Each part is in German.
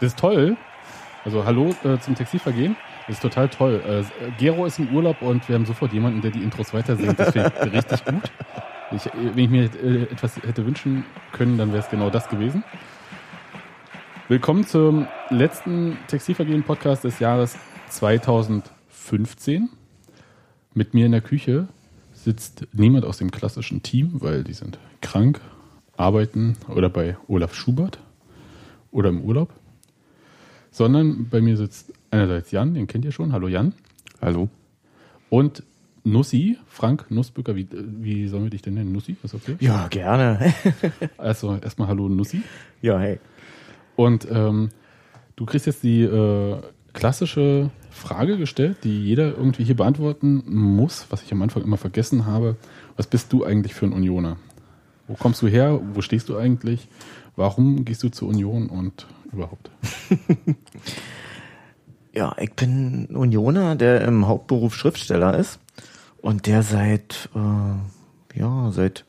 Das ist toll. Also hallo äh, zum Textilvergehen. Das ist total toll. Äh, Gero ist im Urlaub und wir haben sofort jemanden, der die Intros weiter singt. Das finde ich richtig gut. Ich, wenn ich mir äh, etwas hätte wünschen können, dann wäre es genau das gewesen. Willkommen zum letzten Textilvergehen-Podcast des Jahres 2015. Mit mir in der Küche sitzt niemand aus dem klassischen Team, weil die sind krank, arbeiten oder bei Olaf Schubert oder im Urlaub. Sondern bei mir sitzt einerseits Jan, den kennt ihr schon. Hallo Jan. Hallo. Und Nussi, Frank Nussbücker, wie, wie sollen wir dich denn nennen? Nussi, ist okay? Ja, gerne. Also erstmal Hallo Nussi. ja, hey. Und ähm, du kriegst jetzt die äh, klassische Frage gestellt, die jeder irgendwie hier beantworten muss, was ich am Anfang immer vergessen habe. Was bist du eigentlich für ein Unioner? Wo kommst du her? Wo stehst du eigentlich? Warum gehst du zur Union und überhaupt? Ja, ich bin Unioner, der im Hauptberuf Schriftsteller ist und der seit, äh, ja, seit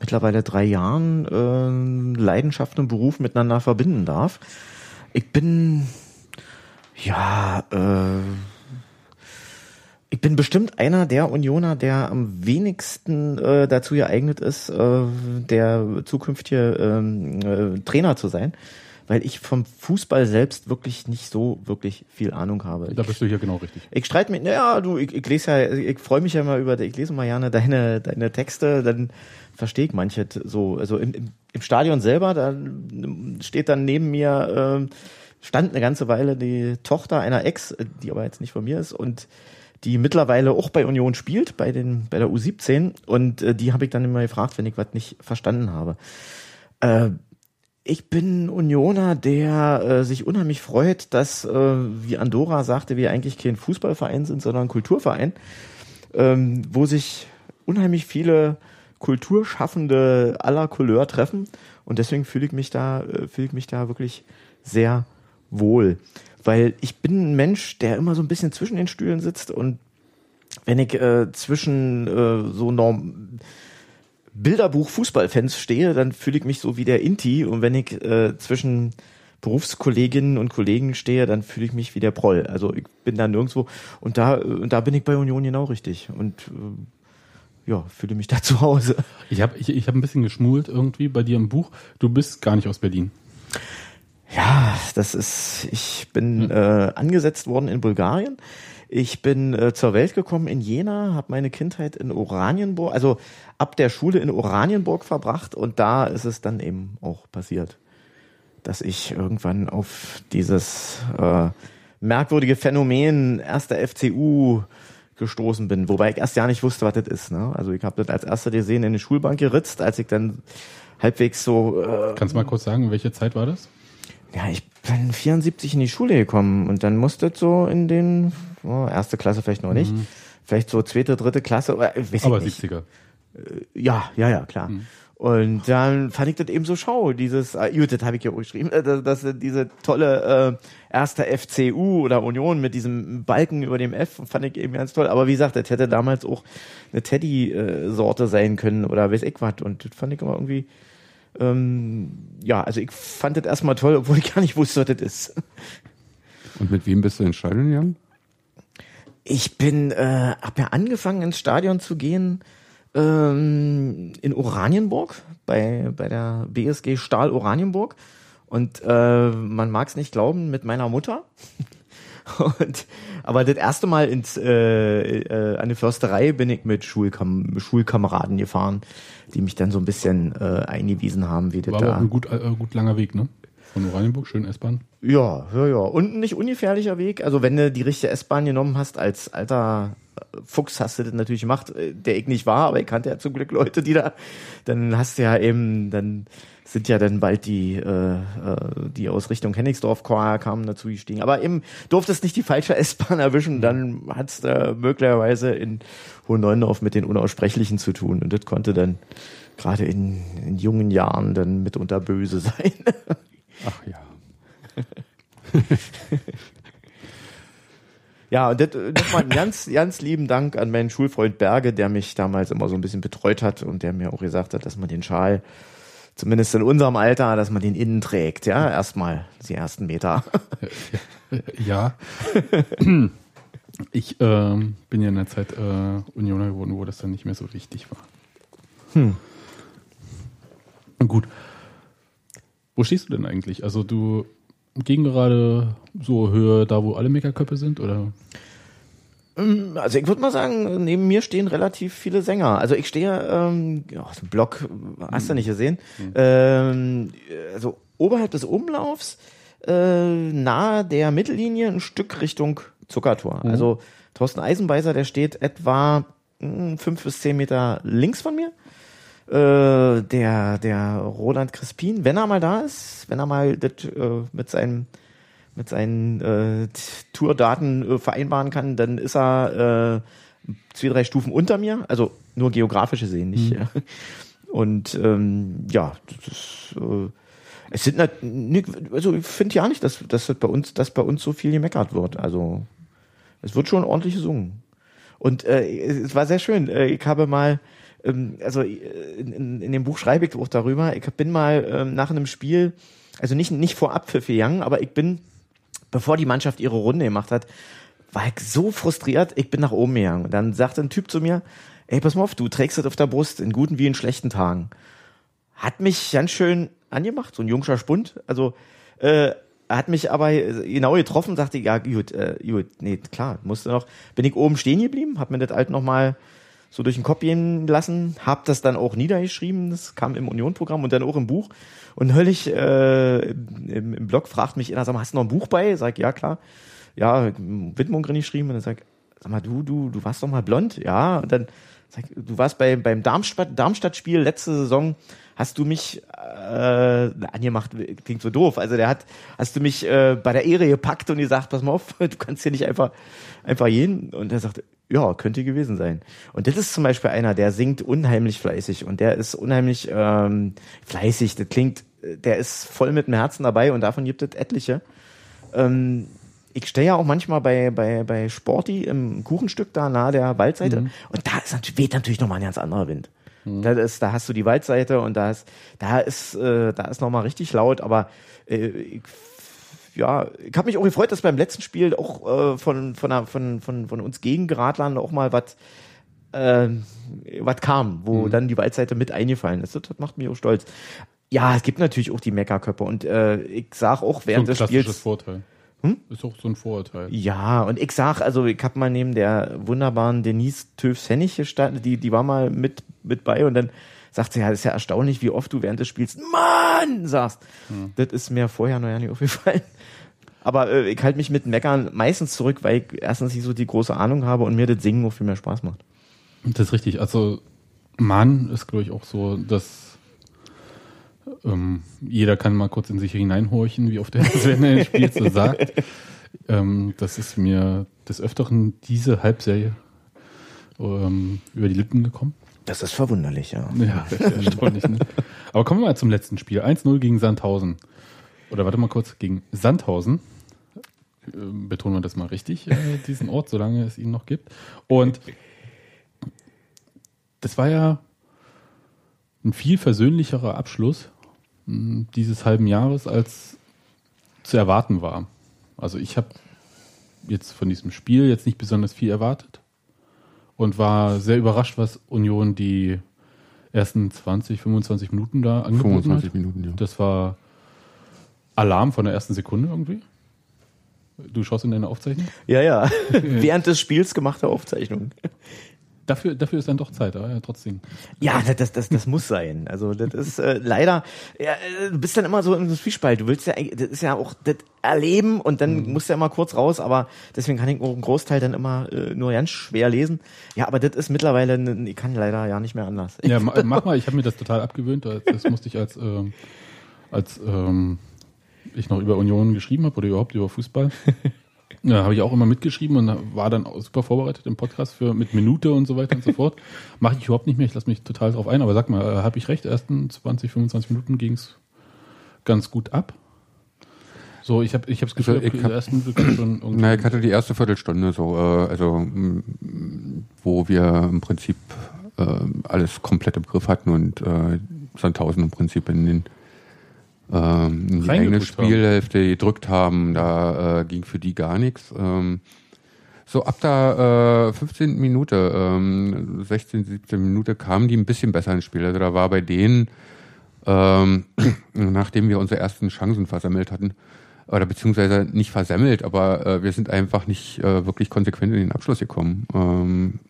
mittlerweile drei Jahren äh, Leidenschaft und Beruf miteinander verbinden darf. Ich bin, ja, äh, ich bin bestimmt einer der Unioner, der am wenigsten äh, dazu geeignet ist, äh, der zukünftige ähm, äh, Trainer zu sein, weil ich vom Fußball selbst wirklich nicht so wirklich viel Ahnung habe. Da bist du hier genau richtig. Ich streite mich, naja, du, ich, ich lese ja, ich freue mich ja immer über, ich lese mal gerne deine, deine Texte, dann verstehe ich manche so. Also im, im, im Stadion selber, da steht dann neben mir, äh, stand eine ganze Weile die Tochter einer Ex, die aber jetzt nicht von mir ist und die mittlerweile auch bei Union spielt, bei den bei der U17 und äh, die habe ich dann immer gefragt, wenn ich was nicht verstanden habe. Äh, ich bin Unioner, der äh, sich unheimlich freut, dass, äh, wie Andorra sagte, wir eigentlich kein Fußballverein sind, sondern ein Kulturverein, ähm, wo sich unheimlich viele Kulturschaffende aller Couleur treffen. Und deswegen fühle ich mich da, äh, fühle ich mich da wirklich sehr wohl, weil ich bin ein Mensch, der immer so ein bisschen zwischen den Stühlen sitzt. Und wenn ich äh, zwischen äh, so Norm Bilderbuch Fußballfans stehe, dann fühle ich mich so wie der Inti und wenn ich äh, zwischen Berufskolleginnen und Kollegen stehe, dann fühle ich mich wie der Proll. Also ich bin da nirgendwo und da und da bin ich bei Union genau richtig und äh, ja, fühle mich da zu Hause. Ich habe ich, ich hab ein bisschen geschmult irgendwie bei dir im Buch. Du bist gar nicht aus Berlin. Ja, das ist, ich bin äh, angesetzt worden in Bulgarien. Ich bin äh, zur Welt gekommen in Jena, habe meine Kindheit in Oranienburg, also ab der Schule in Oranienburg verbracht und da ist es dann eben auch passiert, dass ich irgendwann auf dieses äh, merkwürdige Phänomen erster FCU gestoßen bin, wobei ich erst ja nicht wusste, was das ist. Ne? Also ich habe das als erster gesehen in die Schulbank geritzt, als ich dann halbwegs so. Äh, Kannst du mal kurz sagen, welche Zeit war das? Ja, ich bin 74 in die Schule gekommen und dann musste so in den erste Klasse vielleicht noch nicht, mhm. vielleicht so zweite, dritte Klasse. Oder, weiß Aber ich nicht. 70er. Ja, ja, ja, klar. Mhm. Und dann fand ich das eben so schau, dieses, äh, gut, das habe ich ja auch geschrieben, äh, dass, dass diese tolle äh, erste FCU oder Union mit diesem Balken über dem F fand ich eben ganz toll. Aber wie gesagt, das hätte damals auch eine Teddy-Sorte sein können oder weiß ich was. Und das fand ich immer irgendwie, ähm, ja, also ich fand das erstmal toll, obwohl ich gar nicht wusste, was das ist. Und mit wem bist du ins Stadion gegangen? Ich bin, äh, hab ja angefangen ins Stadion zu gehen ähm, in Oranienburg bei bei der BSG Stahl Oranienburg und äh, man mag es nicht glauben mit meiner Mutter. Und, aber das erste Mal ins, äh, äh, an die Försterei bin ich mit Schulkam Schulkameraden gefahren, die mich dann so ein bisschen äh, eingewiesen haben, wie das War da. aber auch ein gut, äh, gut langer Weg, ne? Von Oranienburg, schön S-Bahn. Ja, ja, ja. Und ein nicht ungefährlicher Weg. Also wenn du die richtige S-Bahn genommen hast, als alter Fuchs hast du das natürlich gemacht, äh, der ich nicht war, aber ich kannte ja zum Glück Leute, die da, dann hast du ja eben, dann sind ja dann bald die, äh, äh, die aus Richtung Hennigsdorf kamen dazu gestiegen. Aber eben durftest nicht die falsche S-Bahn erwischen, dann hat's da möglicherweise in Hohenneundorf mit den Unaussprechlichen zu tun. Und das konnte dann gerade in, in jungen Jahren dann mitunter böse sein. Ach ja. Ja, und das, nochmal einen ganz, ganz lieben Dank an meinen Schulfreund Berge, der mich damals immer so ein bisschen betreut hat und der mir auch gesagt hat, dass man den Schal zumindest in unserem Alter, dass man den innen trägt, ja, erstmal die ersten Meter. Ja. Ich ähm, bin ja in der Zeit äh, Unioner geworden, wo das dann nicht mehr so wichtig war. Hm. Gut. Wo stehst du denn eigentlich? Also du gegen gerade so Höhe da, wo alle Megaköpfe sind, oder? Also ich würde mal sagen, neben mir stehen relativ viele Sänger. Also ich stehe, ähm, ein Block, hast du nicht gesehen, ähm, also oberhalb des Umlaufs, äh, nahe der Mittellinie, ein Stück Richtung Zuckertor. Also Thorsten Eisenbeißer, der steht etwa mh, fünf bis zehn Meter links von mir. Äh, der, der Roland Crispin, wenn er mal da ist, wenn er mal das äh, mit seinem mit seinen äh, Tourdaten äh, vereinbaren kann, dann ist er äh, zwei, drei Stufen unter mir, also nur geografisch gesehen, nicht. Ja. Und ähm, ja, das ist, äh, es sind also ich finde ja nicht, dass, dass das bei uns, dass bei uns so viel gemeckert wird. Also es wird schon ordentlich gesungen. Und äh, es war sehr schön. Ich habe mal, ähm, also äh, in, in, in dem Buch schreibe ich auch darüber, ich bin mal ähm, nach einem Spiel, also nicht, nicht vor Abpfiff gegangen, aber ich bin, bevor die Mannschaft ihre Runde gemacht hat, war ich so frustriert, ich bin nach oben gegangen. Und dann sagte ein Typ zu mir, ey, pass mal auf, du trägst das auf der Brust, in guten wie in schlechten Tagen. Hat mich ganz schön angemacht, so ein jungscher Spund. Also, äh, hat mich aber genau getroffen, sagte, ja, gut, äh, gut, nee, klar, musste noch, bin ich oben stehen geblieben, hab mir das halt nochmal so durch den Kopf gehen lassen, hab das dann auch niedergeschrieben, das kam im Union-Programm und dann auch im Buch. Und neulich äh, im, im Blog fragt mich einer, sag mal, hast du noch ein Buch bei? Sag, ja, klar. Ja, Widmung drin geschrieben und dann sag, sag mal, du, du, du warst doch mal blond, ja. Und dann sag, du warst bei, beim Darmstadt, Darmstadt-Spiel letzte Saison, hast du mich äh, angemacht, klingt so doof. Also der hat, hast du mich äh, bei der Ehre gepackt und gesagt, pass mal auf, du kannst hier nicht einfach, einfach gehen. Und er sagte, ja, könnte gewesen sein. Und das ist zum Beispiel einer, der singt unheimlich fleißig und der ist unheimlich ähm, fleißig. Das klingt, der ist voll mit dem Herzen dabei und davon gibt es etliche. Ähm, ich stehe ja auch manchmal bei, bei, bei Sporty im Kuchenstück da nahe der Waldseite und da ist natürlich, weht natürlich nochmal ein ganz anderer Wind. Da, ist, da hast du die Waldseite und da ist, da ist, äh, da ist nochmal richtig laut, aber äh, ich, ja, ich habe mich auch gefreut, dass beim letzten Spiel auch äh, von, von, von, von, von uns Gegengeradlern auch mal was äh, was kam, wo dann die Waldseite mit eingefallen ist. Das, das macht mich auch stolz. Ja, es gibt natürlich auch die Meckerköpfe und äh, ich sag auch So ein während des Spiels. Vorteil. Hm? Ist auch so ein Vorurteil. Ja, und ich sag, also ich habe mal neben der wunderbaren Denise Töfs-Hennig gestanden, die, die war mal mit, mit bei und dann sagt sie, ja, das ist ja erstaunlich, wie oft du während des Spiels Mann sagst. Das ist mir vorher noch ja nicht aufgefallen. Aber äh, ich halte mich mit Meckern meistens zurück, weil ich erstens nicht so die große Ahnung habe und mir das Singen auch viel mehr Spaß macht. Das ist richtig. Also Mann ist, glaube ich, auch so, dass ähm, jeder kann mal kurz in sich hineinhorchen, wie oft der Sven in dem Spiel so sagt. Ähm, das ist mir des Öfteren diese Halbserie ähm, über die Lippen gekommen. Das ist verwunderlich, ja. Ja, erstaunlich. Ne? Aber kommen wir mal zum letzten Spiel. 1-0 gegen Sandhausen. Oder warte mal kurz, gegen Sandhausen. Ähm, Betonen wir das mal richtig, äh, diesen Ort, solange es ihn noch gibt. Und das war ja ein viel versöhnlicherer Abschluss mh, dieses halben Jahres, als zu erwarten war. Also ich habe jetzt von diesem Spiel jetzt nicht besonders viel erwartet und war sehr überrascht, was Union die ersten 20, 25 Minuten da angeboten 25 hat. Minuten, ja. Das war Alarm von der ersten Sekunde irgendwie. Du schaust in deine Aufzeichnung? Ja, ja. während des Spiels gemachte Aufzeichnung. Dafür, dafür ist dann doch Zeit, aber ja, trotzdem. Ja, das, das, das, muss sein. Also das ist äh, leider, ja, äh, du bist dann immer so im Zwiespalt. Du willst ja, eigentlich- das ist ja auch das Erleben und dann musst du ja immer kurz raus, aber deswegen kann ich auch einen Großteil dann immer äh, nur ganz schwer lesen. Ja, aber das ist mittlerweile, ich kann leider ja nicht mehr anders. Ja, ma- mach mal, ich habe mir das total abgewöhnt. Das das musste ich als, ähm, als ähm, ich noch über Union geschrieben habe oder überhaupt über Fußball. Ja, habe ich auch immer mitgeschrieben und war dann auch super vorbereitet im Podcast für mit Minute und so weiter und so fort. Mache ich überhaupt nicht mehr, ich lasse mich total drauf ein, aber sag mal, äh, habe ich recht, ersten 20, 25 Minuten ging's ganz gut ab. So, ich habe ich hab's Gefühl, Also, ich hab- ersten schon irgendwie. Na, ich hatte die erste Viertelstunde so, äh, also wo wir im Prinzip äh, alles komplett im Griff hatten und äh, Sandhausen im Prinzip in den ähm, in die eigene Spielhälfte gedrückt haben. Da äh, ging für die gar nichts. Ähm, so ab der äh, 15. Minute, ähm, 16, 17 Minute kamen die ein bisschen besser ins Spiel. Also da war bei denen, ähm, nachdem wir unsere ersten Chancen versammelt hatten, oder beziehungsweise nicht versemmelt, aber äh, wir sind einfach nicht äh, wirklich konsequent in den Abschluss gekommen. Ähm,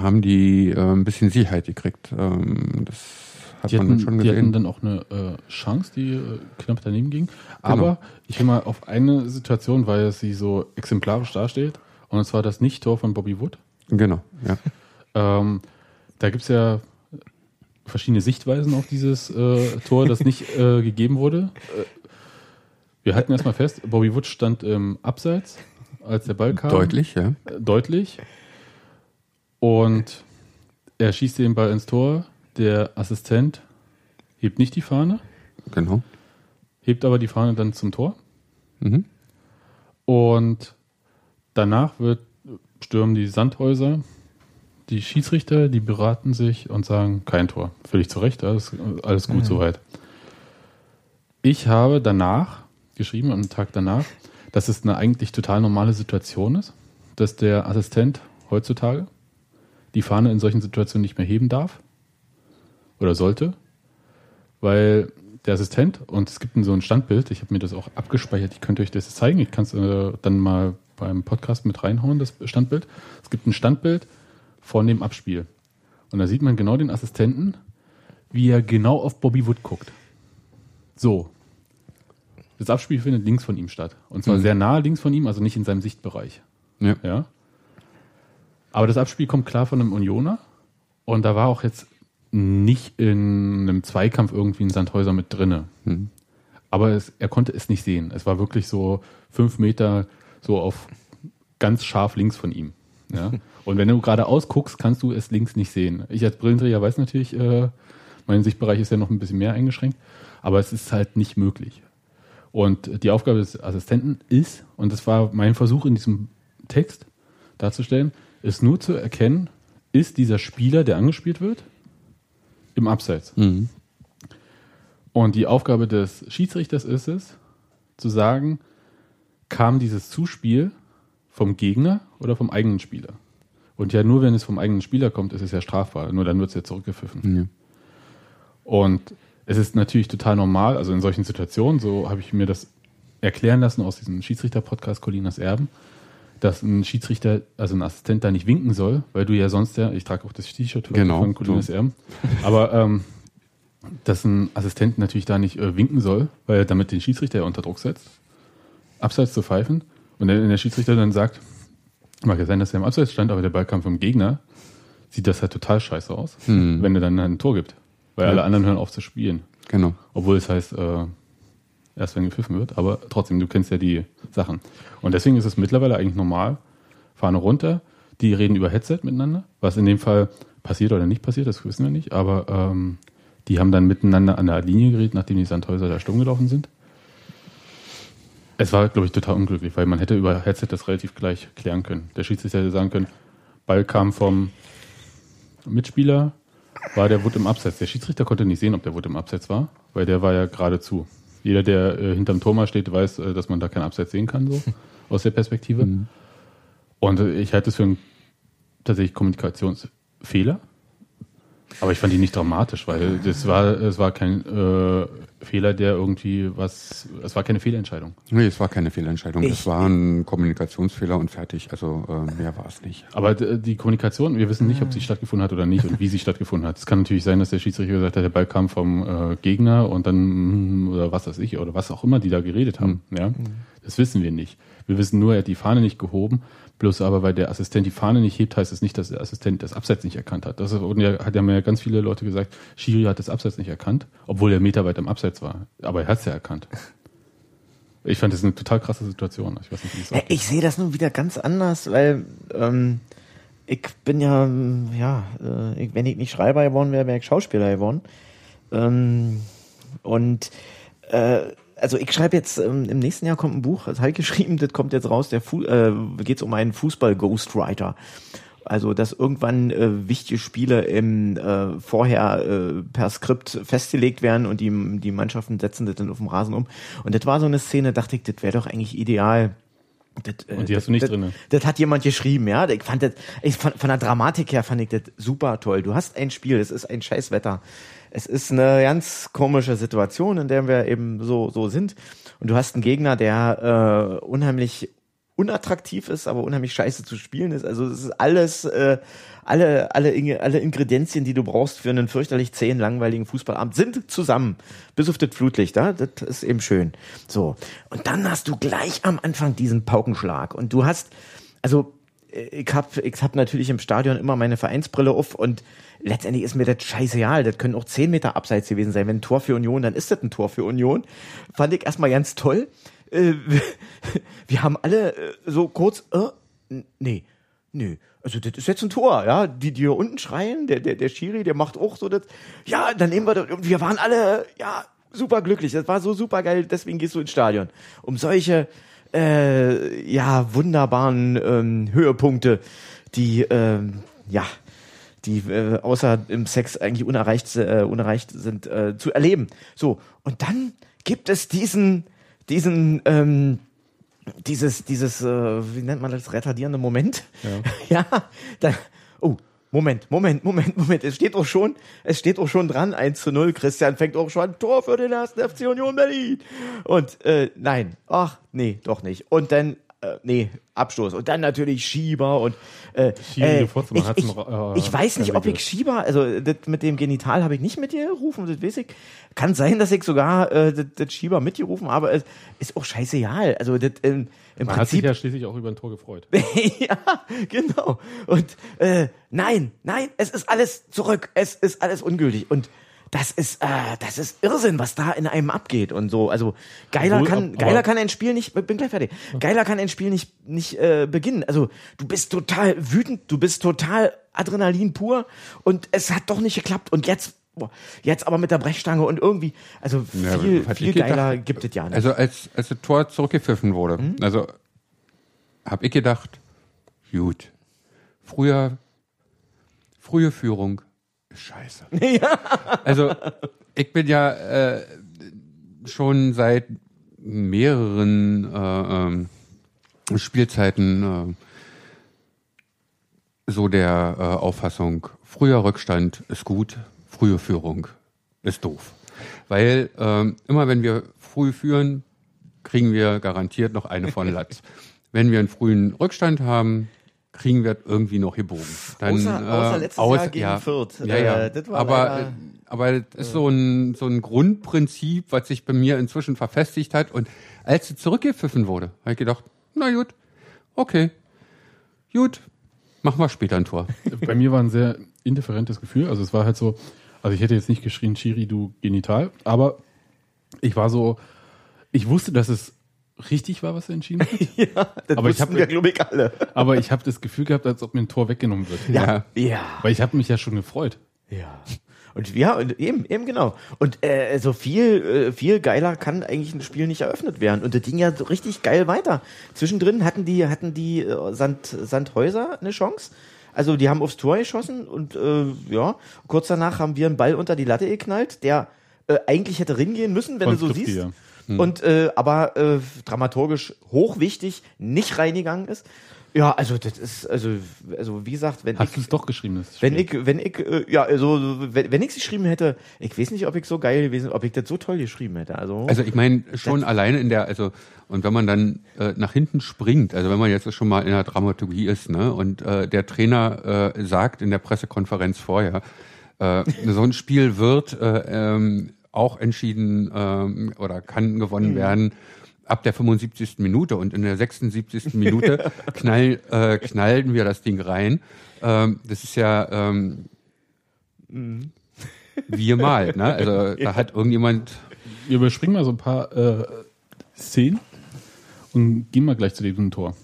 haben die äh, ein bisschen Sicherheit gekriegt. Ähm, das hat Die man hatten, dann schon die hatten gesehen. dann auch eine äh, Chance, die äh, knapp daneben ging. Aber ich will mal auf eine Situation, weil sie so exemplarisch dasteht, und zwar das Nicht-Tor von Bobby Wood. Genau, ja. Ähm, da gibt's ja verschiedene Sichtweisen auf dieses äh, Tor, das nicht äh, gegeben wurde. Äh, wir halten erstmal fest, Bobby Wood stand im Abseits, als der Ball kam. Deutlich, ja. Äh, deutlich. Und er schießt den Ball ins Tor. Der Assistent hebt nicht die Fahne, Genau. hebt aber die Fahne dann zum Tor. Mhm. Und danach wird, stürmen die Sandhäuser, die Schiedsrichter, die beraten sich und sagen, kein Tor. Völlig zu Recht, alles, alles gut soweit. Ich habe danach geschrieben, am Tag danach, dass es eine eigentlich total normale Situation ist, dass der Assistent heutzutage die Fahne in solchen Situationen nicht mehr heben darf oder sollte, weil der Assistent, und es gibt so ein Standbild, ich habe mir das auch abgespeichert, ich könnte euch das zeigen, ich kann es äh, dann mal beim Podcast mit reinhauen, das Standbild. Es gibt ein Standbild von dem Abspiel. Und da sieht man genau den Assistenten, wie er genau auf Bobby Wood guckt. So. Das Abspiel findet links von ihm statt. Und zwar Mhm. sehr nahe links von ihm, also nicht in seinem Sichtbereich. Ja. Ja. Aber das Abspiel kommt klar von einem Unioner. Und da war auch jetzt nicht in einem Zweikampf irgendwie ein Sandhäuser mit drinne. Mhm. Aber es, er konnte es nicht sehen. Es war wirklich so fünf Meter so auf ganz scharf links von ihm. Ja? Und wenn du geradeaus guckst, kannst du es links nicht sehen. Ich als Brillenträger weiß natürlich, äh, mein Sichtbereich ist ja noch ein bisschen mehr eingeschränkt, aber es ist halt nicht möglich. Und die Aufgabe des Assistenten ist, und das war mein Versuch in diesem Text darzustellen, ist nur zu erkennen, ist dieser Spieler, der angespielt wird, im Abseits. Mhm. Und die Aufgabe des Schiedsrichters ist es, zu sagen, kam dieses Zuspiel vom Gegner oder vom eigenen Spieler? Und ja, nur wenn es vom eigenen Spieler kommt, ist es ja strafbar. Nur dann wird es ja zurückgepfiffen. Ja. Und es ist natürlich total normal, also in solchen Situationen, so habe ich mir das erklären lassen aus diesem Schiedsrichter-Podcast Colinas Erben, dass ein Schiedsrichter, also ein Assistent da nicht winken soll, weil du ja sonst ja, ich trage auch das T-Shirt Genau, von Colinas. Erben, aber ähm, dass ein Assistent natürlich da nicht äh, winken soll, weil er damit den Schiedsrichter ja unter Druck setzt, abseits zu pfeifen. Und wenn der Schiedsrichter dann sagt, mag ja sein, dass er im Abseits stand, aber der Ball kam vom Gegner, sieht das halt total scheiße aus, Hm. wenn er dann ein Tor gibt. Weil Ja. alle anderen hören auf zu spielen. Genau. Obwohl es heißt, äh, erst wenn gepfiffen wird, aber trotzdem, du kennst ja die Sachen. Und deswegen ist es mittlerweile eigentlich normal, Fahne runter, die reden über Headset miteinander, was in dem Fall passiert oder nicht passiert, das wissen wir nicht, aber ähm, die haben dann miteinander an der Linie geredet, nachdem die Sandhäuser da stumm gelaufen sind. Es war, glaube ich, total unglücklich, weil man hätte über Headset das relativ gleich klären können. Der Schiedsrichter hätte sagen können, Ball kam vom Mitspieler, war der Wood im Abseits. Der Schiedsrichter konnte nicht sehen, ob der Wood im Abseits war, weil der war ja geradezu. Jeder, der äh, hinterm Tor mal steht, weiß, äh, dass man da keinen Abseits sehen kann, so aus der Perspektive. Und äh, ich halte es für einen tatsächlich Kommunikationsfehler. Aber ich fand ihn nicht dramatisch, weil das war, es war kein äh, Fehler, der irgendwie was, es war keine Fehlentscheidung. Nee, es war keine Fehlentscheidung. Ich- es war ein Kommunikationsfehler und fertig. Also äh, mehr war es nicht. Aber d- die Kommunikation, wir wissen nicht, ob sie stattgefunden hat oder nicht und wie sie stattgefunden hat. Es kann natürlich sein, dass der Schiedsrichter gesagt hat, der Ball kam vom äh, Gegner und dann, mm, oder was weiß ich, oder was auch immer die da geredet haben. Ja? Das wissen wir nicht. Wir wissen nur, er hat die Fahne nicht gehoben, bloß aber, weil der Assistent die Fahne nicht hebt, heißt es nicht, dass der Assistent das Abseits nicht erkannt hat. Das wurden ja, hat ja mir ganz viele Leute gesagt, Schiri hat das Abseits nicht erkannt, obwohl er Meter weit am Abseits war. Aber er hat es ja erkannt. Ich fand das eine total krasse Situation. Ich weiß nicht, wie Ja, ich sehe das nun wieder ganz anders, weil ähm, ich bin ja, ähm, ja, äh, wenn ich nicht Schreiber geworden wäre, wäre ich Schauspieler geworden. Ähm, und äh, also ich schreibe jetzt, ähm, im nächsten Jahr kommt ein Buch, das habe ich geschrieben, das kommt jetzt raus, der Fu äh, geht um einen Fußball-Ghostwriter. Also, dass irgendwann äh, wichtige Spiele im äh, vorher äh, per Skript festgelegt werden und die, die Mannschaften setzen das dann auf dem Rasen um. Und das war so eine Szene, dachte ich, das wäre doch eigentlich ideal. Das, äh, Und die hast das, du nicht das, drinne? Das hat jemand geschrieben, ja. Ich fand das, ich fand, von der Dramatik her fand ich das super toll. Du hast ein Spiel, es ist ein Scheißwetter. Es ist eine ganz komische Situation, in der wir eben so, so sind. Und du hast einen Gegner, der äh, unheimlich unattraktiv ist, aber unheimlich scheiße zu spielen ist. Also es ist alles, äh, alle, alle, Inge, alle Ingredienzien, die du brauchst für einen fürchterlich zähen, langweiligen Fußballabend, sind zusammen. Bis auf das Flutlicht, ja? das ist eben schön. So. Und dann hast du gleich am Anfang diesen Paukenschlag. Und du hast, also ich hab, ich hab natürlich im Stadion immer meine Vereinsbrille auf und letztendlich ist mir das scheißegal. Das können auch zehn Meter abseits gewesen sein. Wenn ein Tor für Union, dann ist das ein Tor für Union. Fand ich erstmal ganz toll. Äh, wir haben alle äh, so kurz, äh, nee, nee. Also das ist jetzt ein Tor, ja. Die, die hier unten schreien, der, der, der Schiri, der macht auch so das. Ja, dann nehmen wir das. Und wir waren alle, ja, super glücklich. Das war so super geil, deswegen gehst du ins Stadion. Um solche äh, ja, wunderbaren ähm, Höhepunkte, die ähm, ja, die äh, außer im Sex eigentlich unerreicht, äh, unerreicht sind, äh, zu erleben. So, und dann gibt es diesen, diesen, ähm, dieses, dieses, äh, wie nennt man das, retardierende Moment? Ja, ja dann, oh, Moment, Moment, Moment, Moment, es steht auch schon, es steht auch schon dran, 1 zu 0, Christian fängt auch schon Tor für den ersten FC Union Berlin. Und, äh, nein, ach, nee, doch nicht. Und dann, äh, nee, Abstoß. Und dann natürlich Schieber und, äh, Schiri, äh ich, ich, noch, äh, ich weiß nicht, ob ich. Schieber, also das mit dem Genital habe ich nicht mit dir gerufen, das weiß ich. Kann sein, dass ich sogar äh, das, das Schieber mitgerufen habe, es ist auch scheißegal. Also das, ähm, im Man hat sich Prinzip ja schließlich auch über ein Tor gefreut. ja, genau. Und äh, nein, nein, es ist alles zurück. Es ist alles ungültig. Und das ist, äh, das ist Irrsinn, was da in einem abgeht und so. Also geiler Obwohl, kann, geiler kann ein Spiel nicht. Bin gleich fertig. Geiler kann ein Spiel nicht nicht äh, beginnen. Also du bist total wütend, du bist total Adrenalin pur und es hat doch nicht geklappt. Und jetzt, boah, jetzt aber mit der Brechstange und irgendwie, also Ja, viel, was viel ich gedacht- geiler gibt es ja nicht. Also als, als das Tor zurückgepfiffen wurde, Mhm. also habe ich gedacht, gut, früher, frühe Führung scheiße. Also ich bin ja äh, schon seit mehreren äh, ähm, Spielzeiten äh, so der äh, Auffassung, früher Rückstand ist gut, frühe Führung ist doof. Weil ähm, immer wenn wir früh führen, kriegen wir garantiert noch eine von Latz. wenn wir einen frühen Rückstand haben, kriegen wir irgendwie noch gebogen. Dann, Außer- außer letztes aus- Jahr gegen ja, Fürth. Ja, ja. Äh, das war aber, leider- äh, aber das ist so ein, so ein Grundprinzip, was sich bei mir inzwischen verfestigt hat. Und als es zurückgepfiffen wurde, habe ich gedacht, na gut, okay, gut, machen wir später ein Tor. Bei mir war ein sehr indifferentes Gefühl. Also es war halt so, also ich hätte jetzt nicht geschrien, Chiri, du Genital, aber ich war so, ich wusste, dass es richtig war, was er entschieden hat. ja, das aber ich hab- wir, glaube ich, alle. aber ich habe das Gefühl gehabt, als ob mir ein Tor weggenommen wird. Ja. Ja. Weil ich habe mich ja schon gefreut. Ja. Und ja, und eben, eben genau. Und äh, so viel, äh, viel geiler kann eigentlich ein Spiel nicht eröffnet werden. Und das ging ja so richtig geil weiter. Zwischendrin hatten die, hatten die äh, Sand, Sandhäuser eine Chance. Also die haben aufs Tor geschossen und äh, ja, kurz danach haben wir einen Ball unter die Latte geknallt, der äh, eigentlich hätte ringehen müssen, wenn Von du so Skripti, siehst. ja. Und äh, aber äh, dramaturgisch hochwichtig, nicht reingegangen ist. Ja, also das ist, also, also wie gesagt, wenn Hast ich du es doch geschrieben? Das wenn ich, wenn ich, äh, ja, also, wenn, wenn ich es geschrieben hätte, ich weiß nicht, ob ich so geil gewesen, ob ich das so toll geschrieben hätte. Also, Also ich meine schon alleine in der, also und wenn man dann äh, nach hinten springt, also wenn man jetzt schon mal in der Dramaturgie ist, ne, und äh, der Trainer äh, sagt in der Pressekonferenz vorher, äh, so ein Spiel wird äh, ähm, auch entschieden ähm, oder kann gewonnen werden ab der 75. Minute und in der 76. Minute knall, äh, knallen wir das Ding rein. Ähm, das ist ja ähm, wie gemalt, ne? Also da hat irgendjemand Wir überspringen mal so ein paar äh, Szenen und gehen mal gleich zu diesem Tor.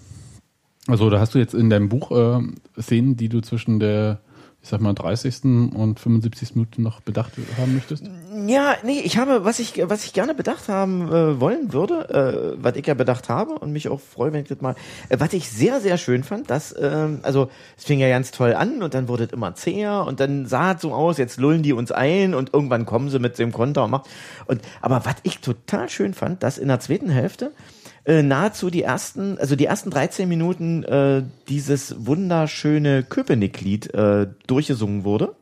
Also da hast du jetzt in deinem Buch äh, Szenen, die du zwischen der ich sag mal, 30. und 75. Minute noch bedacht haben möchtest? Ja, nee, ich habe, was ich, was ich gerne bedacht haben äh, wollen würde, äh, was ich ja bedacht habe und mich auch freue, wenn ich das mal, äh, was ich sehr, sehr schön fand, dass, ähm, also es fing ja ganz toll an und dann wurde es immer zäher und dann sah es so aus, jetzt lullen die uns ein und irgendwann kommen sie mit dem Konter und macht. Und aber was ich total schön fand, dass in der zweiten Hälfte äh, nahezu die ersten, also die ersten 13 Minuten äh, dieses wunderschöne Köpenick-Lied äh, durchgesungen wurde.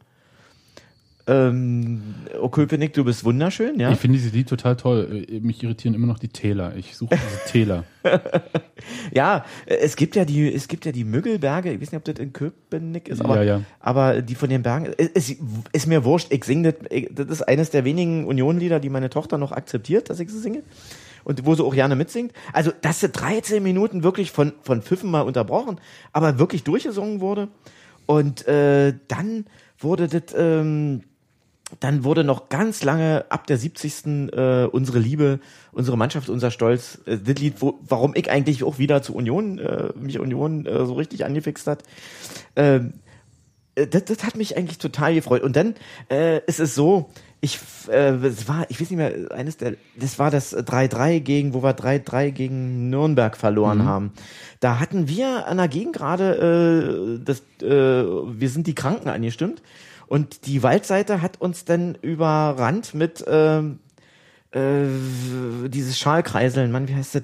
Ähm, oh Köpenick, du bist wunderschön, ja. Ich finde dieses Lied total toll. Äh, Mich irritieren immer noch die Täler. Ich suche diese Täler. ja, es gibt ja die, es gibt ja die Müggelberge. Ich weiß nicht, ob das in Köpenick ist, aber, Ja, ja. aber die von den Bergen, es ist, ist mir wurscht. Ich singe das, das ist eines der wenigen Union-Lieder, die meine Tochter noch akzeptiert, dass ich sie singe. Und wo auch gerne mitsingt. Also, dass sie 13 Minuten wirklich von, von Pfiffen mal unterbrochen, aber wirklich durchgesungen wurde. Und äh, dann wurde das, ähm, dann wurde noch ganz lange ab der 70. Äh, unsere Liebe, unsere Mannschaft, unser Stolz, äh, das Lied, wo, warum ich eigentlich auch wieder zu Union, äh, mich Union äh, so richtig angefixt hat. Ähm, äh, das, das hat mich eigentlich total gefreut. Und dann äh, ist es so, ich äh, es war, ich weiß nicht mehr, eines der, das war das 3-3 gegen, wo wir 3-3 gegen Nürnberg verloren haben. Da hatten wir an der Gegend gerade, äh, das, äh, wir sind die Kranken angestimmt und die Waldseite hat uns dann überrannt mit ähm, äh, dieses Schalkreiseln, Mann, wie heißt das?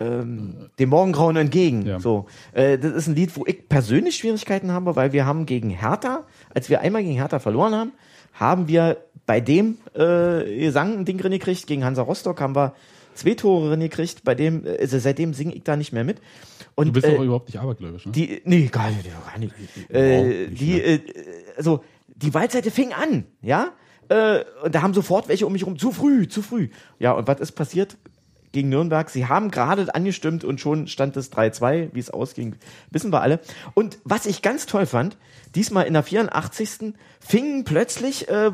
Ähm, dem Morgengrauen entgegen. Ja. So, äh, das ist ein Lied, wo ich persönlich Schwierigkeiten habe, weil wir haben gegen Hertha, als wir einmal gegen Hertha verloren haben, haben wir bei dem äh, Gesang ein Ding drin gekriegt. Gegen Hansa Rostock haben wir zwei Tore drin gekriegt. Bei dem, äh, also seitdem singe ich da nicht mehr mit. Und Du bist äh, doch überhaupt nicht abergläubisch, ne? die, nee, gar nicht, gar nicht. Äh, die, äh, also, die Waldseite fing an, ja? Äh, und da haben sofort welche um mich rum, zu früh, zu früh. Ja, und was ist passiert gegen Nürnberg? Sie haben gerade angestimmt und schon stand es 3-2, wie es ausging, wissen wir alle. Und was ich ganz toll fand, diesmal in der 84. fingen plötzlich äh,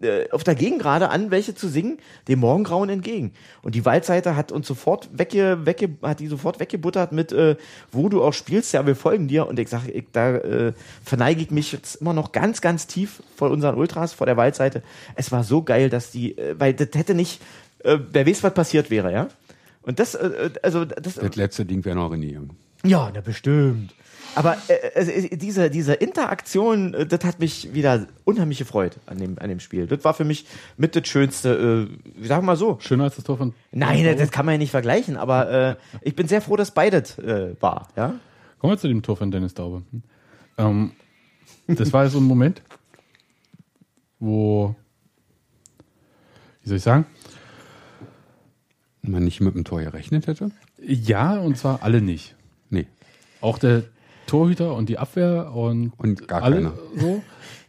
äh, auf der Gegengrade an, welche zu singen, dem Morgengrauen entgegen. Und die Waldseite hat uns sofort wegge, wegge, hat die sofort weggebuttert mit, äh, wo du auch spielst, ja, wir folgen dir. Und ich sage, ich, da äh, verneige ich mich jetzt immer noch ganz, ganz tief vor unseren Ultras, vor der Waldseite. Es war so geil, dass die, äh, weil das hätte nicht, äh, wer weiß, was passiert wäre, ja. Und das, äh, also das, Das letzte Ding wäre noch René Young. ja, na bestimmt. Aber äh, also, äh, diese, diese Interaktion, äh, das hat mich wieder unheimlich gefreut an dem, an dem Spiel. Das war für mich mit das Schönste, äh, sagen wir mal so. Schöner als das Tor von. Nein, das, das kann man ja nicht vergleichen, aber äh, ich bin sehr froh, dass beides äh, war. Ja? Kommen wir zu dem Tor von Dennis Daube. Ähm, das war so ein Moment, wo, wie soll ich sagen? Man nicht mit dem Tor gerechnet hätte? Ja, und zwar alle nicht. Nee. Auch der Torhüter und die Abwehr und, Und gar alle keiner. so,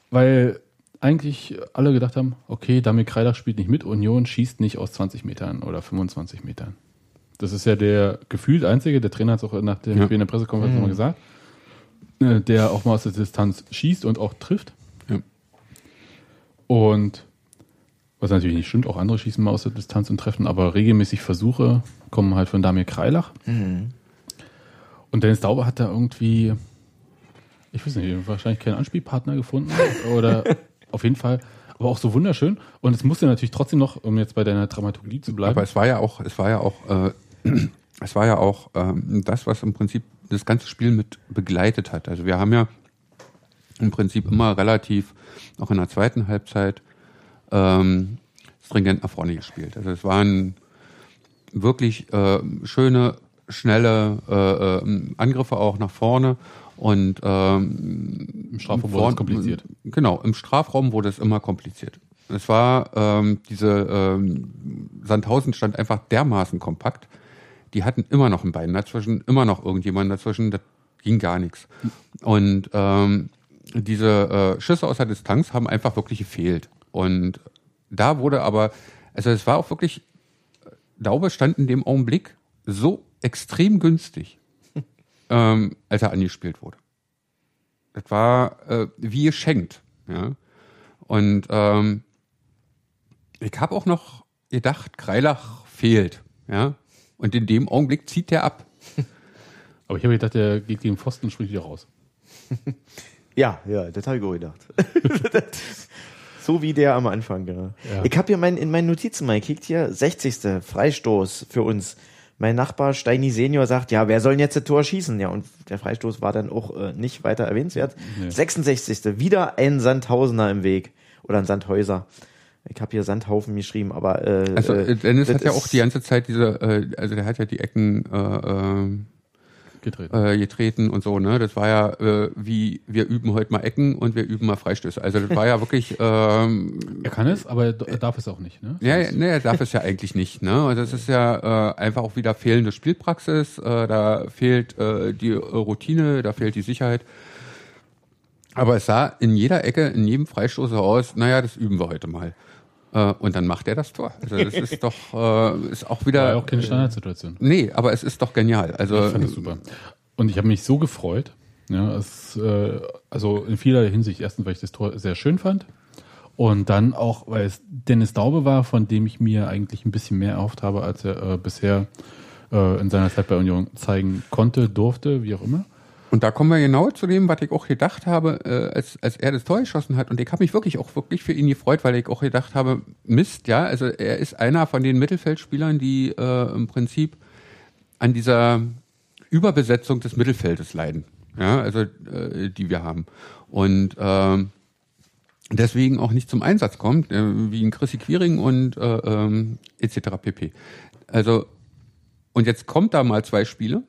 weil eigentlich alle gedacht haben, okay, Damir Kreidach spielt nicht mit, Union schießt nicht aus 20 Metern oder 25 Metern. Das ist ja der gefühlt einzige, der Trainer hat es auch nach dem Ja. Spiel in der Pressekonferenz nochmal gesagt, äh, der auch mal aus der Distanz schießt und auch trifft. Ja. Und was natürlich nicht stimmt, auch andere schießen mal aus der Distanz und treffen, aber regelmäßig Versuche kommen halt von Damir Kreilach. Und Dennis Dauber hat da irgendwie, ich weiß nicht, wahrscheinlich keinen Anspielpartner gefunden oder auf jeden Fall, aber auch so wunderschön. Und es musste natürlich trotzdem noch, um jetzt bei deiner Dramaturgie zu bleiben, Aber es war ja auch, es war ja auch, äh, es war ja auch ähm, das, was im Prinzip das ganze Spiel mit begleitet hat. Also wir haben ja im Prinzip immer relativ, auch in der zweiten Halbzeit, ähm, stringent nach vorne gespielt. Also es waren wirklich äh, schöne, schnelle äh, äh, Angriffe auch nach vorne und ähm, Im Strafraum wurde es kompliziert. Genau, im Strafraum wurde es immer kompliziert. Es war ähm, diese ähm, Sandhausen stand einfach dermaßen kompakt. Die hatten immer noch ein Bein dazwischen, immer noch irgendjemand dazwischen. Das ging gar nichts. Und ähm, diese äh, Schüsse aus der Distanz haben einfach wirklich gefehlt. Und da wurde aber, also es war auch wirklich, Daube stand in dem Augenblick so extrem günstig, ähm, als er angespielt wurde. Das war äh, wie geschenkt. Ja? Und ähm, ich habe auch noch gedacht, Kreilach fehlt. Ja? Und in dem Augenblick zieht der ab. aber ich habe gedacht, der geht gegen Pfosten und springt wieder raus. Ja, ja, das habe ich auch gedacht. So wie der am Anfang, genau. Ja. Ich habe hier mein, in meinen Notizen mal gekickt hier, 60. Freistoß für uns. Mein Nachbar Steini Senior sagt, ja, wer soll denn jetzt das Tor schießen? Ja, und der Freistoß war dann auch äh, nicht weiter erwähnenswert. 66. Wieder ein Sandhausener im Weg. Oder ein Sandhäuser. Ich habe hier Sandhaufen geschrieben, aber äh, Also äh, Dennis das hat ja auch die ganze Zeit diese, äh, also der hat ja die Ecken äh, Getreten. äh, getreten und so, ne? Das war ja äh, wie wir üben heute mal Ecken und wir üben mal Freistöße. Also das war ja wirklich ähm, er kann es, aber er darf es auch nicht. Ne? Ja, ja, nee, er darf es ja eigentlich nicht. Ne? Und das ist ja äh, einfach auch wieder fehlende Spielpraxis. Äh, da fehlt äh, die Routine, da fehlt die Sicherheit. Aber es sah in jeder Ecke, in jedem Freistoß so aus, naja, das üben wir heute mal. Äh, und dann macht er das Tor. Also das ist doch, äh, ist auch wieder... War ja auch keine Standardsituation. Nee, aber es ist doch genial. Also Ich fand das super. Und ich habe mich so gefreut. Ja, es, äh, also in vieler Hinsicht. Erstens, weil ich das Tor sehr schön fand. Und dann auch, weil es Dennis Daube war, von dem ich mir eigentlich ein bisschen mehr erhofft habe, als er äh, bisher äh, in seiner Zeit bei Union zeigen konnte, durfte, wie auch immer. Und da kommen wir genau zu dem, was ich auch gedacht habe, äh, als, als er das Tor geschossen hat. Und ich habe mich wirklich auch wirklich für ihn gefreut, weil ich auch gedacht habe, Mist, ja, also er ist einer von den Mittelfeldspielern, die äh, im Prinzip an dieser Überbesetzung des Mittelfeldes leiden. Ja, also äh, die wir haben. Und ähm, deswegen auch nicht zum Einsatz kommt, äh, wie ein Chrissy Quiring und äh, ähm, etc. pp. Also, und jetzt kommt da mal zwei Spiele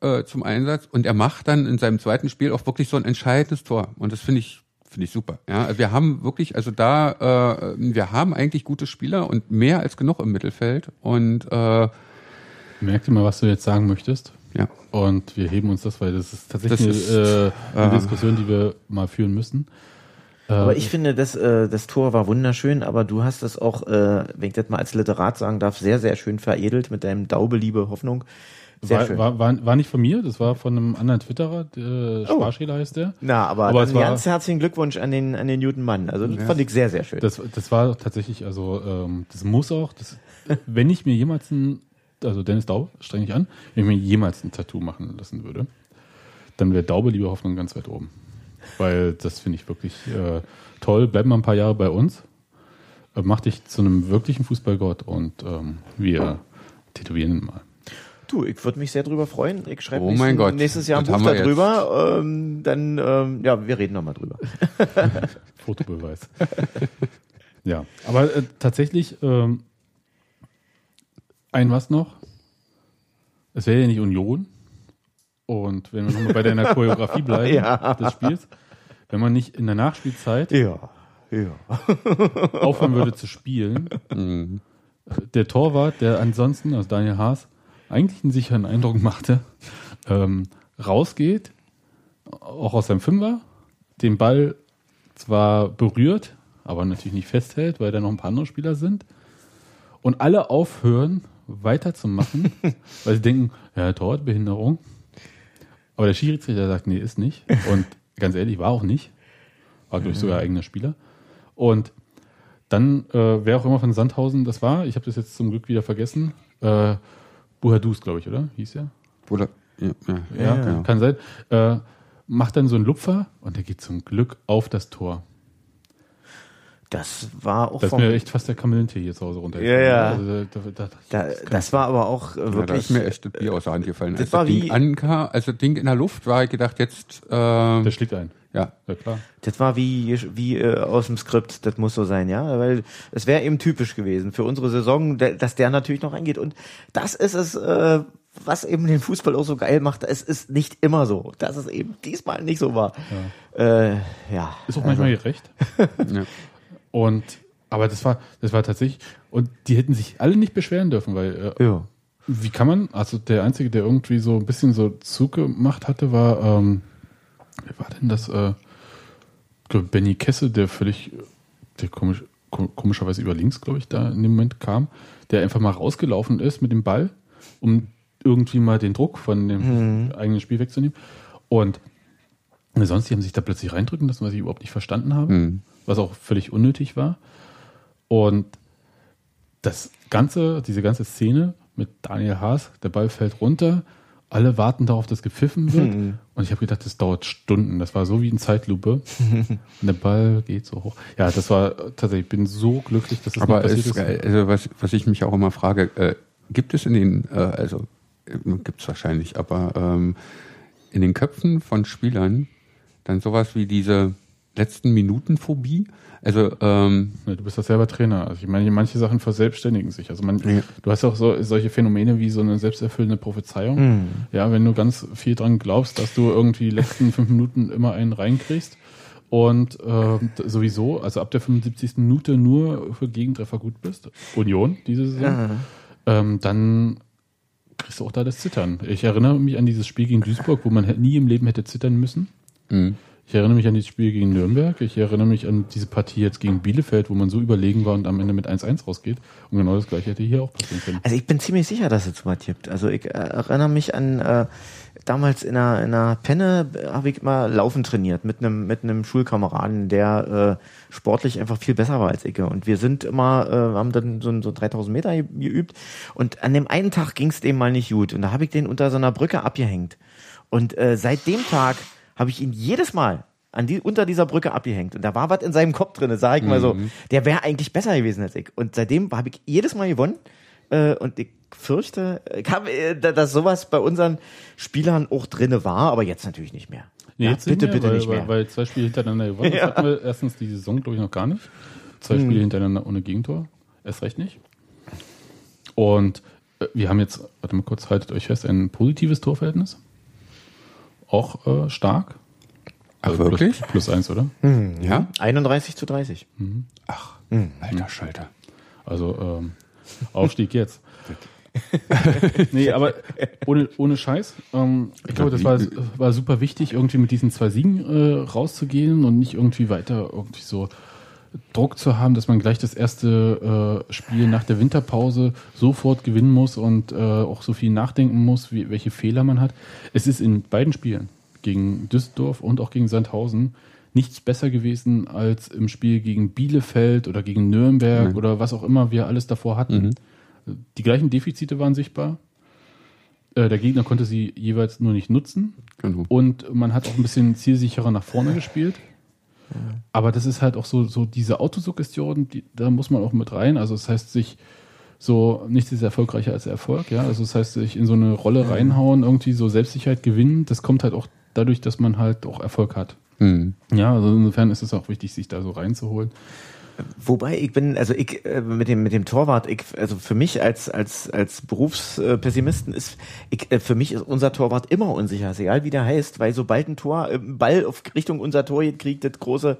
äh, zum Einsatz und er macht dann in seinem zweiten Spiel auch wirklich so ein entscheidendes Tor. Und das finde ich finde ich super. Ja, also wir haben wirklich, also da, äh, wir haben eigentlich gute Spieler und mehr als genug im Mittelfeld. Und äh, Merk dir mal, was du jetzt sagen möchtest. ja, Und wir heben uns das, weil das ist tatsächlich Das ist, eine, äh, eine äh, Diskussion, die wir mal führen müssen. Aber ich finde, das, äh, das Tor war wunderschön, aber du hast es auch, äh, wenn ich das mal als Literat sagen darf, sehr, sehr schön veredelt mit deinem Daube, Liebe, Hoffnung. Sehr war, schön. War, war, war nicht von mir, das war von einem anderen Twitterer, der Oh. Sparschäler heißt der. Na, aber, Aber dann ganz herzlichen Glückwunsch an den, an den Newton Mann. Also das fand ich sehr, sehr schön. Das, das war tatsächlich, also ähm, das muss auch, das, wenn ich mir jemals ein, also Dennis Daub, streng dich an, wenn ich mir jemals ein Tattoo machen lassen würde, dann wäre Daube, liebe Hoffnung, ganz weit oben. Weil das finde ich wirklich äh, toll. Bleib mal ein paar Jahre bei uns, äh, mach dich zu einem wirklichen Fußballgott und ähm, wir tätowieren ihn mal. Du, ich würde mich sehr drüber freuen. Ich schreibe Oh nächsten, Gott, nächstes Jahr ein das Buch darüber. Ähm, dann, ähm, ja, wir reden nochmal drüber. Fotobeweis. ja, aber äh, tatsächlich, ähm, ein was noch. Es wäre ja nicht Union. Und wenn wir nochmal bei deiner Choreografie bleiben Ja. des Spiels, wenn man nicht in der Nachspielzeit Ja, ja. aufhören würde zu spielen, Mhm. der Torwart, der ansonsten, also Daniel Haas, eigentlich einen sicheren Eindruck machte, ähm, rausgeht, auch aus seinem Fünfer, den Ball zwar berührt, aber natürlich nicht festhält, weil da noch ein paar andere Spieler sind. Und alle aufhören, weiterzumachen, weil sie denken, ja, Torwartbehinderung. Aber der Schiedsrichter sagt, nee, ist nicht. Und ganz ehrlich, war auch nicht. War, glaube ich, sogar eigener Spieler. Und dann, äh, wer auch immer von Sandhausen das war, ich habe das jetzt zum Glück wieder vergessen, äh, Buhadus, glaube ich, oder? Hieß er? Oder, ja, ja, Ja, ja, kann, genau. kann sein. Äh, macht dann so einen Lupfer und der geht zum Glück auf das Tor. Das war auch Da ist mir echt fast der Kamillentee hier zu Hause runter. Ja, ja. Also, da, da, da, das war aber auch äh, Ja, da wirklich. ist mir echt das Bier aus der Hand gefallen. Das Als war das Ding wie- ankam, also das Ding in der Luft war, ich gedacht, jetzt, äh, der schlägt ein. Ja, Ja, klar. Das war wie, wie äh, aus dem Skript, das muss so sein, ja, weil es wäre eben typisch gewesen für unsere Saison, dass der natürlich noch reingeht. Und das ist es, äh, was eben den Fußball auch so geil macht. Es ist nicht immer so, dass es eben diesmal nicht so war. Ja, äh, ja. Ist auch manchmal gerecht. ja. Und aber das war, das war tatsächlich, und die hätten sich alle nicht beschweren dürfen, weil äh, ja. Wie kann man, also der Einzige, der irgendwie so ein bisschen so Zug gemacht hatte, war, ähm, wer war denn das? Äh, Benny Kesse, der völlig, der komisch, ko- komischerweise über links, glaube ich, da in dem Moment kam, der einfach mal rausgelaufen ist mit dem Ball, um irgendwie mal den Druck von dem eigenen Spiel wegzunehmen. Und sonst, die haben sich da plötzlich reindrücken lassen, was ich überhaupt nicht verstanden habe, Mhm. was auch völlig unnötig war. Und das ganze, diese ganze Szene mit Daniel Haas, der Ball fällt runter alle warten darauf, dass gepfiffen wird. Und ich habe gedacht, das dauert Stunden. Das war so wie in Zeitlupe. Und der Ball geht so hoch. Ja, das war tatsächlich, ich bin so glücklich, dass das Aber passiert es, ist. also was, was ich mich auch immer frage, äh, gibt es in den, äh, also gibt es wahrscheinlich, aber ähm, in den Köpfen von Spielern dann sowas wie diese letzten Minuten-Phobie? Also ähm, Ja, du bist doch selber Trainer. Also ich meine, manche Sachen verselbstständigen sich. Also man, Ja. du hast auch so, solche Phänomene wie so eine selbsterfüllende Prophezeiung. Ja, wenn du ganz viel dran glaubst, dass du irgendwie die letzten fünf Minuten immer einen reinkriegst und d- sowieso, also ab der 75. Minute nur für Gegentreffer gut bist, Union diese Saison, ähm, dann kriegst du auch da das Zittern. Ich erinnere mich an dieses Spiel gegen Duisburg, wo man nie im Leben hätte zittern müssen. mh. Ich erinnere mich an dieses Spiel gegen Nürnberg. Ich erinnere mich an diese Partie jetzt gegen Bielefeld, wo man so überlegen war und am Ende mit 1-1 rausgeht. Und genau das gleiche hätte hier auch passieren können. Also ich bin ziemlich sicher, dass es was gibt. Also ich äh, erinnere mich an äh, damals in einer, in einer Penne äh, habe ich mal Laufen trainiert mit einem mit einem Schulkameraden, der äh, sportlich einfach viel besser war als ich. Und wir sind immer, äh, haben dann so, so 3000 Meter ge- geübt. Und an dem einen Tag ging es dem mal nicht gut. Und da habe ich den unter so einer Brücke abgehängt. Und äh, seit dem Tag habe ich ihn jedes Mal an die, unter dieser Brücke abgehängt. Und da war was in seinem Kopf drin, sag ich mal so. Der wäre eigentlich besser gewesen als ich. Und seitdem habe ich jedes Mal gewonnen. Äh, und ich fürchte, ich hab, äh, da- dass sowas bei unseren Spielern auch drinne war, aber jetzt natürlich nicht mehr. Ja, nicht bitte, mehr, bitte weil, nicht mehr. Weil, weil zwei Spiele hintereinander gewonnen. Ja. Hatten wir erstens die Saison, glaube ich, noch gar nicht. Zwei Hm. Spiele hintereinander ohne Gegentor. Erst recht nicht. Und äh, wir haben jetzt, warte mal kurz, haltet euch fest, ein positives Torverhältnis. Auch äh, stark. Ach, Also wirklich? Plus, plus eins, oder? Ja? 31 zu 30. Ach, Hm. alter Schalter. Also ähm, Aufstieg jetzt. nee, aber ohne, ohne Scheiß. Ähm, ich glaube, das war, war super wichtig, irgendwie mit diesen zwei Siegen äh, rauszugehen und nicht irgendwie weiter irgendwie so Druck zu haben, dass man gleich das erste äh, Spiel nach der Winterpause sofort gewinnen muss und äh, auch so viel nachdenken muss, wie, welche Fehler man hat. Es ist in beiden Spielen, gegen Düsseldorf und auch gegen Sandhausen, nichts besser gewesen als im Spiel gegen Bielefeld oder gegen Nürnberg oder was auch immer wir alles davor hatten. Die gleichen Defizite waren sichtbar. Äh, Der Gegner konnte sie jeweils nur nicht nutzen. Genau. Und man hat auch ein bisschen zielsicherer nach vorne gespielt. Aber das ist halt auch so, so diese Autosuggestion, die, da muss man auch mit rein. Also das heißt, sich so, nichts ist erfolgreicher als Erfolg, ja. Also das heißt, sich in so eine Rolle reinhauen, irgendwie so Selbstsicherheit gewinnen, das kommt halt auch dadurch, dass man halt auch Erfolg hat. Hm. Ja, also insofern ist es auch wichtig, sich da so reinzuholen. Wobei ich bin, also ich äh, mit dem mit dem Torwart, ich, also für mich als als als Berufspessimisten ist, ich, äh, für mich ist unser Torwart immer unsicher, egal wie der heißt, weil sobald ein Tor, äh, Ball auf Richtung unser Tor geht, kriegt das große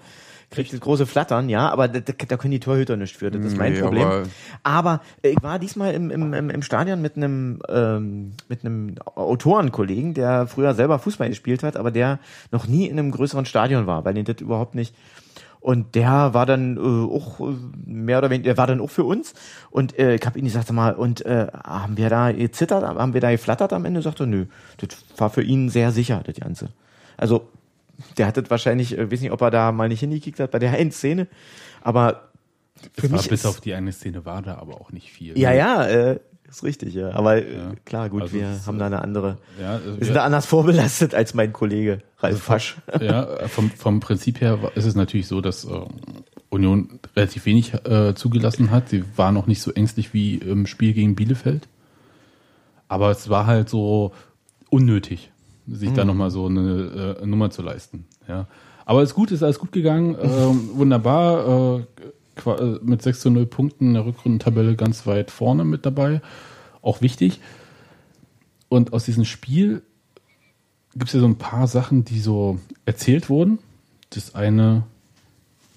kriegt das große Flattern, ja, aber da, da können die Torhüter nicht für, das ist mein Nee, Problem. aber- Aber äh, ich war diesmal im, im, im, im Stadion mit einem ähm, mit einem Autorenkollegen, der früher selber Fußball gespielt hat, aber der noch nie in einem größeren Stadion war, weil den das überhaupt nicht. Und der war dann äh, auch äh, mehr oder weniger, der war dann auch für uns. Und äh, ich habe ihn gesagt, sag mal, und äh, haben wir da gezittert, haben wir da geflattert am Ende? Sagte nö, das war für ihn sehr sicher, das Ganze. Also der hat das wahrscheinlich, äh, weiß nicht, ob er da mal nicht hingekickt hat bei der einen Szene, aber für mich bis ist, auf die eine Szene war da aber auch nicht viel. ja, ja, äh, ist richtig, ja. Aber äh, Ja. klar, gut, Also wir das, haben da eine andere, Ja, also wir sind da anders vorbelastet als mein Kollege Ralf Fasch. Ja, vom, vom Prinzip her ist es natürlich so, dass äh, Union relativ wenig äh, zugelassen hat. Sie war noch nicht so ängstlich wie im Spiel gegen Bielefeld. Aber es war halt so unnötig, sich da nochmal so eine äh, Nummer zu leisten. Ja. Aber es ist gut, ist alles gut gegangen. Ähm, wunderbar. Äh, äh, mit 6 zu 0 Punkten in der Rückrundentabelle ganz weit vorne mit dabei. Auch wichtig. Und aus diesem Spiel gibt es ja so ein paar Sachen, die so erzählt wurden. Das eine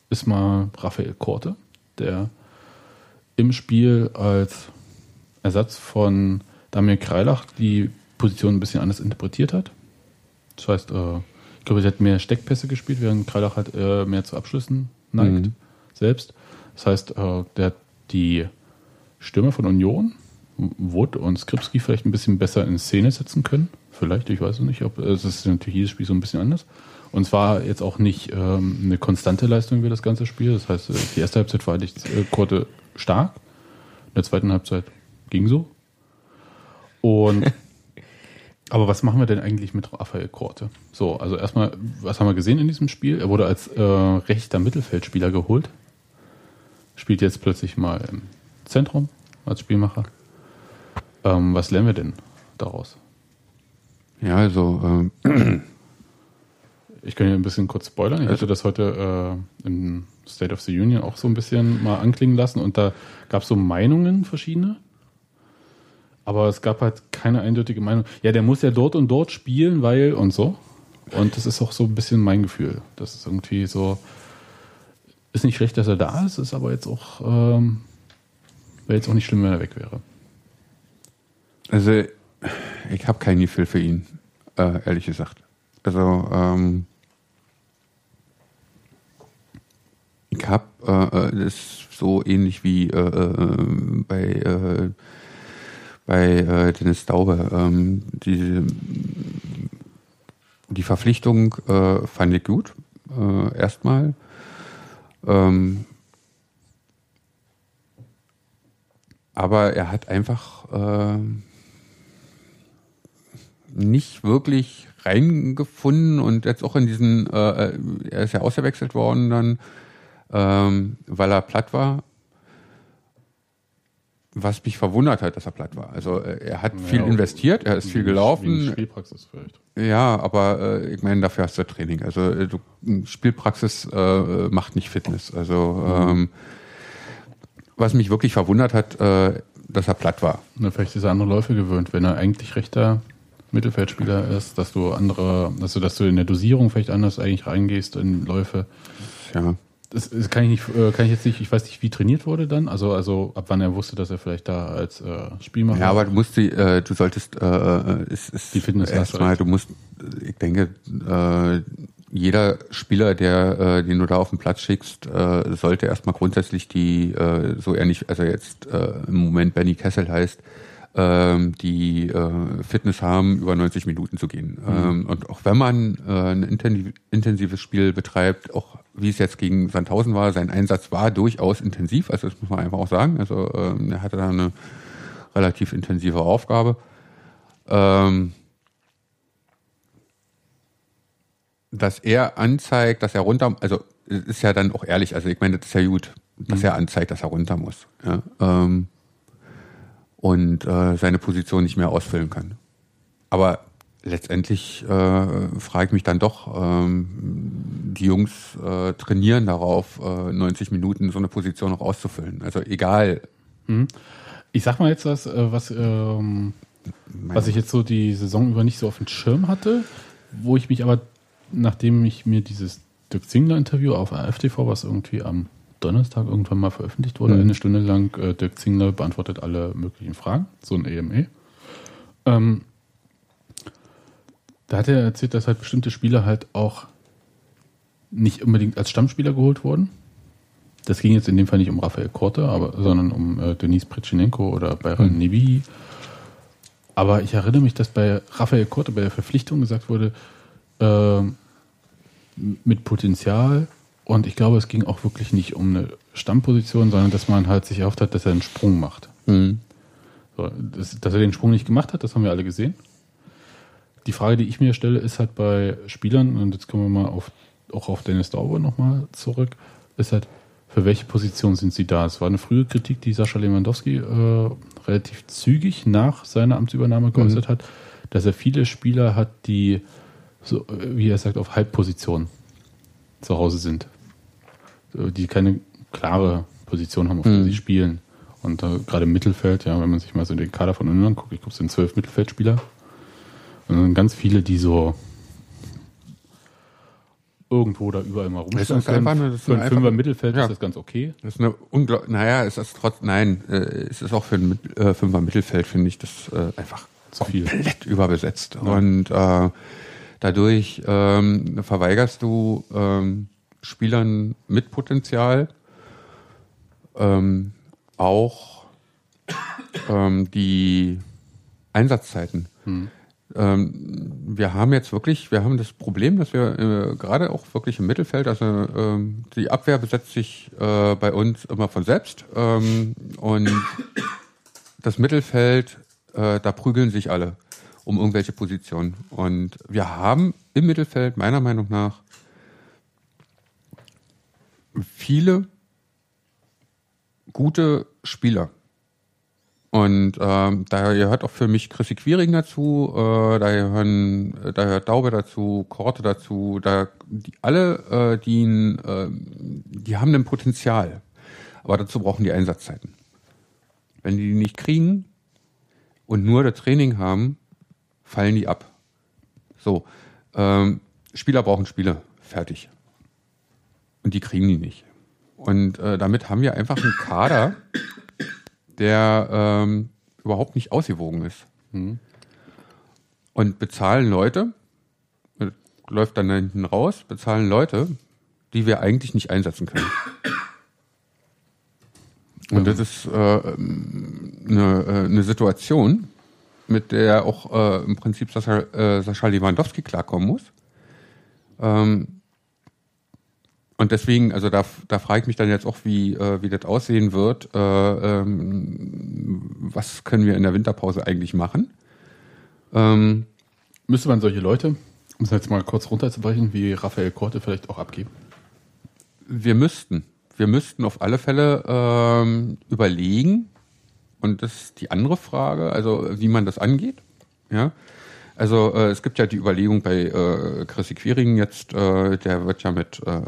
ist mal Raphael Korte, der im Spiel als Ersatz von Damir Kreilach die Position ein bisschen anders interpretiert hat. Das heißt, äh, ich glaube, sie hat mehr Steckpässe gespielt, während Kreilach halt äh, mehr zu Abschlüssen neigt Mhm. selbst. Das heißt, äh, der hat die Stürmer von Union, Wood und Skripski vielleicht ein bisschen besser in Szene setzen können. Vielleicht, ich weiß es nicht. Ob, es ist natürlich jedes Spiel so ein bisschen anders. Und es war jetzt auch nicht ähm, eine konstante Leistung über das ganze Spiel. Das heißt, äh, die erste Halbzeit war eigentlich äh, Korte stark. In der zweiten Halbzeit ging so. Und Aber was machen wir denn eigentlich mit Raphael Korte? So, also erstmal, was haben wir gesehen in diesem Spiel? Er wurde als äh, rechter Mittelfeldspieler geholt. Spielt jetzt plötzlich mal im Zentrum als Spielmacher. Ähm, was lernen wir denn daraus? Ja, also ähm, Ich kann hier ein bisschen kurz spoilern. Ich hatte das heute äh, im State of the Union auch so ein bisschen mal anklingen lassen und da gab es so Meinungen verschiedene. Aber es gab halt keine eindeutige Meinung. Ja, der muss ja dort und dort spielen, weil und so. Und das ist auch so ein bisschen mein Gefühl. Das ist irgendwie so. Ist nicht schlecht, dass er da ist, ist aber jetzt auch. Ähm, Wäre jetzt auch nicht schlimm, wenn er weg wäre. Also, ich habe kein Gefühl für ihn, äh, ehrlich gesagt. Also, ähm, ich habe, äh, äh, das so ähnlich wie äh, äh, bei, äh, bei äh, Dennis Daube. Ähm, die, die Verpflichtung äh, fand ich gut, äh, erstmal. Ähm, aber er hat einfach äh, nicht wirklich reingefunden und jetzt auch in diesen, äh, er ist ja ausgewechselt worden dann, ähm, weil er platt war. Was mich verwundert hat, dass er platt war. Also äh, er hat Ja, viel investiert, er ist viel gelaufen. Spielpraxis vielleicht. Ja, aber äh, ich meine, dafür hast du Training. Also äh, du, Spielpraxis äh, macht nicht Fitness. Also ähm, was mich wirklich verwundert hat, äh, dass er platt war. Na, vielleicht ist er andere Läufe gewöhnt, wenn er eigentlich rechter Mittelfeldspieler ist, dass du andere, also dass du in der Dosierung vielleicht anders eigentlich reingehst in Läufe. Ja. Das, das kann ich nicht, äh, kann ich jetzt nicht, ich weiß nicht, wie trainiert wurde dann, also, also ab wann er wusste, dass er vielleicht da als äh, Spielmacher. Ja, aber du musst die, äh, du solltest, äh, äh, es ist Die Fitness erstmal, du musst, ich denke, äh, jeder Spieler, der äh, den du da auf den Platz schickst, äh, sollte erstmal grundsätzlich die, äh, so ähnlich, also jetzt äh, im Moment Benny Kessel heißt, ähm, die äh, Fitness haben, über 90 Minuten zu gehen. Ähm, und auch wenn man äh, ein intensiv, intensives Spiel betreibt, auch wie es jetzt gegen Sandhausen war, sein Einsatz war durchaus intensiv, also das muss man einfach auch sagen. Also ähm, er hatte da eine relativ intensive Aufgabe. Ähm, dass er anzeigt, dass er runter, also ist ja dann auch ehrlich, also ich meine, das ist ja gut, dass er anzeigt, dass er runter muss. Ja, ähm, und äh, seine Position nicht mehr ausfüllen kann. Aber letztendlich äh, frage ich mich dann doch, ähm, die Jungs äh, trainieren darauf, äh, 90 Minuten so eine Position noch auszufüllen. Also egal. Ich sag mal jetzt was, äh, was, ähm, was ich jetzt so die Saison über nicht so auf dem Schirm hatte, wo ich mich aber, nachdem ich mir dieses Dirk Zingler Interview auf AFTV, was irgendwie am Donnerstag irgendwann mal veröffentlicht wurde, Mhm. eine Stunde lang, äh, Dirk Zingler beantwortet alle möglichen Fragen, so ein EME. Ähm, da hat er erzählt, dass halt bestimmte Spieler halt auch nicht unbedingt als Stammspieler geholt wurden. Das ging jetzt in dem Fall nicht um Raphael Korte, aber, sondern um äh, Denis Pritschenenko oder Bayram Nevi. Aber ich erinnere mich, dass bei Raphael Korte bei der Verpflichtung gesagt wurde, äh, mit Potenzial. Und ich glaube, es ging auch wirklich nicht um eine Stammposition, sondern dass man halt sich erhofft hat, dass er einen Sprung macht. So, das, dass er den Sprung nicht gemacht hat, das haben wir alle gesehen. Die Frage, die ich mir stelle, ist halt bei Spielern, und jetzt kommen wir mal auf, auch auf Dennis Dauber nochmal zurück, ist halt, für welche Position sind sie da? Es war eine frühe Kritik, die Sascha Lewandowski äh, relativ zügig nach seiner Amtsübernahme geäußert hat, dass er viele Spieler hat, die, so, wie er sagt, auf Halbposition zu Hause sind. Äh, Die keine klare Position haben, auf der sie spielen. Und äh, gerade im Mittelfeld, ja, wenn man sich mal so den Kader von Union anguckt, ich glaube, es sind zwölf Mittelfeldspieler. Und dann ganz viele, die so irgendwo da überall mal Das rumstehen ist einfach nur- können. das Für ein einfach- Fünfer Mittelfeld ja. ist das ganz okay. Das ist eine unglaublich, naja, es ist trotz, nein, äh, es ist auch für ein Mit- äh, Fünfer Mittelfeld, finde ich, das äh, einfach Zu viel. komplett überbesetzt. Und äh, dadurch ähm, verweigerst du ähm, Spielern mit Potenzial ähm, auch ähm, die Einsatzzeiten. Ähm, wir haben jetzt wirklich, wir haben das Problem, dass wir äh, gerade auch wirklich im Mittelfeld, also ähm, die Abwehr besetzt sich äh, bei uns immer von selbst ähm, und das Mittelfeld, äh, da prügeln sich alle. um irgendwelche Positionen. Und wir haben im Mittelfeld meiner Meinung nach viele gute Spieler. Und ähm, da gehört auch für mich Chrissy Quiring dazu, äh, da, gehören, da gehört Daube dazu, Korte dazu, da die, alle, äh, die, äh, die haben ein Potenzial. Aber dazu brauchen die Einsatzzeiten. Wenn die die nicht kriegen und nur das Training haben, fallen die ab. So, ähm, Spieler brauchen Spiele, fertig. Und die kriegen die nicht. Und äh, damit haben wir einfach einen Kader, der ähm, überhaupt nicht ausgewogen ist. Mhm. Und bezahlen Leute, äh, läuft dann da hinten raus, bezahlen Leute, die wir eigentlich nicht einsetzen können. Und das ist äh, eine, äh, eine Situation, mit der auch äh, im Prinzip Sascha, äh, Sascha Lewandowski klarkommen muss. Ähm, und deswegen, also da, da frage ich mich dann jetzt auch, wie, äh, wie das aussehen wird. Äh, ähm, was können wir in der Winterpause eigentlich machen? Ähm, Müsste man solche Leute, um es jetzt mal kurz runterzubrechen, wie Raphael Korte vielleicht auch abgeben? Wir müssten. Wir müssten auf alle Fälle ähm, überlegen, und das ist die andere Frage, also wie man das angeht. Ja, also äh, es gibt ja die Überlegung bei äh, Chrissy Quiring jetzt, äh, der wird ja mit äh,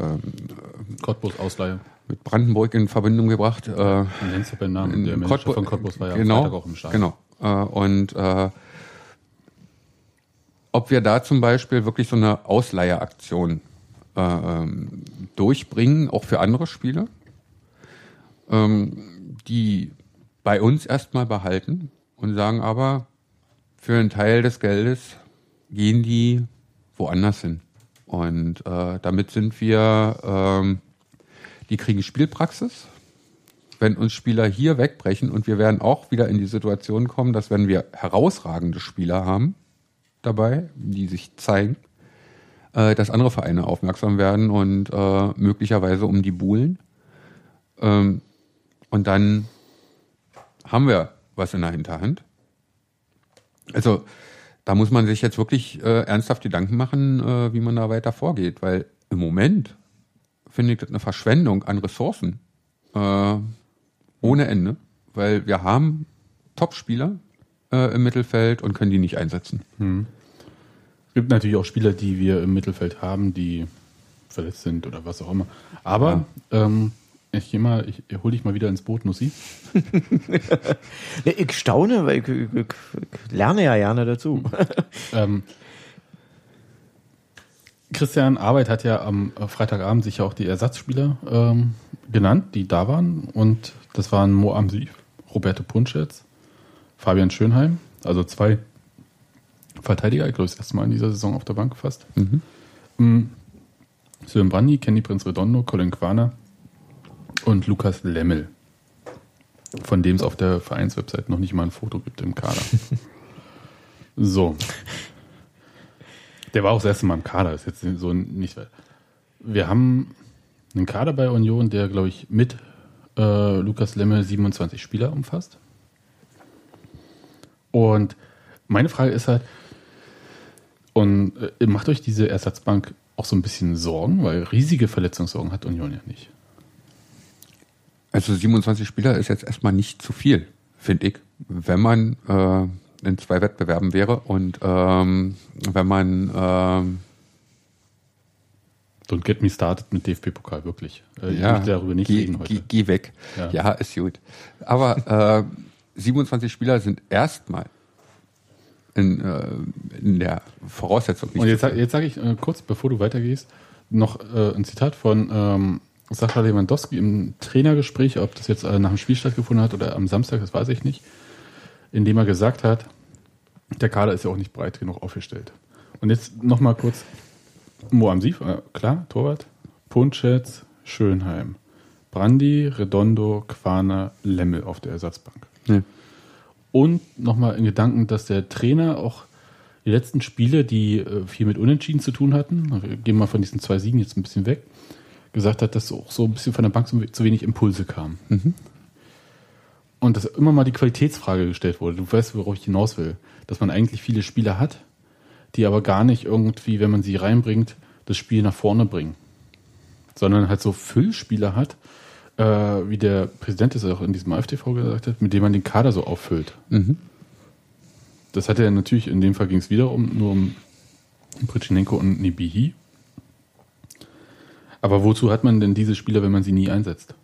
Cottbus Ausleihe mit Brandenburg in Verbindung gebracht. Äh, Nennst du beim Namen? Der Cottbus, von Cottbus war ja genau, am Freitag auch im Stadion. Genau. Äh, und äh, ob wir da zum Beispiel wirklich so eine Ausleiheaktion äh, ähm, durchbringen, auch für andere Spiele, ähm, die bei uns erstmal behalten und sagen aber, für einen Teil des Geldes gehen die woanders hin. Und äh, damit sind wir, ähm, die kriegen Spielpraxis. Wenn uns Spieler hier wegbrechen und wir werden auch wieder in die Situation kommen, dass wenn wir herausragende Spieler haben dabei, die sich zeigen, äh, dass andere Vereine aufmerksam werden und äh, möglicherweise um die buhlen. Ähm, und dann haben wir was in der Hinterhand. Also da muss man sich jetzt wirklich äh, ernsthaft Gedanken machen, äh, wie man da weiter vorgeht, weil im Moment finde ich das eine Verschwendung an Ressourcen äh, ohne Ende, weil wir haben Top-Spieler äh, im Mittelfeld und können die nicht einsetzen. Hm. Es gibt natürlich auch Spieler, die wir im Mittelfeld haben, die verletzt sind oder was auch immer. Aber ja. ähm, ich gehe mal, ich, ich hole dich mal wieder ins Boot, Nussi. ich staune, weil ich, ich, ich, lerne ja gerne dazu. ähm, Christian Arbeit hat ja am Freitagabend sich ja auch die Ersatzspieler ähm, genannt, die da waren. Und das waren Mo Amsiv, Roberto Punschetz, Fabian Schönheim, also zwei Verteidiger, ich glaube, das erste Mal in dieser Saison auf der Bank fast. Mhm. Mhm. Sören Brandy, Kenny Prinz Redondo, Colin Quaner und Lukas Lemmel, von dem es auf der Vereinswebsite noch nicht mal ein Foto gibt im Kader. so. Der war auch das erste Mal im Kader, ist jetzt so nicht. Wir haben einen Kader bei Union, der, glaube ich, mit äh, Lukas Lemmel 27 Spieler umfasst. Und meine Frage ist halt, und äh, macht euch diese Ersatzbank auch so ein bisschen Sorgen, weil riesige Verletzungssorgen hat Union ja nicht. Also 27 Spieler ist jetzt erstmal nicht zu viel, finde ich, wenn man äh, in zwei Wettbewerben wäre und ähm, wenn man ähm, Don't get me started mit DFB-Pokal, wirklich. Äh, ich ja, möchte darüber nicht geh, reden heute. Geh, geh weg. Ja. ja. ist gut. Aber äh, 27 Spieler sind erstmal in, äh, in der Voraussetzung nicht. Und jetzt, jetzt sage ich äh, kurz, bevor du weitergehst, noch äh, ein Zitat von ähm, Sascha Lewandowski im Trainergespräch, ob das jetzt äh, nach dem Spiel stattgefunden hat oder am Samstag, das weiß ich nicht, indem er gesagt hat, der Kader ist ja auch nicht breit genug aufgestellt. Und jetzt nochmal kurz Mo Amsiv, äh, klar, Torwart, Punschetz, Schönheim, Brandi, Redondo, Quaner, Lemmel auf der Ersatzbank. Ja. Und nochmal in Gedanken, dass der Trainer auch die letzten Spiele, die äh, viel mit Unentschieden zu tun hatten, wir gehen mal von diesen zwei Siegen jetzt ein bisschen weg, gesagt hat, dass auch so ein bisschen von der Bank zu wenig Impulse kamen. Mhm. und dass immer mal die Qualitätsfrage gestellt wurde. Du weißt, worauf ich hinaus will. Dass man eigentlich viele Spieler hat, die aber gar nicht irgendwie, wenn man sie reinbringt, das Spiel nach vorne bringen. Sondern halt so Füllspieler hat, äh, wie der Präsident es auch in diesem AfTV gesagt hat, mit dem man den Kader so auffüllt. Mhm. Das hatte er natürlich, in dem Fall ging es wieder um, nur um Pritschenenko und Nibihi. Aber wozu hat man denn diese Spieler, wenn man sie nie einsetzt?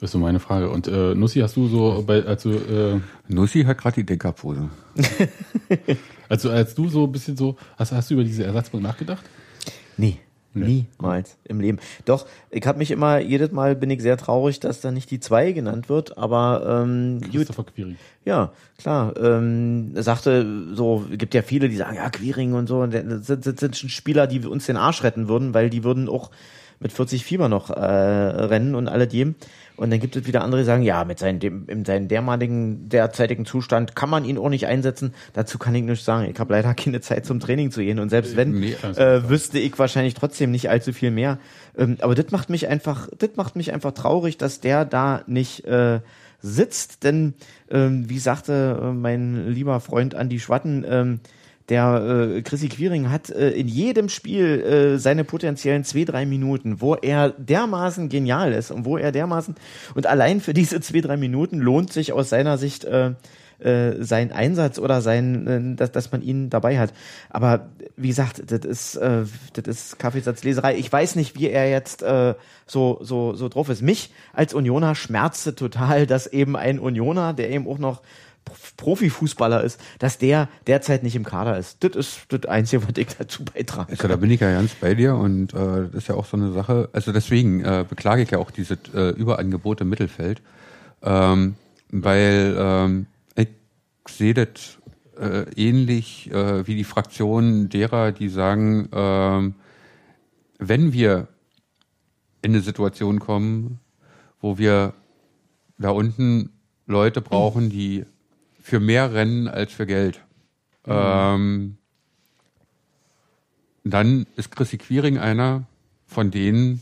Das ist so meine Frage. Und äh, Nussi, hast du so bei, also äh, Nussi hat gerade die Deckerpose. also als du so ein bisschen so, hast, hast du über diese Ersatzbank nachgedacht? Nee. Nee. Niemals im Leben. Doch, ich habe mich immer, jedes Mal bin ich sehr traurig, dass da nicht die zwei genannt wird, aber ähm, gut, Christopher Quiring. ja, klar. Ähm, er sagte so, gibt ja viele, die sagen, ja, Queering und so, und das sind, das sind Spieler, die uns den Arsch retten würden, weil die würden auch mit 40 Fieber noch äh, rennen und alle dem. Und dann gibt es wieder andere, die sagen, ja, mit seinem, dem, in seinem dermaligen, derzeitigen Zustand kann man ihn auch nicht einsetzen. Dazu kann ich nichts sagen. Ich habe leider keine Zeit zum Training zu gehen. Und selbst wenn, Nee, also- äh, wüsste ich wahrscheinlich trotzdem nicht allzu viel mehr. Ähm, aber das macht mich einfach, das macht mich einfach traurig, dass der da nicht äh, sitzt. Denn, ähm, wie sagte äh, mein lieber Freund Andi Schwatten, ähm, der äh, Chrissy Quiring hat äh, in jedem Spiel äh, seine potenziellen zwei, drei Minuten, wo er dermaßen genial ist und wo er dermaßen und allein für diese zwei, drei Minuten lohnt sich aus seiner Sicht äh, äh, sein Einsatz oder sein, äh, dass, dass man ihn dabei hat. Aber wie gesagt, das ist, äh, das ist Kaffeesatzleserei. Ich weiß nicht, wie er jetzt äh, so, so, so drauf ist. Mich als Unioner schmerzte total, dass eben ein Unioner, der eben auch noch Profifußballer ist, dass der derzeit nicht im Kader ist. Das ist das Einzige, was ich dazu beitragen Also da bin ich ja ganz bei dir und äh, das ist ja auch so eine Sache. Also deswegen äh, beklage ich ja auch diese äh, Überangebot im Mittelfeld, ähm, weil ähm, ich sehe das äh, ähnlich äh, wie die Fraktion derer, die sagen, ähm, wenn wir in eine Situation kommen, wo wir da unten Leute brauchen, die für mehr rennen als für Geld. Ähm, dann ist Chrissy Quiring einer von denen,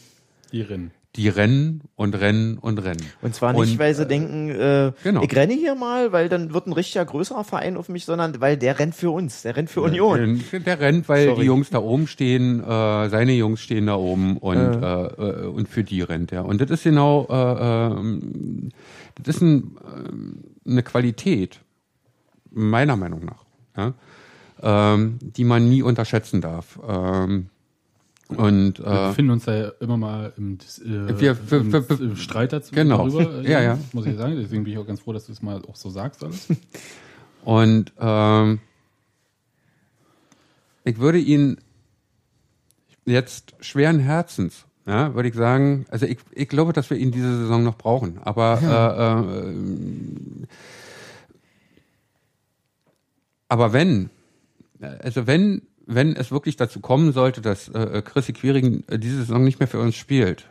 Die Rennen. die rennen und rennen und rennen. Und zwar nicht, Und, weil sie denken, äh, genau. ich renne hier mal, weil dann wird ein richtiger größerer Verein auf mich, sondern weil der rennt für uns, der rennt für Union. Der, der rennt, weil Sorry. die Jungs da oben stehen, äh, seine Jungs stehen da oben und, äh. Äh, und für die rennt er. Und das ist genau, äh, ähm, das ist ein, eine Qualität, meiner Meinung nach, ja, ähm, die man nie unterschätzen darf. Ähm, und Wir äh, befinden uns da ja immer mal im, äh, Wir- wir- im, wir- im Streit dazu Genau. darüber. Ja, ja. Muss ich sagen. Deswegen bin ich auch ganz froh, dass du es mal auch so sagst alles. Und ähm, ich würde ihn jetzt schweren Herzens, ja, würde ich sagen, also ich, ich glaube, dass wir ihn diese Saison noch brauchen. Aber äh, äh, aber wenn, also wenn, wenn es wirklich dazu kommen sollte, dass äh, Chrissy Quiring äh, diese Saison nicht mehr für uns spielt,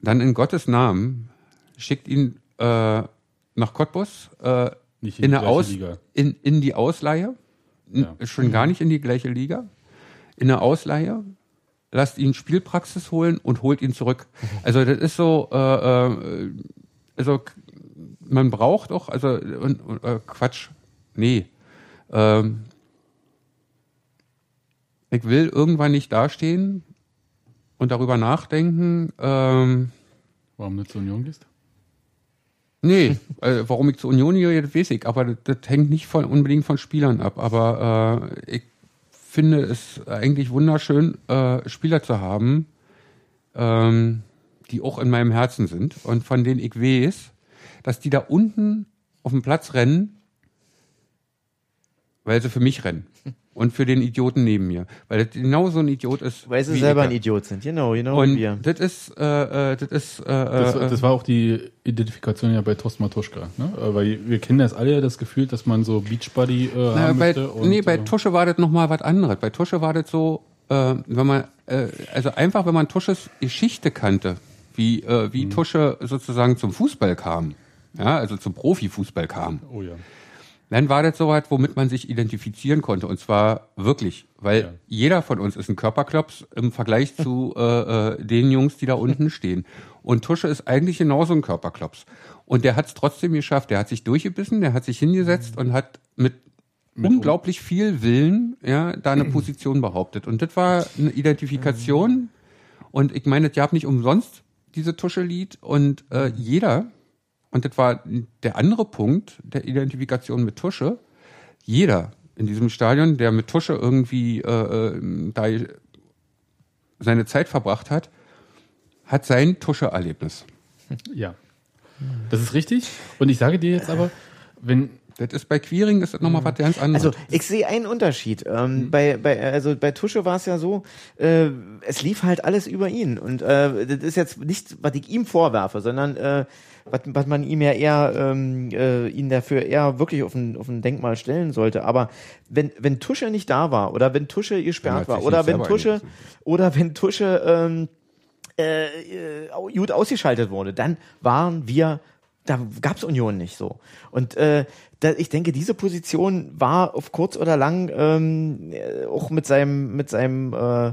dann in Gottes Namen schickt ihn äh, nach Cottbus äh, Nicht in, in die Aus. In, in die Ausleihe, Ja. schon gar nicht in die gleiche Liga, in eine Ausleihe, lasst ihn Spielpraxis holen und holt ihn zurück. Also das ist so, äh, äh, also man braucht doch, also und, und, äh, Quatsch, nee. Ähm, ich will irgendwann nicht dastehen und darüber nachdenken, ähm, Warum du zur Union gehst? Nee, äh, warum ich zur Union gehe, das weiß ich, aber das, das hängt nicht von, unbedingt von Spielern ab. Aber äh, ich finde es eigentlich wunderschön, äh, Spieler zu haben, ähm, die auch in meinem Herzen sind und von denen ich weiß, dass die da unten auf dem Platz rennen, weil sie für mich rennen. Und für den Idioten neben mir. Weil das genau so ein Idiot ist. Weil sie wie selber ich. ein Idiot sind, genau, genau wie Und wir. das ist, äh, äh, das ist, äh, Das, äh, das war auch die Identifikation ja bei Thorsten Matuschka. Ne? Äh, Weil wir kennen das alle, das Gefühl, dass man so Beachbuddy äh, Na, haben bei, möchte. Und, nee, bei äh, Tusche war das nochmal was anderes. Bei Tusche war das so, äh, wenn man, äh, also einfach, wenn man Tusches Geschichte kannte, wie, äh, Mhm. wie Tusche sozusagen zum Fußball kam, ja, also zum Profifußball kam, Oh ja. Dann war das so was, womit man sich identifizieren konnte. Und zwar wirklich, weil jeder von uns ist ein Körperklops im Vergleich zu äh, äh, den Jungs, die da unten stehen. Und Tusche ist eigentlich genauso ein Körperklops. Und der hat es trotzdem geschafft. Der hat sich durchgebissen, der hat sich hingesetzt und hat mit, mit unglaublich viel Willen ja, da eine Position behauptet. Und das war eine Identifikation. Und ich meine, es gab nicht umsonst diese Tusche-Lied. Und äh, jeder, und das war der andere Punkt der Identifikation mit Tusche, jeder in diesem Stadion, der mit Tusche irgendwie äh, äh da seine Zeit verbracht hat, hat sein Tusche-Erlebnis. Ja. Das ist richtig. Und ich sage dir jetzt aber, wenn. Das ist bei Queering ist das nochmal was ganz anderes. Also ich sehe einen Unterschied. Ähm, mhm. bei, bei, also bei Tusche war es ja so, äh, es lief halt alles über ihn. Und äh, das ist jetzt nicht, was ich ihm vorwerfe, sondern äh, was, was man ihm ja eher ähm, äh, ihn dafür eher wirklich auf ein, auf ein Denkmal stellen sollte. Aber wenn, wenn Tusche nicht da war oder wenn Tusche gesperrt war oder wenn Tusche oder wenn Tusche ähm, äh, äh, gut ausgeschaltet wurde, dann waren wir, da gab's Union nicht so. Und äh, da, ich denke, diese Position war auf kurz oder lang ähm, äh, auch mit seinem, mit seinem äh,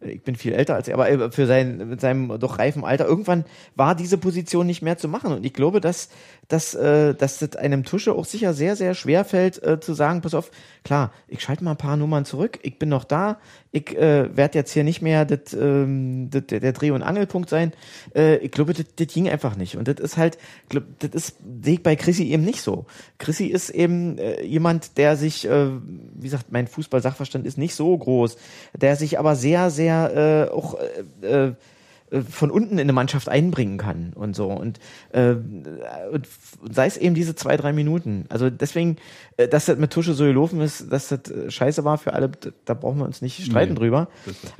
ich bin viel älter als er, aber äh, für sein, mit seinem doch reifen Alter, irgendwann war diese Position nicht mehr zu machen. Und ich glaube, dass, dass, äh, dass das einem Tusche auch sicher sehr, sehr schwer fällt, äh, zu sagen, pass auf, klar, ich schalte mal ein paar Nummern zurück, ich bin noch da, ich äh, werde jetzt hier nicht mehr das, ähm, das, der, Dreh- und Angelpunkt sein. Äh, ich glaube, das, das ging einfach nicht. Und das ist halt, das ist, sehe ich bei Chrissy eben nicht so. Chrissy ist eben äh, jemand, der sich, äh, wie gesagt, mein Fußball-Sachverstand ist nicht so groß, der sich aber sehr, sehr äh, auch äh, äh, von unten in eine Mannschaft einbringen kann und so und, äh, und sei es eben diese zwei drei Minuten also deswegen äh, dass das mit Tusche so gelaufen ist dass das äh, scheiße war für alle da brauchen wir uns nicht streiten nee, drüber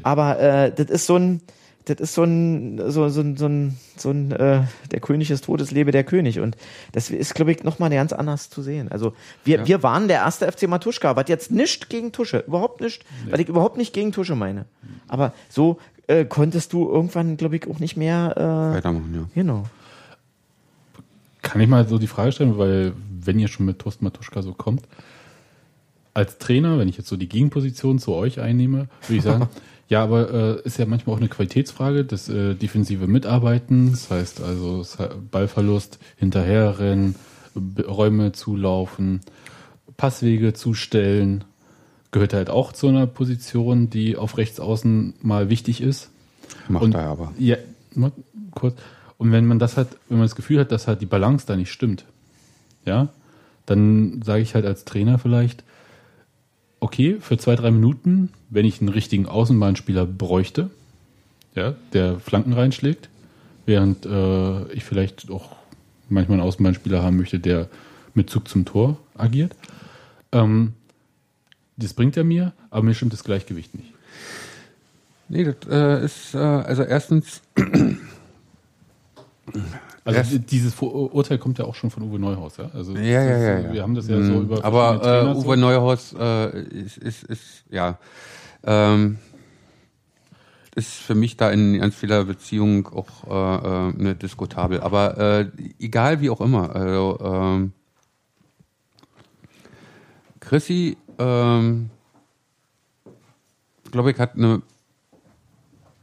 aber äh, das ist so ein das ist so ein, so, so, so ein, so ein, äh, der König ist tot, es lebe der König. Und das ist, glaube ich, nochmal ganz anders zu sehen. Also wir, ja. wir waren der erste FC Matuschka, was jetzt nicht gegen Tusche, überhaupt nicht, nee. weil ich überhaupt nicht gegen Tusche meine. Aber so äh, konntest du irgendwann, glaube ich, auch nicht mehr äh, weitermachen. Ja. Genau. Kann ich mal so die Frage stellen, weil wenn ihr schon mit Toast Matuschka so kommt, als Trainer, wenn ich jetzt so die Gegenposition zu euch einnehme, würde ich sagen, ja, aber äh, ist ja manchmal auch eine Qualitätsfrage des äh, defensive Mitarbeiten. Das heißt also Ballverlust, hinterherrennen, Räume zulaufen, Passwege zustellen, gehört halt auch zu einer Position, die auf rechts außen mal wichtig ist. Macht und, er aber. Ja, kurz. Und wenn man das hat, wenn man das Gefühl hat, dass halt die Balance da nicht stimmt, ja, dann sage ich halt als Trainer vielleicht, okay, für zwei, drei Minuten, wenn ich einen richtigen Außenbahnspieler bräuchte, ja, der Flanken reinschlägt, während äh, ich vielleicht auch manchmal einen Außenbahnspieler haben möchte, der mit Zug zum Tor agiert. Ähm, das bringt er mir, aber mir stimmt das Gleichgewicht nicht. Nee, das äh, ist, äh, also erstens. Also Erst, dieses Urteil kommt ja auch schon von Uwe Neuhaus, ja? Also ja, ja, ja, ja, Wir haben das ja mhm. so über. Aber äh, Uwe so. Neuhaus äh, ist, ist, ist, ja, ähm, ist für mich da in ganz vieler Beziehung auch äh, äh, ne, diskutabel. Aber äh, egal wie auch immer. Also, ähm, Chrissy ähm, glaube ich, hat eine,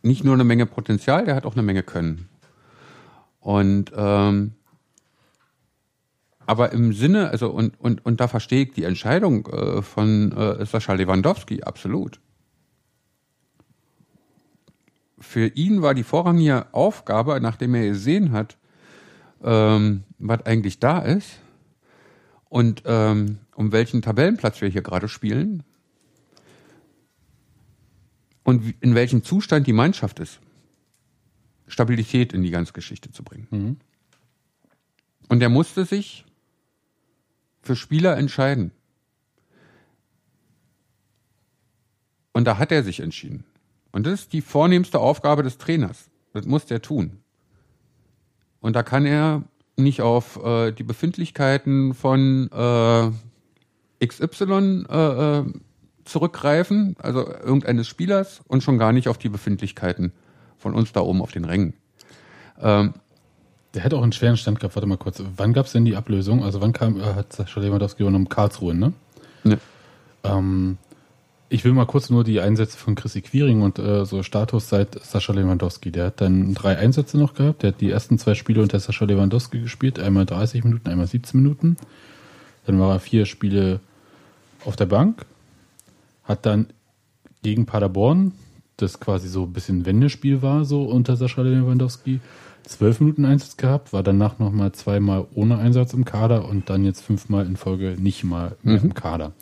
nicht nur eine Menge Potenzial, der hat auch eine Menge Können. Und ähm, aber im Sinne, also und, und, und da verstehe ich die Entscheidung äh, von äh, Sascha Lewandowski absolut. Für ihn war die vorrangige Aufgabe, nachdem er gesehen hat, ähm, was eigentlich da ist und ähm, um welchen Tabellenplatz wir hier gerade spielen und in welchem Zustand die Mannschaft ist. Stabilität in die ganze Geschichte zu bringen. Mhm. Und er musste sich für Spieler entscheiden. Und da hat er sich entschieden. Und das ist die vornehmste Aufgabe des Trainers. Das muss der tun. Und da kann er nicht auf äh, die Befindlichkeiten von äh, XY äh, äh, zurückgreifen, also irgendeines Spielers, und schon gar nicht auf die Befindlichkeiten von uns da oben auf den Rängen. Ähm, der hätte auch einen schweren Stand gehabt. Warte mal kurz. Wann gab es denn die Ablösung? Also wann kam, äh, hat Sascha Lewandowski übernommen? Karlsruhe, ne? Ne. Ähm, Ich will mal kurz nur die Einsätze von Chrissy Quiring und äh, so Status seit Sascha Lewandowski. Der hat dann drei Einsätze noch gehabt. Der hat die ersten zwei Spiele unter Sascha Lewandowski gespielt. Einmal 30 Minuten, einmal 17 Minuten. Dann war er vier Spiele auf der Bank. Hat dann gegen Paderborn, das quasi so ein bisschen Wendespiel war, so unter Sascha Lewandowski, zwölf Minuten Einsatz gehabt. War danach nochmal zweimal ohne Einsatz im Kader und dann jetzt fünfmal in Folge nicht mal mehr im Kader.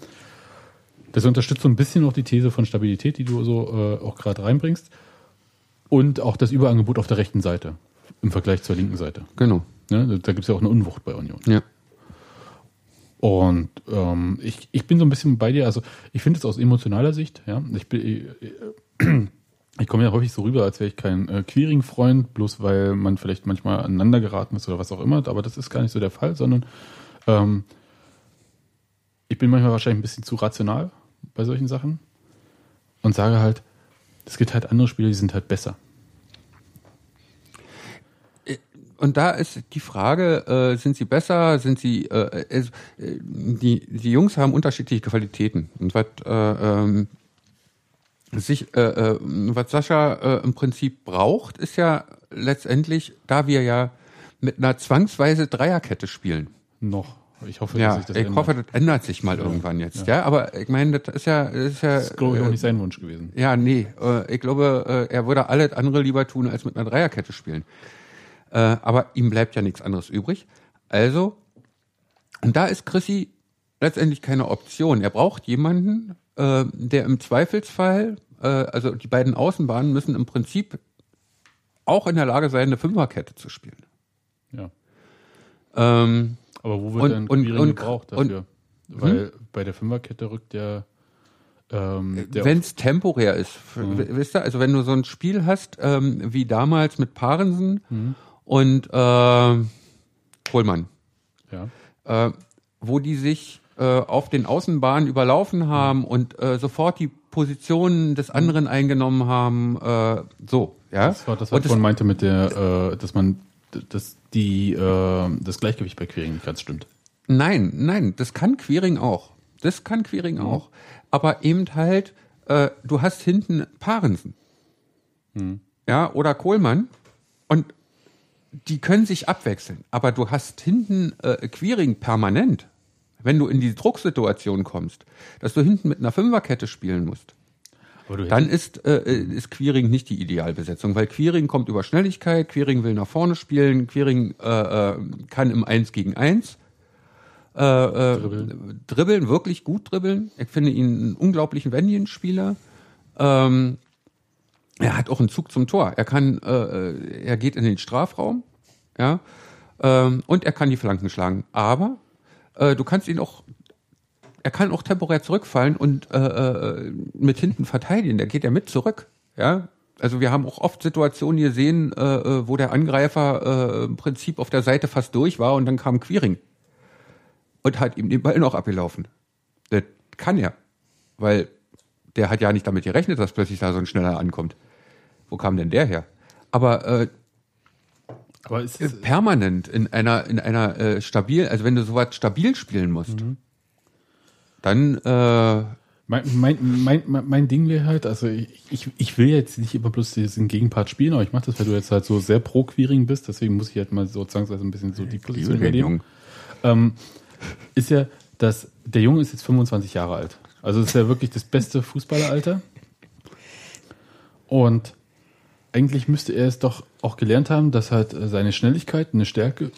Das unterstützt so ein bisschen auch die These von Stabilität, die du so äh, auch gerade reinbringst. Und auch das Überangebot auf der rechten Seite im Vergleich zur linken Seite. Genau. Ne? Da gibt es ja auch eine Unwucht bei Union. Ja. Und ähm, ich, ich bin so ein bisschen bei dir. Also ich finde es aus emotionaler Sicht, ja. Ich bin, ich, ich komme ja häufig so rüber, als wäre ich kein äh, Queering-Freund, bloß weil man vielleicht manchmal aneinander geraten ist oder was auch immer. Aber das ist gar nicht so der Fall, sondern ähm, ich bin manchmal wahrscheinlich ein bisschen zu rational bei solchen Sachen und sage halt, es gibt halt andere Spieler, die sind halt besser. Und da ist die Frage, äh, sind sie besser, sind sie, äh, äh, die, die Jungs haben unterschiedliche Qualitäten. Und was, äh, ähm, sich, äh, äh, was Sascha äh, im Prinzip braucht, ist ja letztendlich, da wir ja mit einer zwangsweise Dreierkette spielen. Noch. Ich hoffe, Ja, dass sich ich das ändert. hoffe, das ändert sich mal irgendwann jetzt. Ja. aber ich meine, das ist ja, das ist ja. Das ist, glaube ich, auch äh, nicht sein Wunsch gewesen. Ja, nee, äh, ich glaube, er würde alles andere lieber tun, als mit einer Dreierkette spielen. Äh, aber ihm bleibt ja nichts anderes übrig. Also, und da ist Chrissy letztendlich keine Option. Er braucht jemanden, äh, der im Zweifelsfall, äh, also die beiden Außenbahnen müssen im Prinzip auch in der Lage sein, eine Fünferkette zu spielen. Ja. Ähm, Aber wo wird Und- denn und- und- gebraucht und- dafür? Weil bei der Fünferkette rückt der, ähm, der wenn es temporär ist, w- wisst ihr, also wenn du so ein Spiel hast, ähm, wie damals mit Parensen und äh, Kohlmann, ja. äh, wo die sich äh, auf den Außenbahnen überlaufen haben und äh, sofort die Positionen des anderen eingenommen haben, äh, so, ja. Das war das, was vorhin meinte mit der, äh, dass man, dass die, äh, das Gleichgewicht bei Quiring nicht ganz stimmt. Nein, nein, das kann Queering auch. Das kann Queering auch. Aber eben halt, äh, du hast hinten Parensen. Ja, oder Kohlmann. Und die können sich abwechseln. Aber du hast hinten äh, Queering permanent. Wenn du in die Drucksituation kommst, dass du hinten mit einer Fünferkette spielen musst, dann ist, äh, ist Queering nicht die Idealbesetzung, weil Queering kommt über Schnelligkeit, Queering will nach vorne spielen, Queering äh, äh, kann im 1 gegen 1 äh, äh, Dribbeln. dribbeln, wirklich gut dribbeln. Ich finde ihn einen unglaublichen Wendienspieler. Ähm, er hat auch einen Zug zum Tor. Er kann, äh, äh, er geht in den Strafraum, ja, ähm, und er kann die Flanken schlagen. Aber äh, du kannst ihn auch er kann auch temporär zurückfallen und äh, äh, mit hinten verteidigen. Der geht ja mit zurück. Ja, also wir haben auch oft Situationen gesehen, äh, äh, wo der Angreifer äh, im Prinzip auf der Seite fast durch war und dann kam Quiring und hat ihm den Ball noch abgelaufen. Das kann er, weil der hat ja nicht damit gerechnet, dass plötzlich da so ein schneller ankommt. Wo kam denn der her? Aber äh, aber es ist, permanent in einer in einer äh, stabil, also wenn du sowas stabil spielen musst, dann äh, Mein, mein, mein, mein, Ding wäre halt, also ich, ich, ich will jetzt nicht immer bloß diesen Gegenpart spielen, aber ich mache das, weil du jetzt halt so sehr pro Queering bist, deswegen muss ich halt mal so zwangsweise ein bisschen so die Position übernehmen. Ähm, ist ja, dass der Junge ist jetzt 25 Jahre alt. Also ist ja wirklich das beste Fußballeralter. Und eigentlich müsste er es doch auch gelernt haben, dass halt seine Schnelligkeit eine Stärke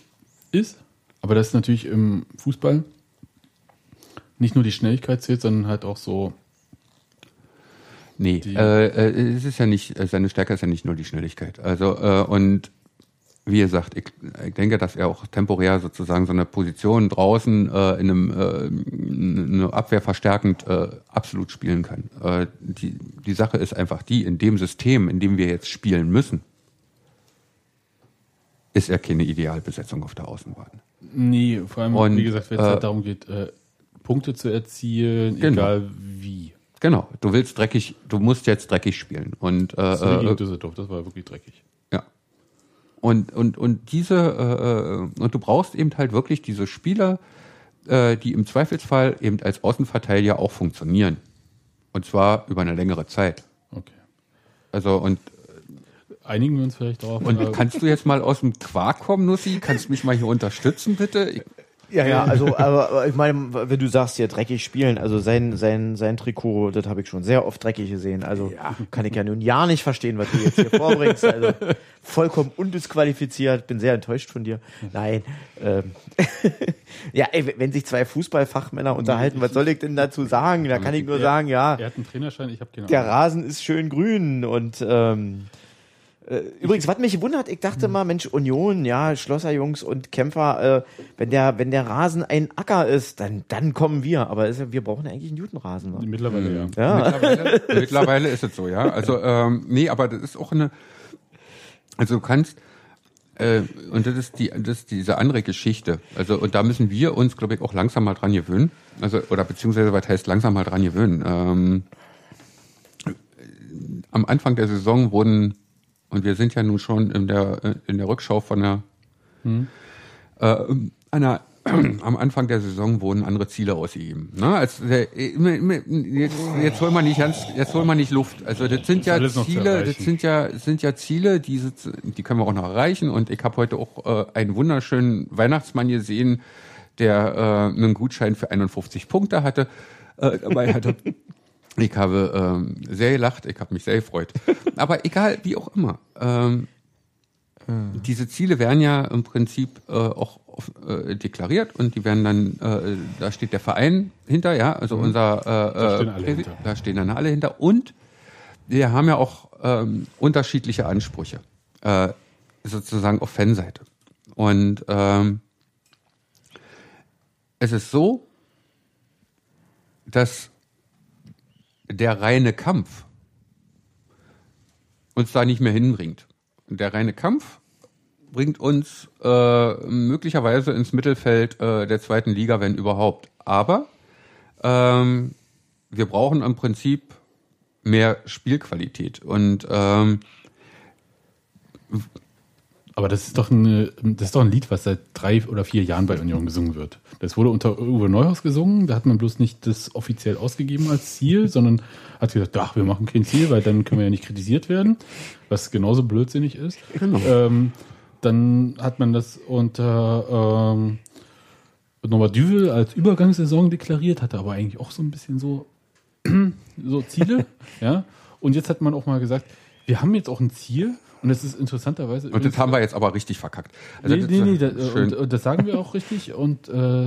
ist. Aber das ist natürlich im Fußball nicht nur die Schnelligkeit zählt, sondern halt auch so Nee, äh, äh, es ist ja nicht, äh, seine Stärke ist ja nicht nur die Schnelligkeit. Also, äh, und wie gesagt, ich, ich denke, dass er auch temporär sozusagen so eine Position draußen äh, in einem äh, Abwehr verstärkend äh, absolut spielen kann. Äh, die, die Sache ist einfach die, in dem System, in dem wir jetzt spielen müssen, ist er keine Idealbesetzung auf der Außenbahn. Nee, vor allem, Und, wie gesagt, wenn es äh, halt darum geht, äh, Punkte zu erzielen, Genau. egal wie. Genau, du willst dreckig, du musst jetzt dreckig spielen. Und äh, So wie äh, gegen Düsseldorf, das war wirklich dreckig. Und, und, und diese, äh, äh, und du brauchst eben halt wirklich diese Spieler, äh, die im Zweifelsfall eben als Außenverteidiger auch funktionieren. Und zwar über eine längere Zeit. Okay. Also und Einigen wir uns vielleicht darauf. und äh, kannst du jetzt mal aus dem Quark kommen, Nussi? Kannst du mich mal hier unterstützen, bitte? Ich, Ja, ja, also, aber, aber ich meine, wenn du sagst, hier dreckig spielen, also sein, sein, sein Trikot, das habe ich schon sehr oft dreckig gesehen. Also kann ich ja nun ja nicht verstehen, was du jetzt hier vorbringst. Also vollkommen undisqualifiziert, bin sehr enttäuscht von dir. Nein. Ähm, ja, ey, wenn sich zwei Fußballfachmänner unterhalten, was soll ich denn dazu sagen? Da kann ich nur sagen, ja, er hat einen Trainerschein, ich habe keine der. Rasen ist schön grün und ähm, äh, übrigens, was mich wundert, ich dachte mal, Mensch, Union, ja, Schlosserjungs und Kämpfer, äh, wenn der, wenn der Rasen ein Acker ist, dann, dann kommen wir. Aber ist, wir brauchen ja eigentlich einen Jutenrasen. Ne? Mittlerweile ja. Ja. mittlerweile, mittlerweile ist es so, ja. Also ähm, nee, aber das ist auch eine. Also du kannst äh, und das ist die, das ist diese andere Geschichte. Also und da müssen wir uns, glaube ich, auch langsam mal dran gewöhnen. Also oder beziehungsweise was heißt langsam mal dran gewöhnen. Ähm, am Anfang der Saison wurden und wir sind ja nun schon in der äh, in der Rückschau von der äh, einer am Anfang der Saison wurden andere Ziele ausgegeben. Ne? Also jetzt, jetzt holen wir nicht ganz, jetzt holen wir nicht Luft. Also das sind ja zu Ziele, das sind ja sind ja Ziele, die die können wir auch noch erreichen. Und ich habe heute auch äh, einen wunderschönen Weihnachtsmann gesehen, der äh, einen Gutschein für 51 Punkte hatte, äh, dabei hatte. Ich habe ähm, sehr gelacht, ich habe mich sehr gefreut. Aber egal, wie auch immer. Ähm, diese Ziele werden ja im Prinzip äh, auch äh, deklariert und die werden dann, äh, da steht der Verein hinter, ja, also unser, äh, Da stehen äh, alle hinter. da stehen dann alle hinter und wir haben ja auch ähm, unterschiedliche Ansprüche, äh, sozusagen auf Fanseite. Und ähm, es ist so, dass der reine Kampf uns da nicht mehr hinbringt. Der reine Kampf bringt uns äh, möglicherweise ins Mittelfeld äh, der zweiten Liga, wenn überhaupt. Aber ähm, wir brauchen im Prinzip mehr Spielqualität. Und ähm, Aber das ist doch eine, das ist doch ein Lied, was seit drei oder vier Jahren bei Union gesungen wird. Das wurde unter Uwe Neuhaus gesungen. Da hat man bloß nicht das offiziell ausgegeben als Ziel, sondern hat gesagt, ach, wir machen kein Ziel, weil dann können wir ja nicht kritisiert werden, was genauso blödsinnig ist. Ähm, dann hat man das unter ähm, Norbert Düvel als Übergangssaison deklariert, hatte aber eigentlich auch so ein bisschen so, so Ziele. ja. Und jetzt hat man auch mal gesagt, wir haben jetzt auch ein Ziel. Und das ist interessanterweise. und das haben wir jetzt aber richtig verkackt. Also Nee, nee, nee, das, und, und das sagen wir auch richtig. Und äh,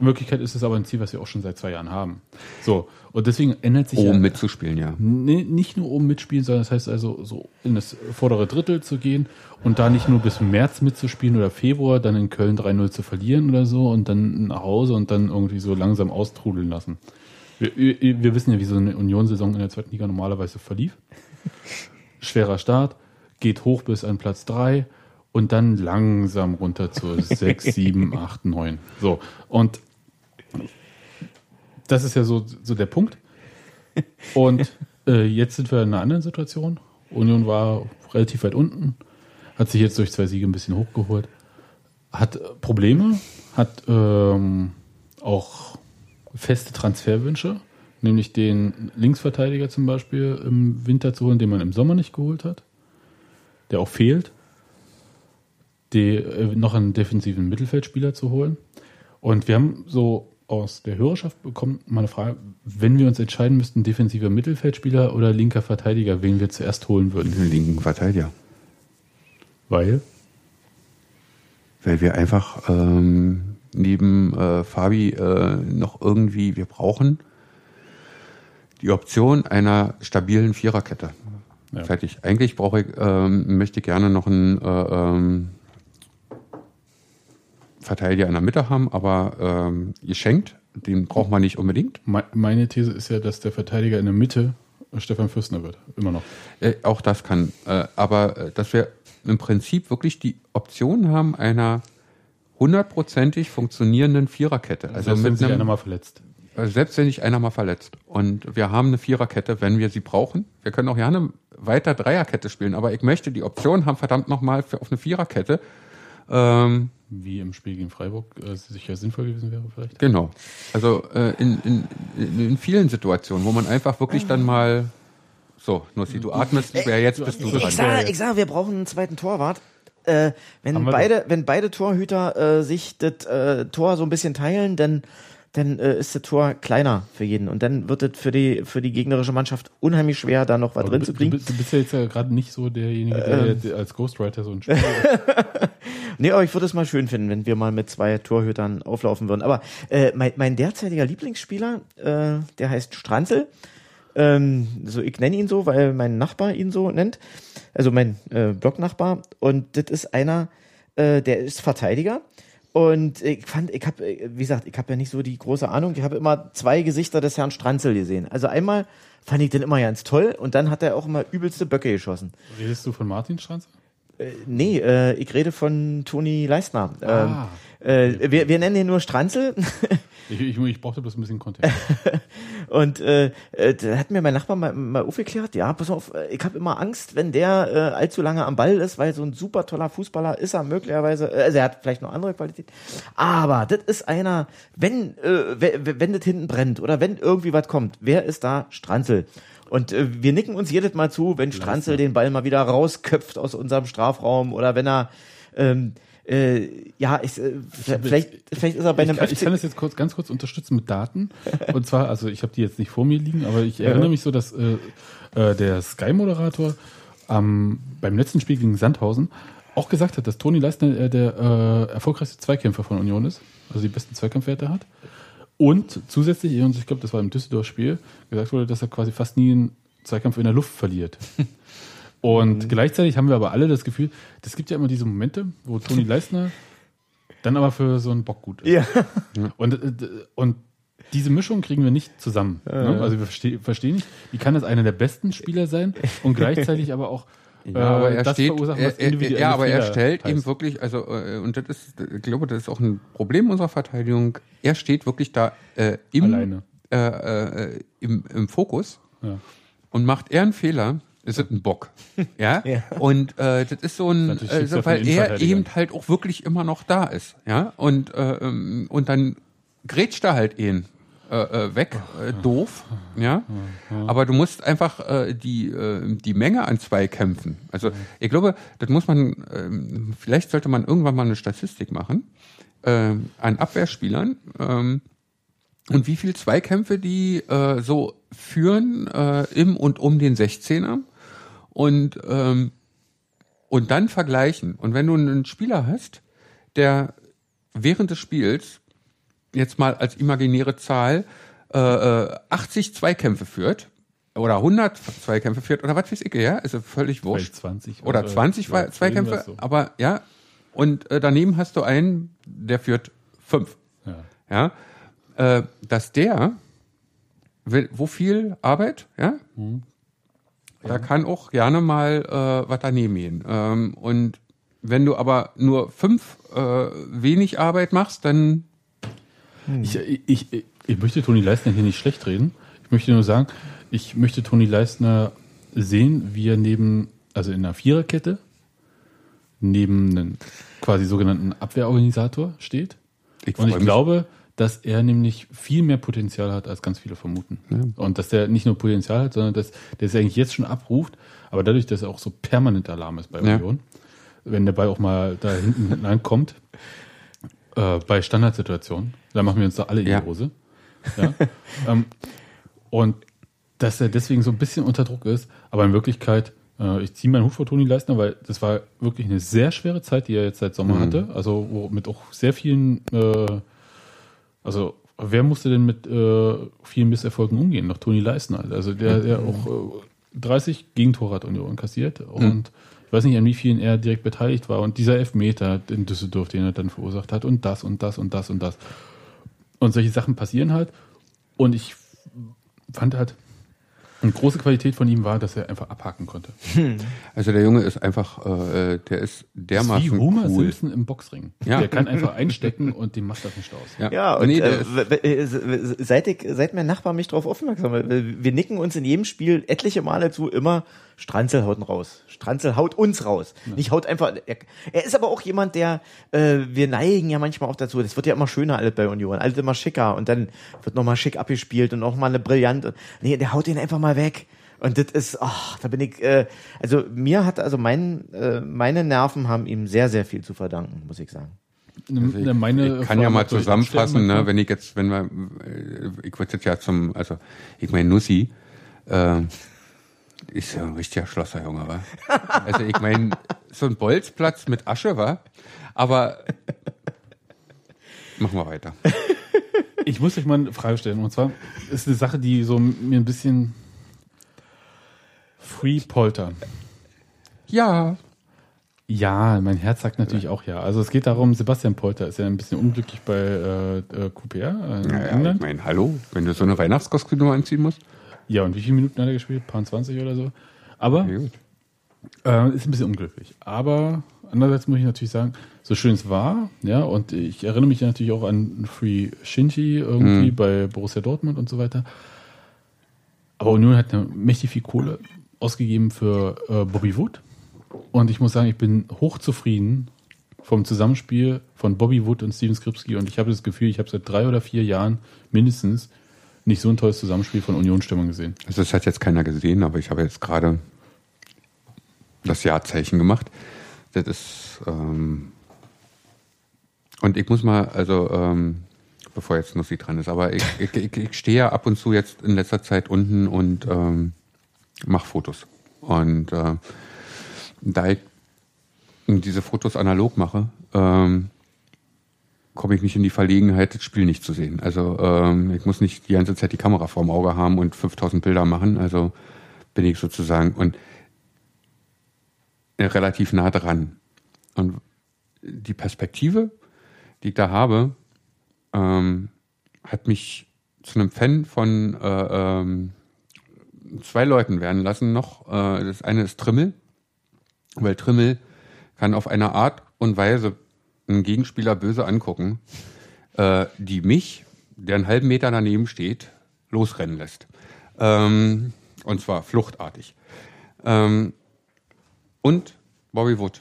in Wirklichkeit ist es aber ein Ziel, was wir auch schon seit zwei Jahren haben. So, und deswegen ändert sich oben ja mitzuspielen, ja. nee, nicht nur oben mitspielen, sondern das heißt also so in das vordere Drittel zu gehen und da nicht nur bis März mitzuspielen oder Februar, dann in Köln 3-0 zu verlieren oder so und dann nach Hause und dann irgendwie so langsam austrudeln lassen. Wir, wir, wir wissen ja, wie so eine Unionssaison in der zweiten Liga normalerweise verlief. Schwerer Start, geht hoch bis an Platz 3 und dann langsam runter zu 6, 7, 8, 9. So, und das ist ja so, so der Punkt. Und äh, jetzt sind wir in einer anderen Situation. Union war relativ weit unten, hat sich jetzt durch zwei Siege ein bisschen hochgeholt, hat Probleme, hat ähm, auch feste Transferwünsche, nämlich den Linksverteidiger zum Beispiel im Winter zu holen, den man im Sommer nicht geholt hat, der auch fehlt, die, äh, noch einen defensiven Mittelfeldspieler zu holen. Und wir haben so aus der Hörerschaft bekommen mal eine Frage, wenn wir uns entscheiden müssten, defensiver Mittelfeldspieler oder linker Verteidiger, wen wir zuerst holen würden. Den linken Verteidiger. Weil? Weil wir einfach ähm, neben äh, Fabi äh, noch irgendwie, wir brauchen die Option einer stabilen Viererkette. Ja. Fertig. Eigentlich brauche ich, ähm, möchte ich gerne noch einen äh, ähm, Verteidiger in der Mitte haben, aber ähm, geschenkt, den braucht man nicht unbedingt. Me- Meine These ist ja, dass der Verteidiger in der Mitte Stefan Fürstner wird. Immer noch. Äh, auch das kann. Äh, aber äh, dass wir im Prinzip wirklich die Option haben einer hundertprozentig funktionierenden Viererkette. Also Selbst wenn mit sich einer mal verletzt. Äh, selbst wenn sich einer mal verletzt. Und wir haben eine Viererkette, wenn wir sie brauchen. Wir können auch gerne weiter Dreierkette spielen, aber ich möchte die Option haben, verdammt nochmal, auf eine Viererkette. Ähm, wie im Spiel gegen Freiburg äh, sicher sinnvoll gewesen wäre vielleicht. Genau. Also äh, in, in, in, vielen Situationen, wo man einfach wirklich dann mal so, Nussi, du atmest nicht mehr, jetzt bist du Ich dran. sag, ich sag, wir brauchen einen zweiten Torwart. Äh, wenn beide, wenn beide Torhüter äh, sich das äh, Tor so ein bisschen teilen, dann dann äh, ist das Tor kleiner für jeden und dann wird es für die für die gegnerische Mannschaft unheimlich schwer, da noch was Aber drin du, zu du, kriegen. bist- du bist ja jetzt ja gerade nicht so derjenige, der, der als Ghostwriter so ein Spiel. Nee, aber ich würde es mal schön finden, wenn wir mal mit zwei Torhütern auflaufen würden. Aber äh, mein, mein derzeitiger Lieblingsspieler, äh, der heißt Stranzel. Ähm, so, ich nenne ihn so, weil mein Nachbar ihn so nennt. Also mein äh, Blocknachbar. Und das ist einer, äh, der ist Verteidiger. Und ich fand, ich habe, wie gesagt, ich habe ja nicht so die große Ahnung. Ich habe immer zwei Gesichter des Herrn Stranzel gesehen. Also einmal fand ich den immer ganz toll und dann hat er auch immer übelste Böcke geschossen. Redest du von Martin Stranz? Äh, nee, äh, ich rede von Toni Leistner. Ah. Ähm, äh, wir, wir nennen ihn nur Stranzel. Ich, ich, ich brauchte bloß ein bisschen Kontext. Und äh, äh, da hat mir mein Nachbar mal, mal aufgeklärt, ja, pass auf, äh, ich habe immer Angst, wenn der äh, allzu lange am Ball ist, weil so ein super toller Fußballer ist er möglicherweise, äh, also er hat vielleicht noch andere Qualität, aber das ist einer, wenn, äh, wenn, wenn das hinten brennt oder wenn irgendwie was kommt, wer ist da? Stranzel. Und äh, wir nicken uns jedes Mal zu, wenn Stranzel den Ball mal wieder rausköpft aus unserem Strafraum oder wenn er ähm, äh, ja, ich, äh, vielleicht, vielleicht ist er bei einem Ich kann, ich kann das jetzt kurz, ganz kurz unterstützen mit Daten. Und zwar, also ich habe die jetzt nicht vor mir liegen, aber ich erinnere mich so, dass äh, äh, der Sky-Moderator ähm, beim letzten Spiel gegen Sandhausen auch gesagt hat, dass Toni Leistner äh, der äh, erfolgreichste Zweikämpfer von Union ist, also die besten Zweikampfwerte hat. Und zusätzlich, und ich glaube, das war im Düsseldorf-Spiel, gesagt wurde, dass er quasi fast nie einen Zweikampf in der Luft verliert. Und gleichzeitig haben wir aber alle das Gefühl, es gibt ja immer diese Momente, wo Toni Leistner dann aber für so einen Bock gut ist. ja. Und, äh, und diese Mischung kriegen wir nicht zusammen. Ne? Also wir verste verstehen nicht, wie kann das einer der besten Spieler sein und gleichzeitig aber auch Ja, aber äh, er steht, er, er, ja, aber er stellt heißt. eben wirklich, also äh, und das ist, ich glaube, das ist auch ein Problem unserer Verteidigung. Er steht wirklich da äh, im, Alleine. Äh, äh, im, im Fokus Ja. und macht er einen Fehler, ist es ein Bock, ja. Ja. Und äh, das ist so ein, Das ist äh, so, weil er eben halt auch wirklich immer noch da ist, ja. Und äh, und dann grätscht er halt ihn äh, äh, weg, äh, doof, ja. Aber du musst einfach äh, die, äh, die Menge an Zweikämpfen. Also ich glaube, das muss man, ähm, vielleicht sollte man irgendwann mal eine Statistik machen ähm, an Abwehrspielern ähm, und wie viel Zweikämpfe die äh, so führen äh, im und um den 16er und ähm, und dann vergleichen. Und wenn du einen Spieler hast, der während des Spiels jetzt mal als imaginäre Zahl äh, äh, 80 Zweikämpfe führt oder 100 Zweikämpfe führt oder was weiß ich, ja, ist ja völlig wurscht. Vielleicht 20 Oder oder 20 ja, Zweikämpfe, so. aber ja, und äh, daneben hast du einen, der führt fünf. Ja. Ja, äh, dass der, will, wo viel Arbeit, ja, da kann auch gerne mal äh, was daneben gehen. Ähm, und wenn du aber nur fünf äh, wenig Arbeit machst, dann Ich, ich, ich, ich möchte Toni Leistner hier nicht schlecht reden. Ich möchte nur sagen, ich möchte Toni Leistner sehen, wie er neben, also in einer Viererkette, neben einem quasi sogenannten Abwehrorganisator steht. Ich Und ich glaube, dass er nämlich viel mehr Potenzial hat, als ganz viele vermuten. Und dass der nicht nur Potenzial hat, sondern dass der es eigentlich jetzt schon abruft, aber dadurch, dass er auch so permanent Alarm ist bei Ja. Union, wenn der Ball auch mal da hinten ankommt, äh, bei Standardsituationen, da machen wir uns da alle in Ja. die Hose. Ja? ähm, und dass er deswegen so ein bisschen unter Druck ist, aber in Wirklichkeit, äh, ich ziehe meinen Hut vor Toni Leistner, weil das war wirklich eine sehr schwere Zeit, die er jetzt seit Sommer hatte, also mit auch sehr vielen, äh, also wer musste denn mit äh, vielen Misserfolgen umgehen? Noch Toni Leistner, also der, der auch äh, 30 Gegentore hat Union kassiert und ich weiß nicht, an wie vielen er direkt beteiligt war. Und dieser Elfmeter in Düsseldorf, den er dann verursacht hat und das und das und das und das. Und solche Sachen passieren halt. Und ich fand halt, Eine große Qualität von ihm war, dass er einfach abhaken konnte. Also der Junge ist einfach, äh, der ist dermaßen Wie Homer cool. Simpson im Boxring. Ja. Der kann einfach einstecken und dem macht das nicht aus. Ja, Ja, und nee, äh, ist, seit, ich, seit mein Nachbar mich darauf aufmerksam wir wir nicken uns in jedem Spiel etliche Male zu, immer Stranzel haut ihn raus. Stranzel haut uns raus. Nicht haut einfach, er, er ist aber auch jemand, der, äh, wir neigen ja manchmal auch dazu, das wird ja immer schöner alles bei Union, alles immer schicker und dann wird nochmal schick abgespielt und noch mal eine brillant. Und, nee, der haut ihn einfach mal weg. Und das ist, ach, da bin ich, äh, also mir hat, also mein, äh, meine Nerven haben ihm sehr, sehr viel zu verdanken, muss ich sagen. also ich, Meine ich kann ja mal zusammenfassen, ne, wenn ich jetzt, wenn wir, äh, ich würde jetzt ja zum, also ich meine Nussi, äh, ist ja ein richtiger Schlosser, Junge, wa? Also ich meine, so ein Bolzplatz mit Asche, wa? Aber machen wir weiter. Ich muss euch mal eine Frage stellen. Und zwar ist eine Sache, die so mir ein bisschen Free Polter. Ja, Ja, mein Herz sagt natürlich auch ja. Also es geht darum, Sebastian Polter ist ja ein bisschen unglücklich bei äh, äh, QPR äh, in naja, ich meine, hallo, wenn du so eine Weihnachtskostüme anziehen musst. Ja, und wie viele Minuten hat er gespielt? Paar 20 oder so. Aber Ja, äh, ist ein bisschen unglücklich. Aber andererseits muss ich natürlich sagen, so schön es war, ja, und ich erinnere mich natürlich auch an Free Shinji irgendwie bei Borussia Dortmund und so weiter. Aber Union hat ja mächtig viel Kohle ausgegeben für äh, Bobby Wood. Und ich muss sagen, ich bin hochzufrieden vom Zusammenspiel von Bobby Wood und Steven Skripski. Und ich habe das Gefühl, ich habe seit drei oder vier Jahren mindestens nicht so ein tolles Zusammenspiel von Union-Stimmung gesehen. Also das hat jetzt keiner gesehen, aber ich habe jetzt gerade das Jahrzeichen gemacht. Das ist ähm und ich muss mal, also ähm, bevor jetzt Nussi dran ist, aber ich, ich, ich, ich stehe ja ab und zu jetzt in letzter Zeit unten und ähm, mache Fotos. Und äh, da ich diese Fotos analog mache, ähm, komme ich nicht in die Verlegenheit, das Spiel nicht zu sehen. Also ähm, ich muss nicht die ganze Zeit die Kamera vorm Auge haben und 5000 Bilder machen. Also bin ich sozusagen und äh, relativ nah dran. Und die Perspektive, die ich da habe, ähm, hat mich zu einem Fan von äh, ähm, zwei Leuten werden lassen noch. Äh, das eine ist Trimmel, weil Trimmel kann auf eine Art und Weise einen Gegenspieler böse angucken, äh, die mich, der einen halben Meter daneben steht, losrennen lässt. Ähm, und zwar fluchtartig. Ähm, und Bobby Wood.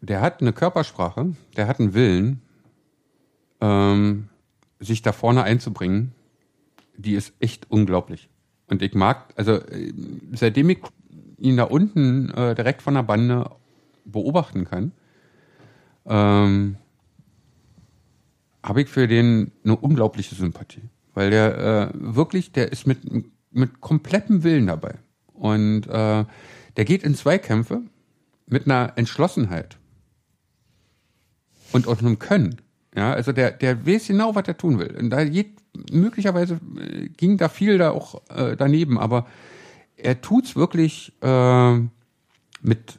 Der hat eine Körpersprache, der hat einen Willen, ähm, sich da vorne einzubringen, die ist echt unglaublich. Und ich mag, also äh, seitdem ich ihn da unten äh, direkt von der Bande beobachten kann, ähm, habe ich für den eine unglaubliche Sympathie. Weil der äh, wirklich, der ist mit, mit komplettem Willen dabei. Und äh, der geht in Zweikämpfe mit einer Entschlossenheit und auch einem Können. Ja, also der, der weiß genau, was er tun will. Und da geht, möglicherweise äh, ging da viel da auch äh, daneben, aber er tut's wirklich äh, mit.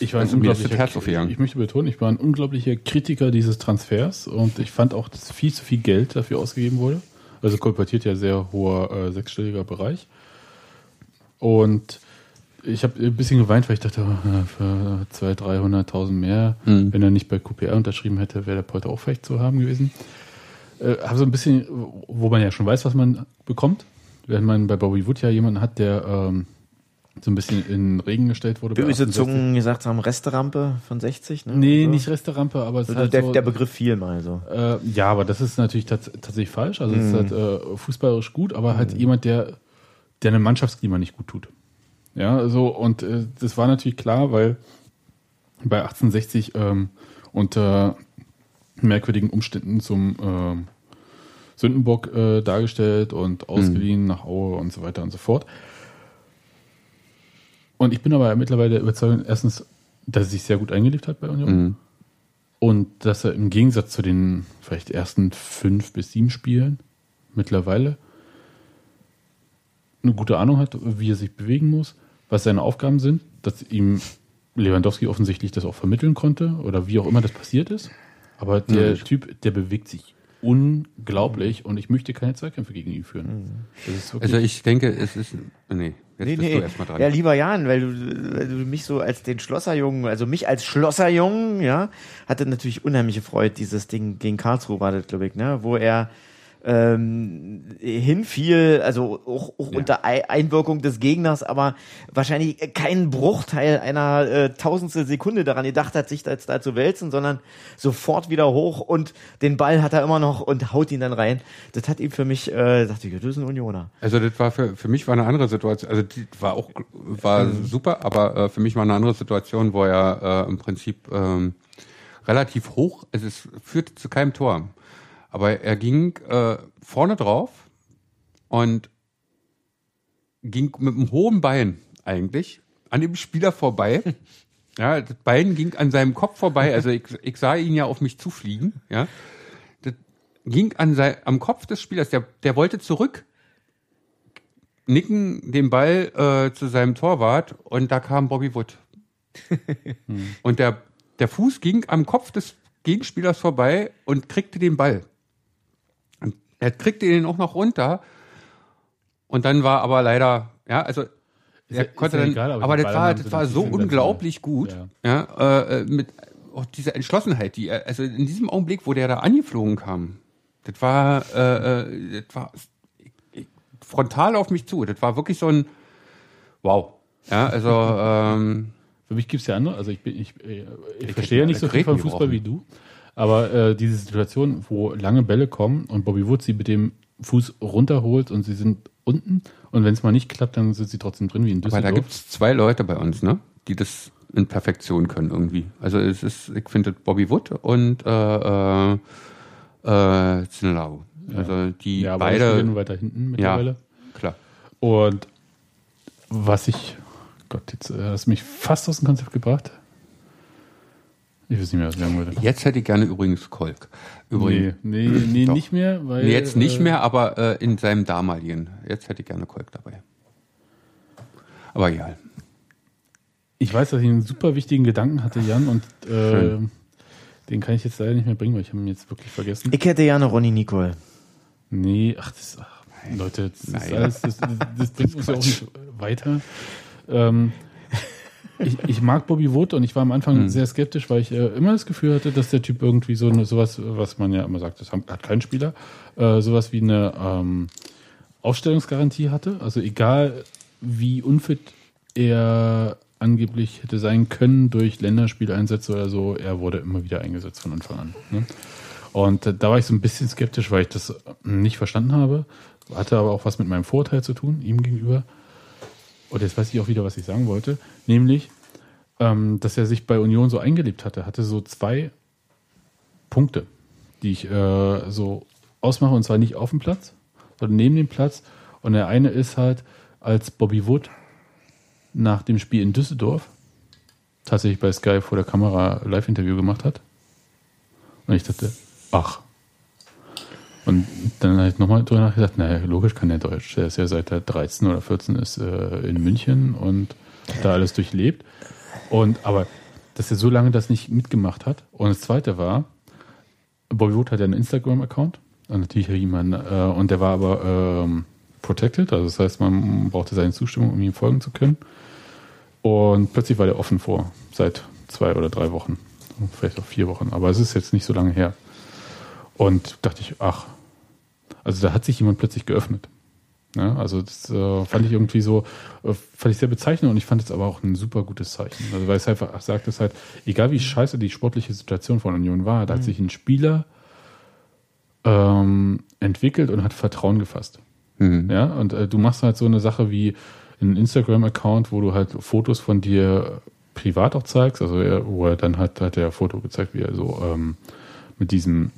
Ich war ein also das unglaublicher, Herz aufgegangen. ich möchte betonen, ich war ein unglaublicher Kritiker dieses Transfers und ich fand auch, dass viel zu viel Geld dafür ausgegeben wurde. Also kolportiert ja sehr hoher äh, sechsstelliger Bereich. Und ich habe ein bisschen geweint, weil ich dachte, oh, für 200.000, 300.000 mehr, Mhm. wenn er nicht bei QPR unterschrieben hätte, wäre der Polter auch vielleicht zu haben gewesen. Äh, habe so ein bisschen, wo man ja schon weiß, was man bekommt. Wenn man bei Bobby Wood ja jemanden hat, der ähm, so ein bisschen in Regen gestellt wurde. Böse 68. Zungen gesagt haben, Resterampe von 60, ne? Nee, so. nicht Restaurante, aber es ist Also halt der, so, der Begriff fiel mal so. äh, ja, aber das ist natürlich tats tatsächlich falsch. Also es ist halt äh, fußballerisch gut, aber halt jemand, der, der einem Mannschaftsklima nicht gut tut. Ja, so und äh, das war natürlich klar, weil bei 1860 ähm, unter merkwürdigen Umständen zum ähm, Sündenbock äh, dargestellt und ausgeliehen nach Aue und so weiter und so fort. Und ich bin aber mittlerweile der Überzeugung, erstens, dass er sich sehr gut eingelebt hat bei Union. Mhm. Und dass er im Gegensatz zu den vielleicht ersten fünf bis sieben Spielen mittlerweile eine gute Ahnung hat, wie er sich bewegen muss, was seine Aufgaben sind, dass ihm Lewandowski offensichtlich das auch vermitteln konnte oder wie auch immer das passiert ist. Aber der Ja, ich- Typ, der bewegt sich unglaublich und ich möchte keine Zweikämpfe gegen ihn führen. Das ist wirklich, Also ich denke, es ist. Nee, jetzt Nee, bist nee. du erstmal dran. Ja, lieber Jan, weil du, weil du mich so als den Schlosserjungen, also mich als Schlosserjungen, ja, hatte natürlich unheimliche Freude, dieses Ding gegen Karlsruhe war das, glaube ich, ne, wo er ähm, hinfiel, also auch, auch Ja. unter Ei- Einwirkung des Gegners, aber wahrscheinlich keinen Bruchteil einer äh, tausendstel Sekunde daran gedacht hat, sich da jetzt da zu wälzen, sondern sofort wieder hoch und den Ball hat er immer noch und haut ihn dann rein. Das hat ihm für mich, äh, dachte ich, das ist ein Unioner. Also das war für, für mich war eine andere Situation. Also die war auch war super, aber äh, für mich war eine andere Situation, wo er äh, im Prinzip ähm, relativ hoch, also es führte zu keinem Tor. Aber er ging äh, vorne drauf und ging mit einem hohen Bein eigentlich an dem Spieler vorbei. Ja, das Bein ging an seinem Kopf vorbei. Also ich, ich sah ihn ja auf mich zufliegen. Ja, das ging an sein, am Kopf des Spielers. Der, der wollte zurück nicken den Ball äh, zu seinem Torwart und da kam Bobby Wood. Und der, der Fuß ging am Kopf des Gegenspielers vorbei und kriegte den Ball. Er kriegte ihn auch noch runter. Und dann war aber leider, ja, also ja- er konnte ist ja dann, egal, aber aber, das war, das war so unglaublich gut, ja, äh, äh, mit auch dieser Entschlossenheit, die er, also in diesem Augenblick, wo der da angeflogen kam, das war, äh, äh, das war frontal auf mich zu. Das war wirklich so ein Wow. Ja, also ähm, Für mich gibt's ja andere, also ich, bin, ich, äh, ich, Ich verstehe ja nicht so viel Gräten Fußball wie du, aber äh, diese Situation, wo lange Bälle kommen und Bobby Wood sie mit dem Fuß runterholt und sie sind unten und wenn es mal nicht klappt, dann sind sie trotzdem drin wie in aber Düsseldorf. da gibt's zwei Leute bei uns, ne, die das in Perfektion können irgendwie. Also es ist, ich finde Bobby Wood und äh, äh, äh, Zinlau. Also die ja, aber beide, weiter hinten mittlerweile. klar. Und was ich, Gott, jetzt äh, hast du mich fast aus dem Konzept gebracht. Ich weiß nicht mehr, was ich sagen wollte. Jetzt hätte ich gerne übrigens Kolk. Nee, Übrigens. nee, nee Doch. nicht mehr, weil. Nee, jetzt nicht äh, mehr, aber äh, in seinem damaligen. Jetzt hätte ich gerne Kolk dabei. Aber egal. Ich weiß, dass ich einen super wichtigen Gedanken hatte, Jan, und äh, den kann ich jetzt leider nicht mehr bringen, weil ich habe ihn jetzt wirklich vergessen. Ich hätte gerne Ronny Nicole. Nee, ach, das, ach Leute, das, ist alles, das, das, das bringt uns ja auch nicht weiter. Ähm, ich, ich mag Bobby Wood und ich war am Anfang Hm. sehr skeptisch, weil ich äh, immer das Gefühl hatte, dass der Typ irgendwie so eine, sowas, was man ja immer sagt, das hat kein Spieler, äh, sowas wie eine ähm, Ausstellungsgarantie hatte. Also egal wie unfit er angeblich hätte sein können durch Länderspieleinsätze oder so, er wurde immer wieder eingesetzt von Anfang an. Ne? Und äh, da war ich so ein bisschen skeptisch, weil ich das nicht verstanden habe. Hatte aber auch was mit meinem Vorurteil zu tun, ihm gegenüber. Und jetzt weiß ich auch wieder, was ich sagen wollte. Nämlich, ähm, dass er sich bei Union so eingelebt hatte. Hatte so zwei Punkte, die ich äh, so ausmache. Und zwar nicht auf dem Platz, sondern neben dem Platz. Und der eine ist halt, als Bobby Wood nach dem Spiel in Düsseldorf tatsächlich bei Sky vor der Kamera ein Live-Interview gemacht hat. Und ich dachte, ach. Und dann habe ich nochmal drüber nachgedacht, naja, logisch kann der Deutsch. Der ist ja seit er 13 oder 14 ist äh, in München und hat da alles durchlebt. Und aber, dass er so lange das nicht mitgemacht hat. Und das zweite war, Bobby Wood hat ja einen Instagram-Account. Und natürlich jemand, äh, und der war aber ähm, protected, also das heißt, man brauchte seine Zustimmung, um ihm folgen zu können. Und plötzlich war der offen vor, seit zwei oder drei Wochen. Vielleicht auch vier Wochen, aber es ist jetzt nicht so lange her. Und dachte ich, ach, also da hat sich jemand plötzlich geöffnet. Ja, also das äh, fand ich irgendwie so, äh, fand ich sehr bezeichnend und ich fand es aber auch ein super gutes Zeichen. Also weil es einfach sagt es halt, egal wie scheiße die sportliche Situation von Union war, da hat sich ein Spieler ähm, entwickelt und hat Vertrauen gefasst. Mhm. Ja, und äh, du machst halt so eine Sache wie einen Instagram-Account, wo du halt Fotos von dir privat auch zeigst. Also er, wo er dann hat, hat er ein Foto gezeigt, wie er so ähm, mit diesem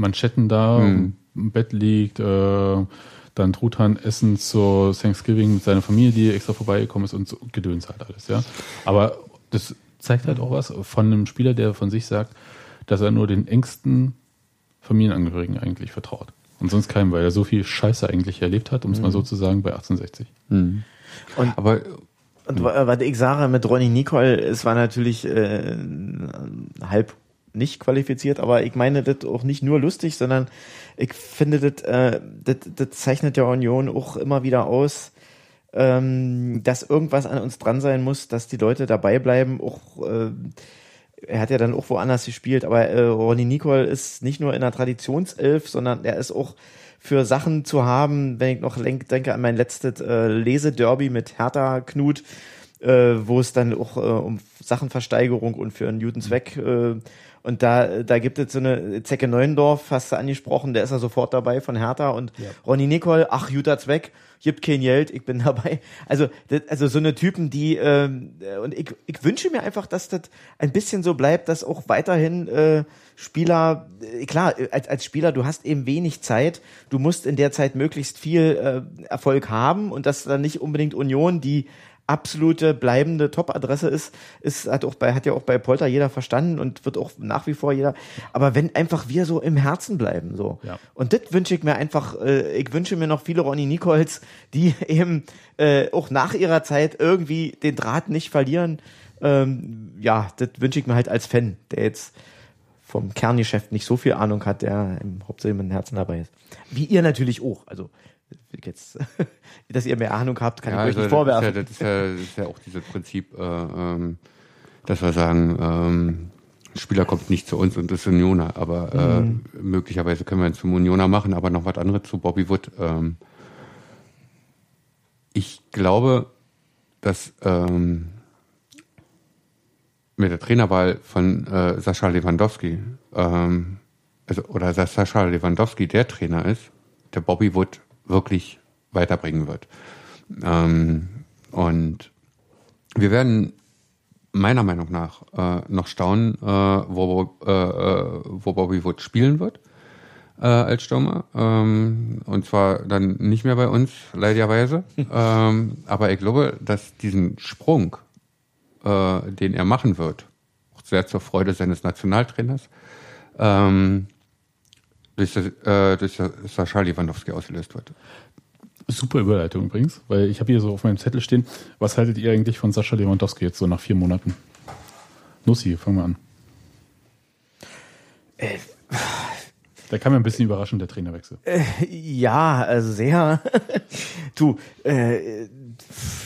Regenerationsmanschetten da Mhm. im Bett liegt, äh, dann Truthahn essen zur Thanksgiving mit seiner Familie, die extra vorbeigekommen ist und so Gedöns halt alles, ja. Aber das zeigt halt auch was von einem Spieler, der von sich sagt, dass er nur den engsten Familienangehörigen eigentlich vertraut. Und sonst keinem, weil er so viel Scheiße eigentlich erlebt hat, um es mal so zu sagen, bei 1860. Mhm. Und- Aber Und wa- was ich sage mit Ronny Nicole, es war natürlich äh, halb nicht qualifiziert, aber ich meine das auch nicht nur lustig, sondern ich finde, das, äh, das, das zeichnet der Union auch immer wieder aus, ähm, dass irgendwas an uns dran sein muss, dass die Leute dabei bleiben. Auch äh, er hat ja dann auch woanders gespielt, aber äh, Ronny Nicole ist nicht nur in der Traditionself, sondern er ist auch für Sachen zu haben, wenn ich noch denke an mein letztes äh, Lesederby mit Hertha Knut, äh, wo es dann auch äh, um Sachenversteigerung und für einen Newton Zweck äh, und da, da gibt es so eine Zecke Neuendorf, hast du angesprochen, der ist ja sofort dabei von Hertha und ja. Ronny Nicole, ach, guter Zweck, gibt kein Geld, ich bin dabei. Also, das, also so eine Typen, die, ähm, und ich, ich wünsche mir einfach, dass das ein bisschen so bleibt, dass auch weiterhin äh, Spieler, äh, klar, als, als Spieler, du hast eben wenig Zeit, du musst in der Zeit möglichst viel äh, Erfolg haben und dass dann nicht unbedingt Union, die absolute bleibende Top-Adresse ist, ist hat auch bei hat ja auch bei Polter jeder verstanden und wird auch nach wie vor jeder. Aber wenn einfach wir so im Herzen bleiben so ja. und das wünsche ich mir einfach. Äh, ich wünsche mir noch viele Ronny Nichols, die eben äh, auch nach ihrer Zeit irgendwie den Draht nicht verlieren. Ähm, ja, das wünsche ich mir halt als Fan, der jetzt vom Kerngeschäft nicht so viel Ahnung hat, der im Hauptsächlich mit dem Herzen dabei ist. Wie ihr natürlich auch. Also jetzt, dass ihr mehr Ahnung habt, kann ja, ich euch also nicht vorwerfen. Das ist, ja, das, ist ja, das ist ja auch dieses Prinzip, äh, ähm, dass wir sagen, ähm, ein Spieler kommt nicht zu uns und ist Unioner, aber äh, mhm. möglicherweise können wir ihn zum Unioner machen, aber noch was anderes zu Bobby Wood. Ähm, ich glaube, dass ähm, mit der Trainerwahl von äh, Sascha Lewandowski, ähm, also, oder dass Sascha Lewandowski der Trainer ist, der Bobby Wood wirklich weiterbringen wird. Ähm, und wir werden meiner Meinung nach äh, noch staunen, äh, wo, äh, äh, wo Bobby Wood spielen wird äh, als Stürmer. Ähm, und zwar dann nicht mehr bei uns, leiderweise. ähm, aber ich glaube, dass diesen Sprung, äh, den er machen wird, auch sehr zur Freude seines Nationaltrainers, ähm, durch, äh, durch Sascha Lewandowski ausgelöst wird. Super Überleitung übrigens, weil ich habe hier so auf meinem Zettel stehen, was haltet ihr eigentlich von Sascha Lewandowski jetzt so nach vier Monaten? Nussi, fangen wir an. Äh, da kam mir ein bisschen überraschend der Trainerwechsel. Äh, ja, also sehr. du, äh,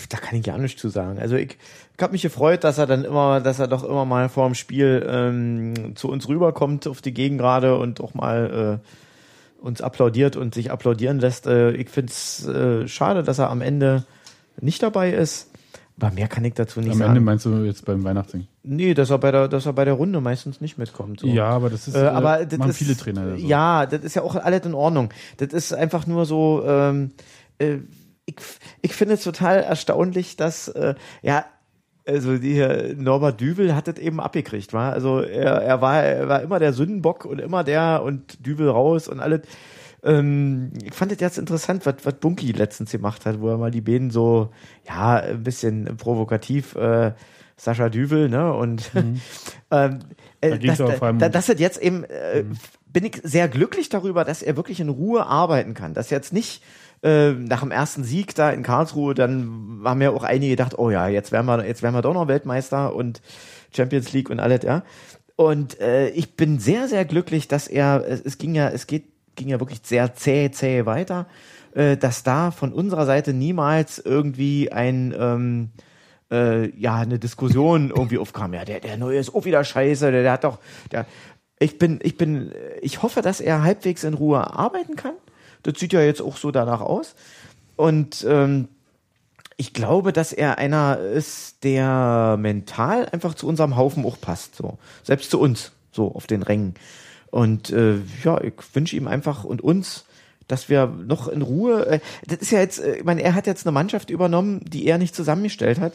da kann ich gar nichts zu sagen. Also ich, ich habe mich gefreut, dass er dann immer, dass er doch immer mal vor dem Spiel ähm, zu uns rüberkommt auf die Gegengrade und auch mal äh, uns applaudiert und sich applaudieren lässt. Äh, ich find's äh, schade, dass er am Ende nicht dabei ist. Aber mehr kann ich dazu nicht Am sagen. Am Ende meinst du jetzt beim Weihnachtssingen? Nee, dass er bei der, dass er bei der Runde meistens nicht mitkommt. So. Ja, aber das ist, äh, aber äh, das machen ist, viele Trainer. So. Ja, das ist ja auch alles in Ordnung. Das ist einfach nur so, ähm, äh, ich, ich finde es total erstaunlich, dass, äh, ja, also die Norbert Düvel hat das eben abgekriegt, war. Also er, er war, er war immer der Sündenbock und immer der und Düvel raus und alles. Ähm, ich fand das jetzt interessant, was, was Bunky letztens gemacht hat, wo er mal die Bäden so, ja, ein bisschen provokativ, äh, Sascha Düvel, ne? Und mhm. ähm, äh, da das, da, das hat jetzt eben, äh, mhm. bin ich sehr glücklich darüber, dass er wirklich in Ruhe arbeiten kann. Dass jetzt nicht äh, nach dem ersten Sieg da in Karlsruhe, dann haben ja auch einige gedacht, oh ja, jetzt werden wir, jetzt werden wir doch noch Weltmeister und Champions League und alles, ja. Und äh, ich bin sehr, sehr glücklich, dass er, es, es ging ja, es geht, ging ja wirklich sehr zäh, zäh weiter, äh, dass da von unserer Seite niemals irgendwie ein ähm, äh, ja eine Diskussion irgendwie aufkam. Ja, der der neue ist auch wieder scheiße, der, der hat doch, der ich bin, ich bin, ich hoffe, dass er halbwegs in Ruhe arbeiten kann das sieht ja jetzt auch so danach aus. Und ähm, ich glaube, dass er einer ist, der mental einfach zu unserem Haufen auch passt. So. Selbst zu uns, so auf den Rängen. Und äh, ja, ich wünsche ihm einfach und uns, dass wir noch in Ruhe. Äh, das ist ja jetzt, äh, ich meine, er hat jetzt eine Mannschaft übernommen, die er nicht zusammengestellt hat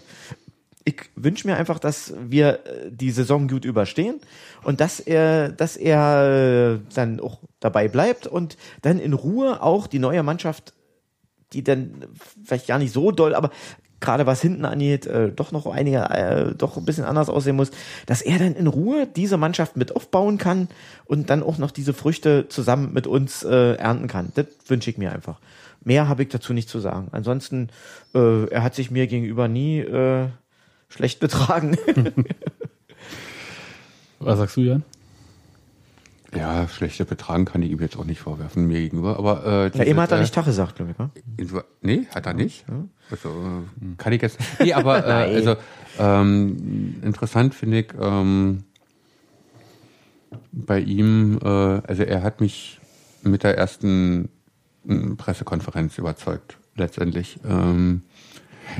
ich wünsche mir einfach, dass wir äh, die Saison gut überstehen und dass er, dass er äh, dann auch dabei bleibt und dann in Ruhe auch die neue Mannschaft, die dann vielleicht gar nicht so doll, aber gerade was hinten angeht, äh, doch noch einige, äh, doch ein bisschen anders aussehen muss, dass er dann in Ruhe diese Mannschaft mit aufbauen kann und dann auch noch diese Früchte zusammen mit uns äh, ernten kann. Das wünsche ich mir einfach. Mehr habe ich dazu nicht zu sagen. Ansonsten, äh, er hat sich mir gegenüber nie äh, schlecht betragen. Was sagst du, Jan? Ja, schlechte Betragen kann ich ihm jetzt auch nicht vorwerfen, mir gegenüber. Aber äh, Ja, immer hat er äh, nicht Tag gesagt, glaube ich. wa? in- Nee, hat er nicht. Also, äh, kann ich jetzt. Nee, aber äh, also ähm, interessant finde ich ähm, bei ihm, äh, also er hat mich mit der ersten mm, Pressekonferenz überzeugt, letztendlich. Ähm,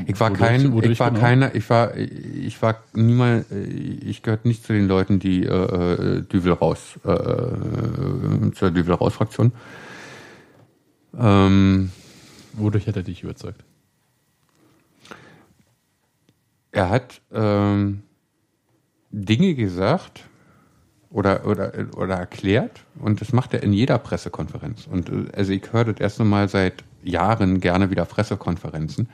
ich war kein, wodurch ich war genau? keiner, ich war, ich war niemals, ich gehörte nicht zu den Leuten, die äh, äh, Düvel raus, äh, äh, zur Düvel raus Fraktion. Ähm, Wodurch hat er dich überzeugt? er hat ähm, Dinge gesagt oder, oder, oder erklärt und das macht er in jeder Pressekonferenz. Und äh, also ich höre das erste Mal seit Jahren gerne wieder Pressekonferenzen,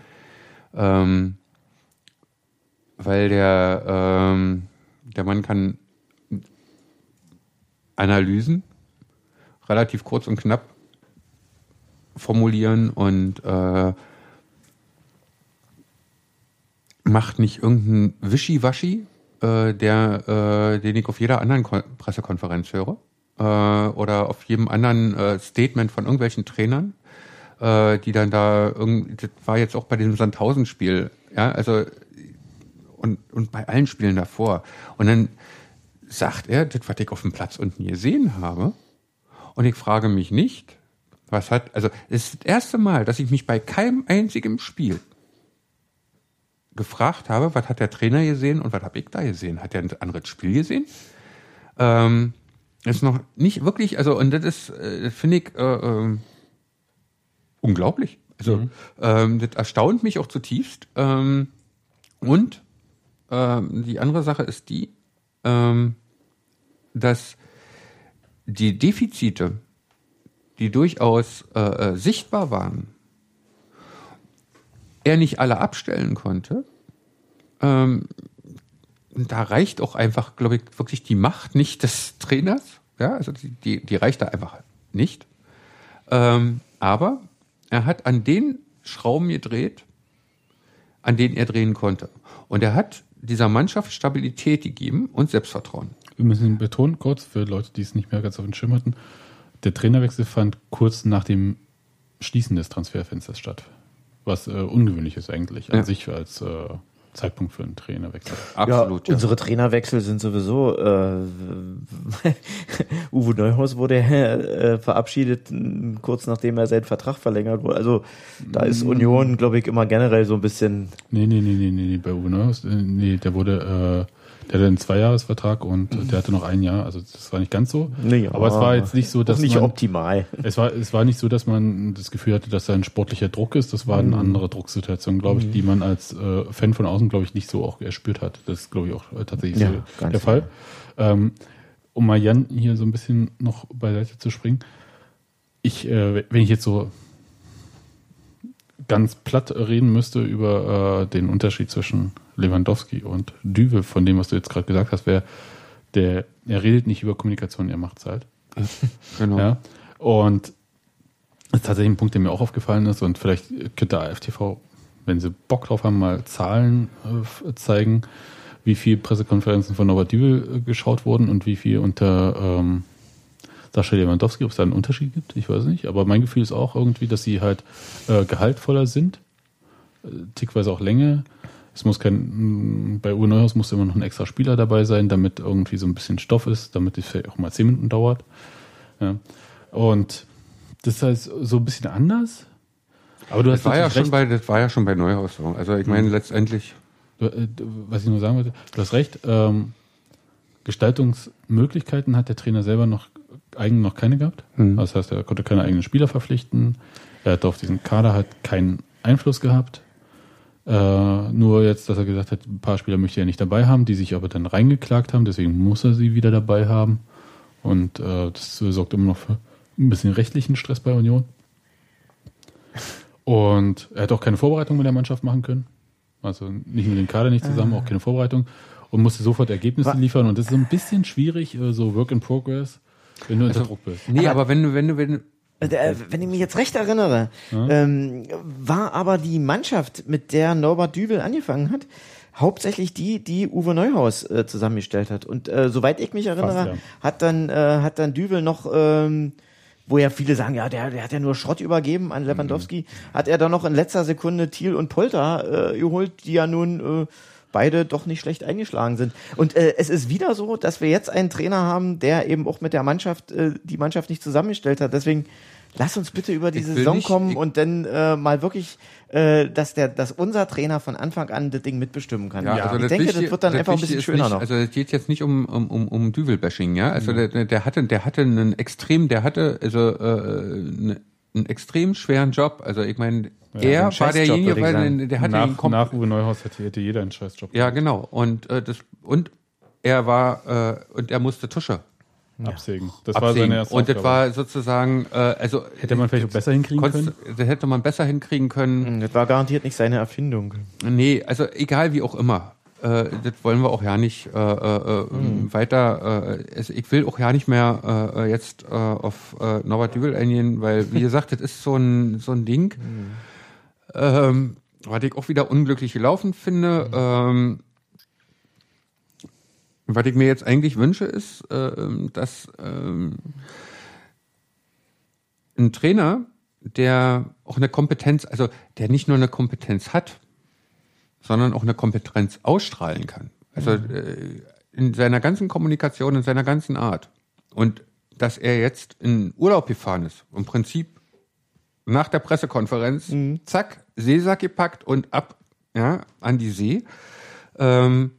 ähm, weil der, ähm, der Mann kann Analysen relativ kurz und knapp formulieren und äh, macht nicht irgendeinen Wischiwaschi, äh, der, äh, den ich auf jeder anderen Kon Pressekonferenz höre äh, oder auf jedem anderen äh, Statement von irgendwelchen Trainern, äh, die dann da irgend, das war jetzt auch bei dem Sandhausen-Spiel, ja, also und, und bei allen Spielen davor. Und dann sagt er, das, was ich auf dem Platz unten gesehen habe, und ich frage mich nicht, was hat, also es ist das erste Mal, dass ich mich bei keinem einzigen Spiel gefragt habe, was hat der Trainer gesehen und was habe ich da gesehen? Hat er ein anderes Spiel gesehen? Ähm, ist noch nicht wirklich, also und das ist, äh, finde ich äh, ähm, unglaublich. Also ähm, das erstaunt mich auch zutiefst. Ähm, und ähm, die andere Sache ist die, ähm, dass die Defizite, die durchaus äh, äh, sichtbar waren, er nicht alle abstellen konnte. Ähm, da reicht auch einfach, glaube ich, wirklich die Macht nicht des Trainers. Ja, also die, die, die reicht da einfach nicht. Ähm, aber er hat an den Schrauben gedreht, an denen er drehen konnte. Und er hat dieser Mannschaft Stabilität gegeben und Selbstvertrauen. Wir müssen betonen, kurz für Leute, die es nicht mehr ganz auf dem Schirm hatten, der Trainerwechsel fand kurz nach dem Schließen des Transferfensters statt. Was äh, ungewöhnlich ist eigentlich an Ja. sich als äh, Zeitpunkt für einen Trainerwechsel. Absolut. Ja, unsere Trainerwechsel sind sowieso. Äh, Uwe Neuhaus wurde äh, verabschiedet kurz nachdem er seinen Vertrag verlängert wurde. Also da ist Union, glaube ich, immer generell so ein bisschen. Nee, nee, nee, nee, nee, nee, bei Uwe Neuhaus, äh, nee, der wurde, äh, der hatte einen Zweijahresvertrag und der hatte noch ein Jahr, also das war nicht ganz so. Nee, aber es war jetzt nicht so, dass nicht man, optimal. es war, es war nicht so, dass man das Gefühl hatte, dass da ein sportlicher Druck ist. Das war Mhm. eine andere Drucksituation, glaube ich, die man als äh, Fan von außen, glaube ich, nicht so auch erspürt hat. Das ist, glaube ich, auch äh, tatsächlich Ja, so der Fall. Ähm, um mal Jan hier so ein bisschen noch beiseite zu springen. Ich, äh, wenn ich jetzt so ganz platt reden müsste über äh, den Unterschied zwischen Lewandowski und Düwe, von dem, was du jetzt gerade gesagt hast, wäre, der, er redet nicht über Kommunikation, er macht halt. Genau. Ja. Und das ist tatsächlich ein Punkt, der mir auch aufgefallen ist. Und vielleicht könnte AFTV, wenn sie Bock drauf haben, mal Zahlen äh, zeigen, wie viel Pressekonferenzen von Norbert Dübel äh, geschaut wurden und wie viel unter ähm, Sascha Lewandowski, ob es da einen Unterschied gibt, ich weiß nicht. Aber mein Gefühl ist auch irgendwie, dass sie halt äh, gehaltvoller sind, äh, tickweise auch Länge. Es muss kein, mh, bei Uwe Neuhaus muss immer noch ein extra Spieler dabei sein, damit irgendwie so ein bisschen Stoff ist, damit es vielleicht auch mal zehn Minuten dauert. Ja. Und das ist halt so ein bisschen anders. Aber du Das hast war ja schon recht. bei, das war ja schon bei Neuhaus so. Also ich meine letztendlich, Du, äh, was ich nur sagen wollte, du hast recht, ähm, Gestaltungsmöglichkeiten hat der Trainer selber noch eigen noch keine gehabt. Mhm. Das heißt, er konnte keine eigenen Spieler verpflichten. Er hat auf diesen Kader halt keinen Einfluss gehabt. Äh, nur jetzt, dass er gesagt hat, ein paar Spieler möchte er nicht dabei haben, die sich aber dann reingeklagt haben, deswegen muss er sie wieder dabei haben. Und äh, das sorgt immer noch für ein bisschen rechtlichen Stress bei Union. Und er hat auch keine Vorbereitung mit der Mannschaft machen können. Also nicht mit dem Kader nicht zusammen, auch keine Vorbereitung. Und musste sofort Ergebnisse liefern. Und das ist so ein bisschen schwierig, äh, so Work in Progress, wenn du unter Druck bist. nee, Aber- aber, wenn du, wenn du, wenn du, Äh, wenn ich mich jetzt recht erinnere, ähm, war aber die Mannschaft, mit der Norbert Dübel angefangen hat, hauptsächlich die, die Uwe Neuhaus äh, zusammengestellt hat. Und äh, soweit ich mich erinnere, Fast, ja. hat dann äh, hat dann Düvel noch ähm, wo ja viele sagen, ja, der, der hat ja nur Schrott übergeben an Lewandowski, hat er dann noch in letzter Sekunde Thiel und Polter äh, geholt, die ja nun äh, beide doch nicht schlecht eingeschlagen sind. Und äh, es ist wieder so, dass wir jetzt einen Trainer haben, der eben auch mit der Mannschaft äh, die Mannschaft nicht zusammengestellt hat. Deswegen lass uns bitte über die Saison nicht- kommen und dann äh, mal wirklich, äh, dass der, dass unser Trainer von Anfang an das Ding mitbestimmen kann. Ja, also ich denke, das Wichtige- wird dann das einfach ein bisschen schöner nicht, noch. Also es geht jetzt nicht um um um, um Düvel-Bashing, ja. Also der, der- der hatte der hatte einen extrem, der hatte also äh, ne- einen extrem schweren Job. Also ich meine, er einen war derjenige, weil sagen. der hatte nach, ihn nach Uwe Neuhaus hätte, hätte jeder einen Scheißjob. ja genau und äh, das und er war äh, und er musste Tusche absägen. Das war absägen. seine erste und das war sozusagen äh, also Hätte man vielleicht auch besser hinkriegen konntest- können? das hätte man besser hinkriegen können. das war garantiert nicht seine Erfindung. Nee, also egal wie auch immer. Äh, das wollen wir auch ja nicht äh, äh, äh, weiter. Äh, es, ich will auch ja nicht mehr äh, jetzt äh, auf äh, Norbert Dübel eingehen, weil wie gesagt, das ist so ein so ein Ding, ähm, was ich auch wieder unglücklich gelaufen finde. Ähm, was ich mir jetzt eigentlich wünsche, ist, äh, dass ähm, ein Trainer, der auch eine Kompetenz, also der nicht nur eine Kompetenz hat, sondern auch eine Kompetenz ausstrahlen kann. Also äh, in seiner ganzen Kommunikation, in seiner ganzen Art. Und dass er jetzt in Urlaub gefahren ist, im Prinzip nach der Pressekonferenz, zack, Seesack gepackt und ab ja, an die See. Ähm,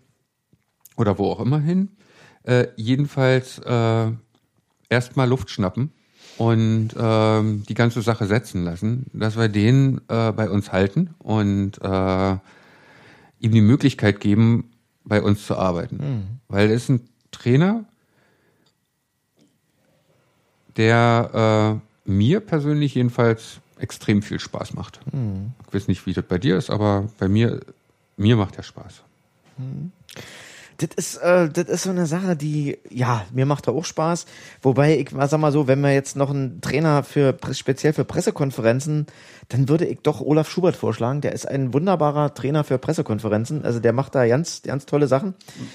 oder wo auch immer hin. Äh, jedenfalls äh, erstmal Luft schnappen und ähm, die ganze Sache setzen lassen, dass wir den äh, bei uns halten und äh, ihm die Möglichkeit geben, bei uns zu arbeiten. Weil er ist ein Trainer, der äh, mir persönlich jedenfalls extrem viel Spaß macht. Ich weiß nicht, wie das bei dir ist, aber bei mir, mir macht er Spaß. Das ist, äh, das ist so eine Sache, die, ja, mir macht da auch Spaß. Wobei, ich sag mal so, wenn wir jetzt noch einen Trainer für, speziell für Pressekonferenzen, dann würde ich doch Olaf Schubert vorschlagen. Der ist ein wunderbarer Trainer für Pressekonferenzen. Also der macht da ganz, ganz tolle Sachen.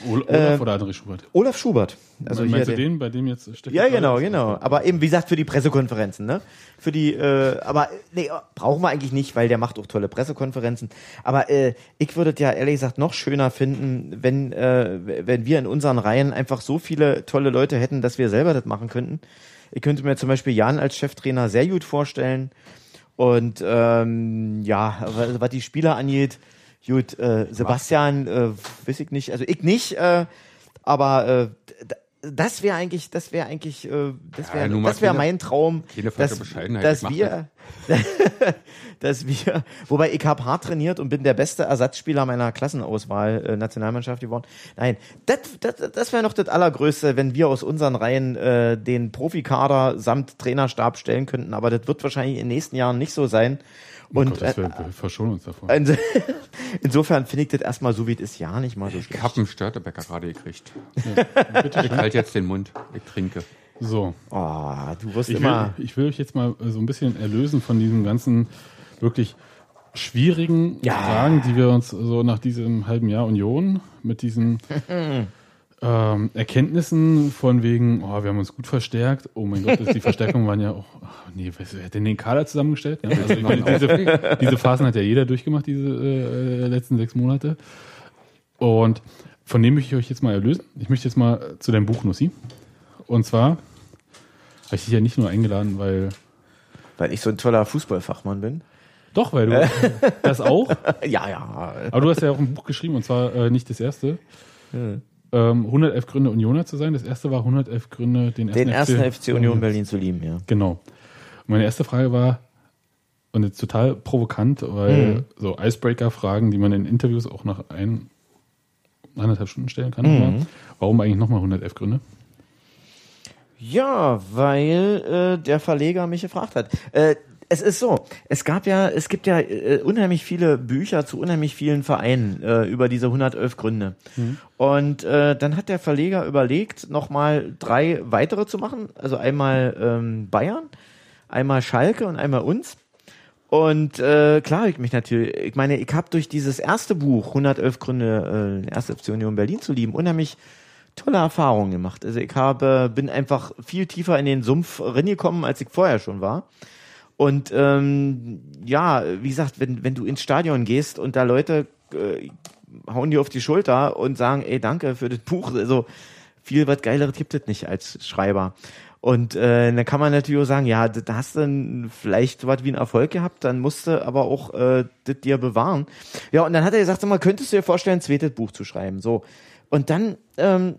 Ol- Olaf oder André Schubert? Olaf Schubert. Also hier Meinst du der- den, bei dem jetzt Steffi Ja, gerade genau, genau. Aber eben, wie gesagt, für die Pressekonferenzen, ne? Für die, äh, aber äh, nee, brauchen wir eigentlich nicht, weil der macht auch tolle Pressekonferenzen. Aber äh, ich würde es ja ehrlich gesagt noch schöner finden, wenn, äh, wenn wir in unseren Reihen einfach so viele tolle Leute hätten, dass wir selber das machen könnten. Ich könnte mir zum Beispiel Jan als Cheftrainer sehr gut vorstellen. Und ähm, ja, was, die Spieler angeht, gut, äh, Sebastian, äh, weiß ich nicht, also ich nicht, äh, aber äh, das wäre eigentlich, das wäre eigentlich, äh, das Ja, wäre, mal das wäre mein Traum, dass, dass wir, dass wir, wobei ich habe hart trainiert und bin der beste Ersatzspieler meiner Klassenauswahl äh, Nationalmannschaft geworden. Nein, das, das, das wäre noch das Allergrößte, wenn wir aus unseren Reihen äh, den Profikader samt Trainerstab stellen könnten. Aber das wird wahrscheinlich in den nächsten Jahren nicht so sein. Oh Und Gott, das äh, wir, wir verschonen uns davon. inso- insofern finde ich das erstmal so, wie es ist, ja nicht mal so Ich schlecht. habe einen Störtebecker gerade gekriegt. Bitte Ich halte jetzt den Mund. Ich trinke. So, Oh, du wirst ich will, immer. ich will euch jetzt mal so ein bisschen erlösen von diesen ganzen wirklich schwierigen Ja. Fragen, die wir uns so nach diesem halben Jahr Union mit diesen ähm, Erkenntnissen von wegen, oh, wir haben uns gut verstärkt. Oh mein Gott, die Verstärkungen waren ja auch, ach, nee, was, wer hat denn den Kader zusammengestellt? Ja, also meine, diese, diese Phasen hat ja jeder durchgemacht, diese äh, letzten sechs Monate. Und von dem möchte ich euch jetzt mal erlösen. Ich möchte jetzt mal zu deinem Buch, Nussi. Und zwar habe ich dich ja nicht nur eingeladen, weil, Weil ich so ein toller Fußballfachmann bin. doch, weil du das auch, Ja, ja. aber du hast ja auch ein Buch geschrieben und zwar äh, nicht das erste. Ähm, 111 Gründe, Unioner zu sein. Das erste war 111 Gründe, den ersten, Den ersten FC Union Berlin zu lieben, ja. Genau. Und meine erste Frage war, und jetzt total provokant, weil so Icebreaker-Fragen, die man in Interviews auch nach ein, eineinhalb Stunden stellen kann, war, warum eigentlich nochmal 111 Gründe? Ja, weil äh, der Verleger mich gefragt hat. Äh, es ist so, es gab ja, es gibt ja äh, unheimlich viele Bücher zu unheimlich vielen Vereinen äh, über diese 111 Gründe. Und äh, dann hat der Verleger überlegt, nochmal drei weitere zu machen. Also einmal ähm, Bayern, einmal Schalke und einmal uns. Und äh, klar, ich mich natürlich, ich meine, ich habe durch dieses erste Buch, 111 Gründe, äh, erste FC Union Berlin zu lieben, unheimlich tolle Erfahrungen gemacht. Also ich habe, bin einfach viel tiefer in den Sumpf reingekommen, als ich vorher schon war. Und ähm, ja, wie gesagt, wenn, wenn du ins Stadion gehst und da Leute äh, hauen dir auf die Schulter und sagen, ey, danke für das Buch, also viel was Geileres gibt es nicht als Schreiber. Und äh, dann kann man natürlich auch sagen, ja, da hast du vielleicht was wie einen Erfolg gehabt, dann musst du aber auch äh, das dir bewahren. Ja, und dann hat er gesagt, sag mal, könntest du dir vorstellen, ein zweites Buch zu schreiben? So. Und dann, ähm,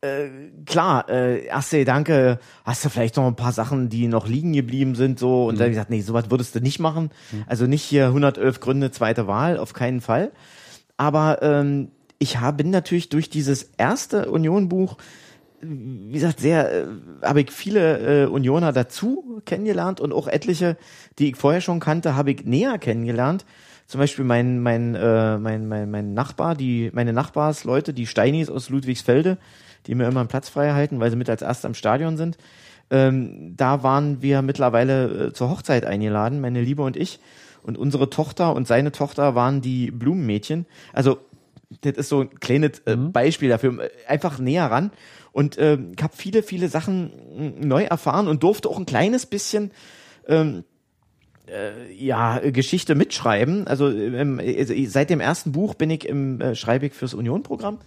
äh, klar, äh, erste Gedanke, hast du vielleicht noch ein paar Sachen, die noch liegen geblieben sind, so, und mhm. dann habe ich gesagt, nee, sowas würdest du nicht machen. Mhm. Also nicht hier 111 Gründe, zweite Wahl, auf keinen Fall. Aber ähm, ich hab, bin natürlich durch dieses erste Union-Buch wie gesagt, sehr, äh, habe ich viele äh, Unioner dazu kennengelernt und auch etliche, die ich vorher schon kannte, habe ich näher kennengelernt. Zum Beispiel mein, mein, äh, mein, mein, mein Nachbar, die, meine Nachbarsleute, die Steinis aus Ludwigsfelde, die mir immer einen Platz frei halten, weil sie mit als Erst am Stadion sind. Ähm, da waren wir mittlerweile äh, zur Hochzeit eingeladen, meine Liebe und ich. Und unsere Tochter und seine Tochter waren die Blumenmädchen. Also, das ist so ein kleines äh, mhm. Beispiel dafür. Einfach näher ran. Und äh, ich habe viele, viele Sachen neu erfahren und durfte auch ein kleines bisschen ähm, äh, ja Geschichte mitschreiben. Also, ähm, also seit dem ersten Buch bin ich im äh, Schreibig fürs Union-Programm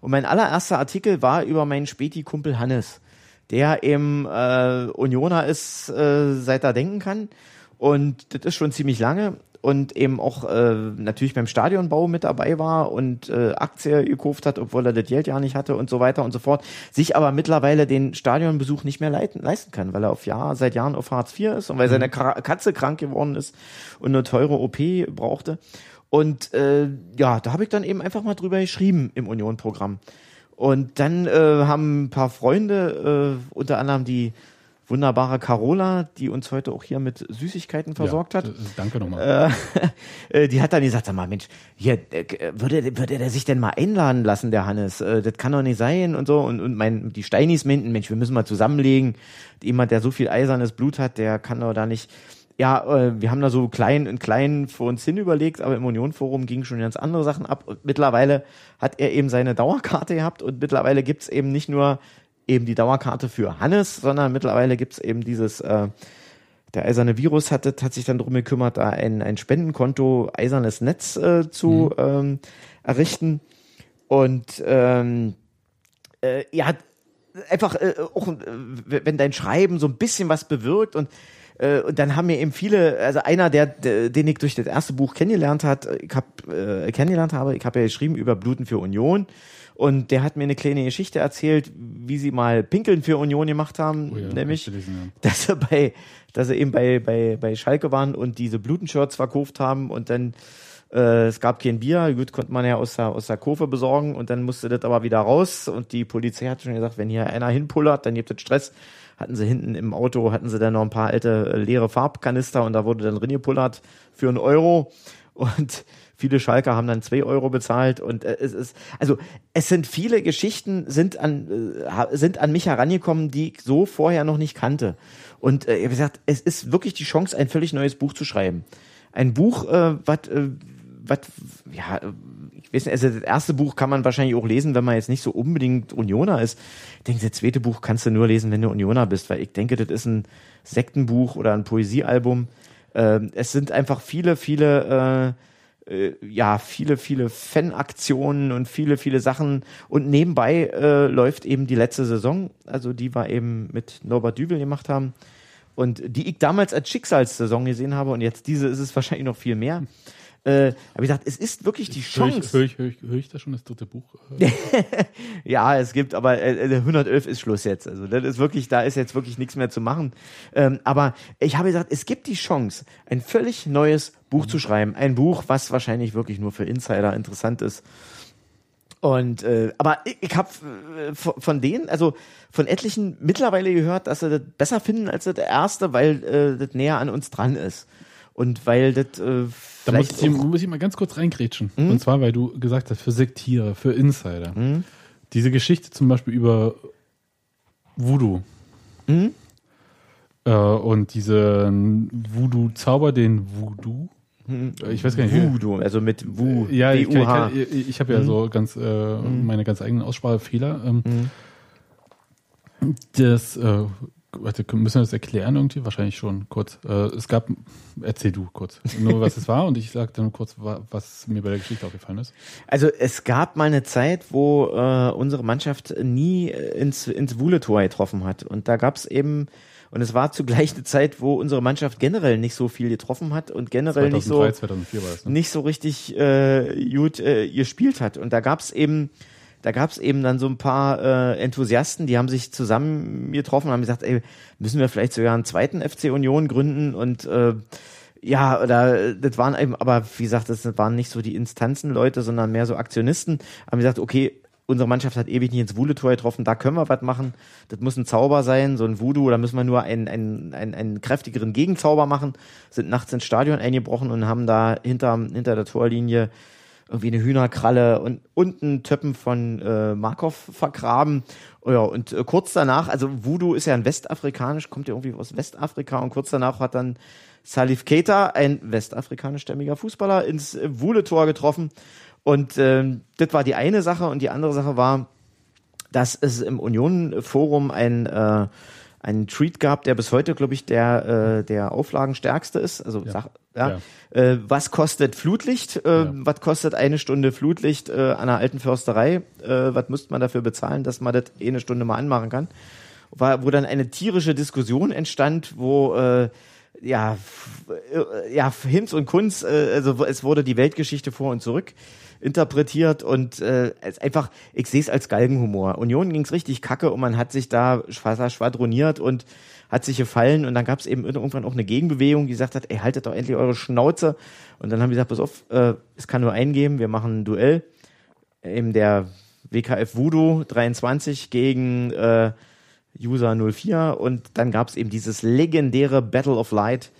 und mein allererster Artikel war über meinen Späti-Kumpel Hannes, der eben äh, Unioner ist, äh, seit er denken kann. Und das ist schon ziemlich lange und eben auch äh, natürlich beim Stadionbau mit dabei war und äh, Aktie gekauft hat, obwohl er das Geld ja nicht hatte und so weiter und so fort, sich aber mittlerweile den Stadionbesuch nicht mehr leiten, leisten kann, weil er auf Jahr, seit Jahren auf Hartz IV ist und weil seine mhm. Katze krank geworden ist und eine teure OP brauchte. Und äh, ja, da habe ich dann eben einfach mal drüber geschrieben im Union-Programm. Und dann äh, haben ein paar Freunde, äh, unter anderem die wunderbare Carola, die uns heute auch hier mit Süßigkeiten versorgt ja, hat. Äh, danke nochmal. Äh, die hat dann gesagt, sag mal, Mensch, hier, äh, würde, würde der sich denn mal einladen lassen, der Hannes? Äh, das kann doch nicht sein und so. Und, und mein, die Steinis meinten, Mensch, wir müssen mal zusammenlegen. Jemand, der so viel eisernes Blut hat, der kann doch da nicht ja, äh, wir haben da so klein und klein vor uns hin überlegt, aber im Unionforum ging schon ganz andere Sachen ab. Und mittlerweile hat er eben seine Dauerkarte gehabt und mittlerweile gibt's eben nicht nur eben die Dauerkarte für Hannes, sondern mittlerweile gibt es eben dieses, äh, der eiserne Virus hatte, hat sich dann darum gekümmert, da ein, ein Spendenkonto, eisernes Netz äh, zu mhm. ähm, errichten. Und ähm, äh, ja, einfach äh, auch, äh, wenn dein Schreiben so ein bisschen was bewirkt und äh, und dann haben mir eben viele, also einer, der, den ich durch das erste Buch kennengelernt hat, ich hab, äh, kennengelernt habe, ich habe ja geschrieben über Bluten für Union und der hat mir eine kleine Geschichte erzählt, wie sie mal Pinkeln für Union gemacht haben, oh ja, nämlich, lesen, ja. dass sie bei, dass sie eben bei, bei, bei Schalke waren und diese Blutenshirts verkauft haben und dann äh, es gab kein Bier, gut, konnte man ja aus der, aus der Kurve besorgen und dann musste das aber wieder raus und die Polizei hat schon gesagt, wenn hier einer hinpullert, dann gibt es Stress. Hatten sie hinten im Auto, hatten sie dann noch ein paar alte äh, leere Farbkanister und da wurde dann reingepullert für einen Euro und Viele Schalker haben dann zwei Euro bezahlt und äh, es ist, also es sind viele Geschichten sind an, äh, sind an mich herangekommen, die ich so vorher noch nicht kannte. Und äh, habe gesagt, es ist wirklich die Chance, ein völlig neues Buch zu schreiben. Ein Buch, äh, was, äh, was, ja, ich weiß nicht, also das erste Buch kann man wahrscheinlich auch lesen, wenn man jetzt nicht so unbedingt Unioner ist. Ich denke, das zweite Buch kannst du nur lesen, wenn du Unioner bist, weil ich denke, das ist ein Sektenbuch oder ein Poesiealbum. Äh, es sind einfach viele, viele äh, äh, ja viele, viele Fanaktionen und viele, viele Sachen. Und nebenbei äh, läuft eben die letzte Saison, also die wir eben mit Norbert Dübel gemacht haben. Und die ich damals als Schicksalssaison gesehen habe und jetzt diese ist es wahrscheinlich noch viel mehr äh, habe ich gesagt, es ist wirklich die Chance. Höre ich, hör ich, hör ich da schon das dritte Buch? ja, es gibt, aber äh, 111 ist Schluss jetzt. Also das ist wirklich, da ist jetzt wirklich nichts mehr zu machen. Ähm, aber ich habe gesagt, es gibt die Chance, ein völlig neues Buch mhm. zu schreiben. Ein Buch, was wahrscheinlich wirklich nur für Insider interessant ist. Und äh, aber ich, ich habe äh, von denen, also von etlichen mittlerweile gehört, dass sie das besser finden als das erste, weil äh, das näher an uns dran ist. Und weil das äh, da muss ich, muss ich, mal ganz kurz reingrätschen. Mhm. Und zwar, weil du gesagt hast, für Sektiere, für Insider. Mhm. Diese Geschichte zum Beispiel über Voodoo. Mhm. Äh, und diesen Voodoo-Zauber, den Voodoo, äh, ich weiß gar nicht. Voodoo, also mit Wu, Ja, ich, W-U-H. ich, ich, ich habe ja so ganz äh, meine ganz eigenen Aussprachefehler. Ähm, Das, äh, warte, müssen wir das erklären irgendwie? Wahrscheinlich schon kurz. Äh, es gab, erzähl du kurz, nur was es war und ich sage dann kurz, wa- was mir bei der Geschichte aufgefallen ist. Also es gab mal eine Zeit, wo äh, unsere Mannschaft nie äh, ins, ins Wuhle-Tor getroffen hat. Und da gab es eben, und es war zugleich eine Zeit, wo unsere Mannschaft generell nicht so viel getroffen hat und generell nicht so 2003, 2004 war es. Ne? nicht so richtig äh, gut äh, gespielt hat. Und da gab's eben, da gab's eben dann so ein paar äh, Enthusiasten, die haben sich zusammen getroffen und haben gesagt, ey, müssen wir vielleicht sogar einen zweiten FC Union gründen und äh, ja, oder das waren eben, aber wie gesagt, das waren nicht so die Instanzenleute, sondern mehr so Aktionisten. Haben gesagt, okay, unsere Mannschaft hat ewig nicht ins Wuhle-Tor getroffen, da können wir was machen. Das muss ein Zauber sein, so ein Voodoo, da müssen wir nur einen, einen, einen, einen kräftigeren Gegenzauber machen. Sind nachts ins Stadion eingebrochen und haben da hinter, hinter der Torlinie irgendwie eine Hühnerkralle und unten Töppen von äh, Markov vergraben. Oh ja, und äh, kurz danach, also Voodoo ist ja ein westafrikanisch, kommt ja irgendwie aus Westafrika und kurz danach hat dann Salif Keita, ein westafrikanischstämmiger Fußballer, ins äh, Wuhle-Tor getroffen. Und ähm, das war die eine Sache und die andere Sache war, dass es im Union-Forum ein äh, einen Tweet gab, der bis heute, glaube ich, der äh, der auflagenstärkste ist. Also Ja. sag, ja. Äh, was kostet Flutlicht? Äh, Ja. Was kostet eine Stunde Flutlicht äh, an einer alten Försterei? Äh, was müsste man dafür bezahlen, dass man das eh eine Stunde mal anmachen kann? War, wo dann eine tierische Diskussion entstand, wo äh, ja, äh, ja, Hinz und Kunz, äh, also es wurde die Weltgeschichte vor und zurück interpretiert und äh, es einfach, ich sehe es als Galgenhumor. Union ging's richtig kacke und man hat sich da schwadroniert und hat sich gefallen und dann gab es eben irgendwann auch eine Gegenbewegung, die gesagt hat, ey, haltet doch endlich eure Schnauze. Und dann haben die gesagt, pass auf, äh, es kann nur einen geben, wir machen ein Duell. Eben der WKF Voodoo 23 gegen äh, User 04 und dann gab es eben dieses legendäre Battle of Light.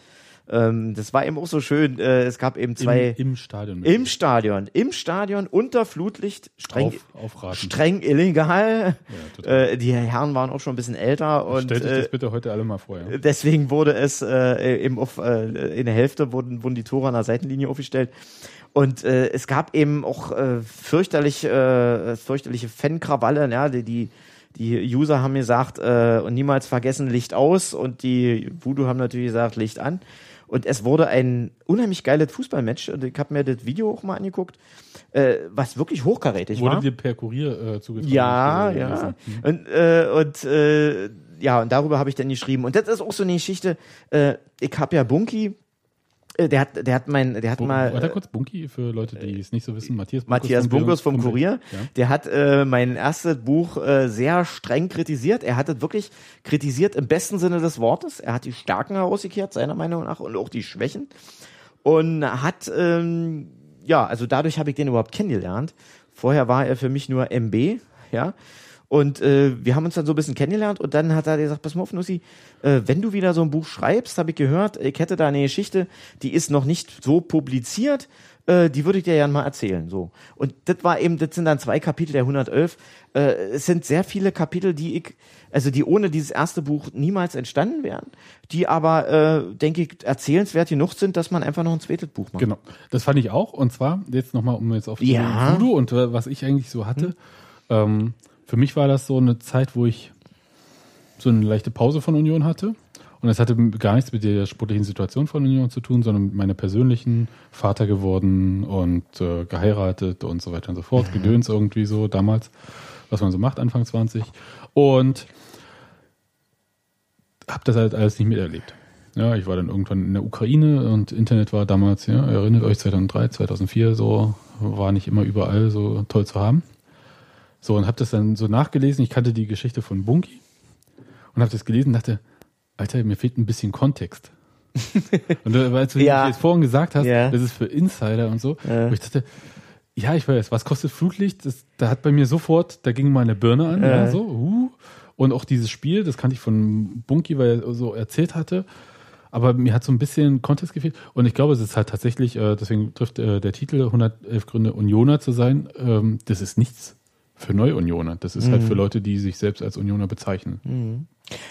Ähm, das war eben auch so schön. Äh, es gab eben zwei Im, Im Stadion. im Stadion, im Stadion unter Flutlicht, streng, Auf, streng illegal. Ja. Äh, die Herren waren auch schon ein bisschen älter und Stellt euch äh, das bitte heute alle mal vor. Ja. deswegen wurde es äh, eben auf äh, in der Hälfte wurden, wurden die Tore an der Seitenlinie aufgestellt. Und äh, es gab eben auch äh, fürchterlich, äh, fürchterliche Fankrawalle, ja, die, die die User haben gesagt, äh, und niemals vergessen, Licht aus und die Voodoo haben natürlich gesagt, Licht an. Und es wurde ein unheimlich geiles Fußballmatch und ich habe mir das Video auch mal angeguckt, äh, was wirklich hochkarätig Wurde war. dir per Kurier äh, zugetragen? Ja, ja. gelesen. Hm. Und, äh, und äh, ja, und darüber habe ich dann geschrieben. Und das ist auch so eine Geschichte. Äh, ich habe ja Bunky, der hat, der hat mein, der hat Bu- mal Warte äh, kurz, Bunky, für Leute, die es nicht so wissen, Matthias Bunkus Matthias Bunkers vom Kurier, Ja. der hat äh, mein erstes Buch äh, sehr streng kritisiert. Er hat es wirklich kritisiert im besten Sinne des Wortes. Er hat die Stärken herausgekehrt, seiner Meinung nach, und auch die Schwächen. Und hat, ähm, ja, also dadurch habe ich den überhaupt kennengelernt. Vorher war er für mich nur MB, ja. Und äh, wir haben uns dann so ein bisschen kennengelernt und dann hat er gesagt, pass mal auf, Nussi, äh, wenn du wieder so ein Buch schreibst, habe ich gehört, ich hätte da eine Geschichte, die ist noch nicht so publiziert, äh, die würde ich dir ja mal erzählen. So. Und das war eben, das sind dann zwei Kapitel der 111. Äh, es sind sehr viele Kapitel, die ich, also die ohne dieses erste Buch niemals entstanden wären, die aber, äh, denke ich, erzählenswert genug sind, dass man einfach noch ein zweites Buch macht. Genau, das fand ich auch. Und zwar, jetzt nochmal, um jetzt auf Ja. Voodoo und äh, was ich eigentlich so hatte. Ähm, für mich war das so eine Zeit, wo ich so eine leichte Pause von Union hatte. Und das hatte gar nichts mit der sportlichen Situation von Union zu tun, sondern mit meiner persönlichen Vater geworden und äh, geheiratet und so weiter und so fort. Gedöns irgendwie so damals, was man so macht, Anfang 20. Und habe das halt alles nicht miterlebt. Ja, ich war dann irgendwann in der Ukraine und Internet war damals, ja, erinnert euch 2003, 2004, so war nicht immer überall so toll zu haben. So und habe das dann so nachgelesen. Ich kannte die Geschichte von Bunky und habe das gelesen und dachte, Alter, mir fehlt ein bisschen Kontext. und als du Ja. jetzt vorhin gesagt hast, Ja. das ist für Insider und so, Ja. wo ich dachte, ja, ich weiß, was kostet Flutlicht? Das, da hat bei mir sofort, da ging meine Birne an, ja, Ja. so, uh. Und auch dieses Spiel, das kannte ich von Bunky, weil er so erzählt hatte. Aber mir hat so ein bisschen Kontext gefehlt. Und ich glaube, es ist halt tatsächlich, äh, deswegen trifft äh, der Titel 111 Gründe Unioner zu sein. Ähm, das ist nichts Für Neu-Unioner. Das ist halt für Leute, die sich selbst als Unioner bezeichnen. Mhm.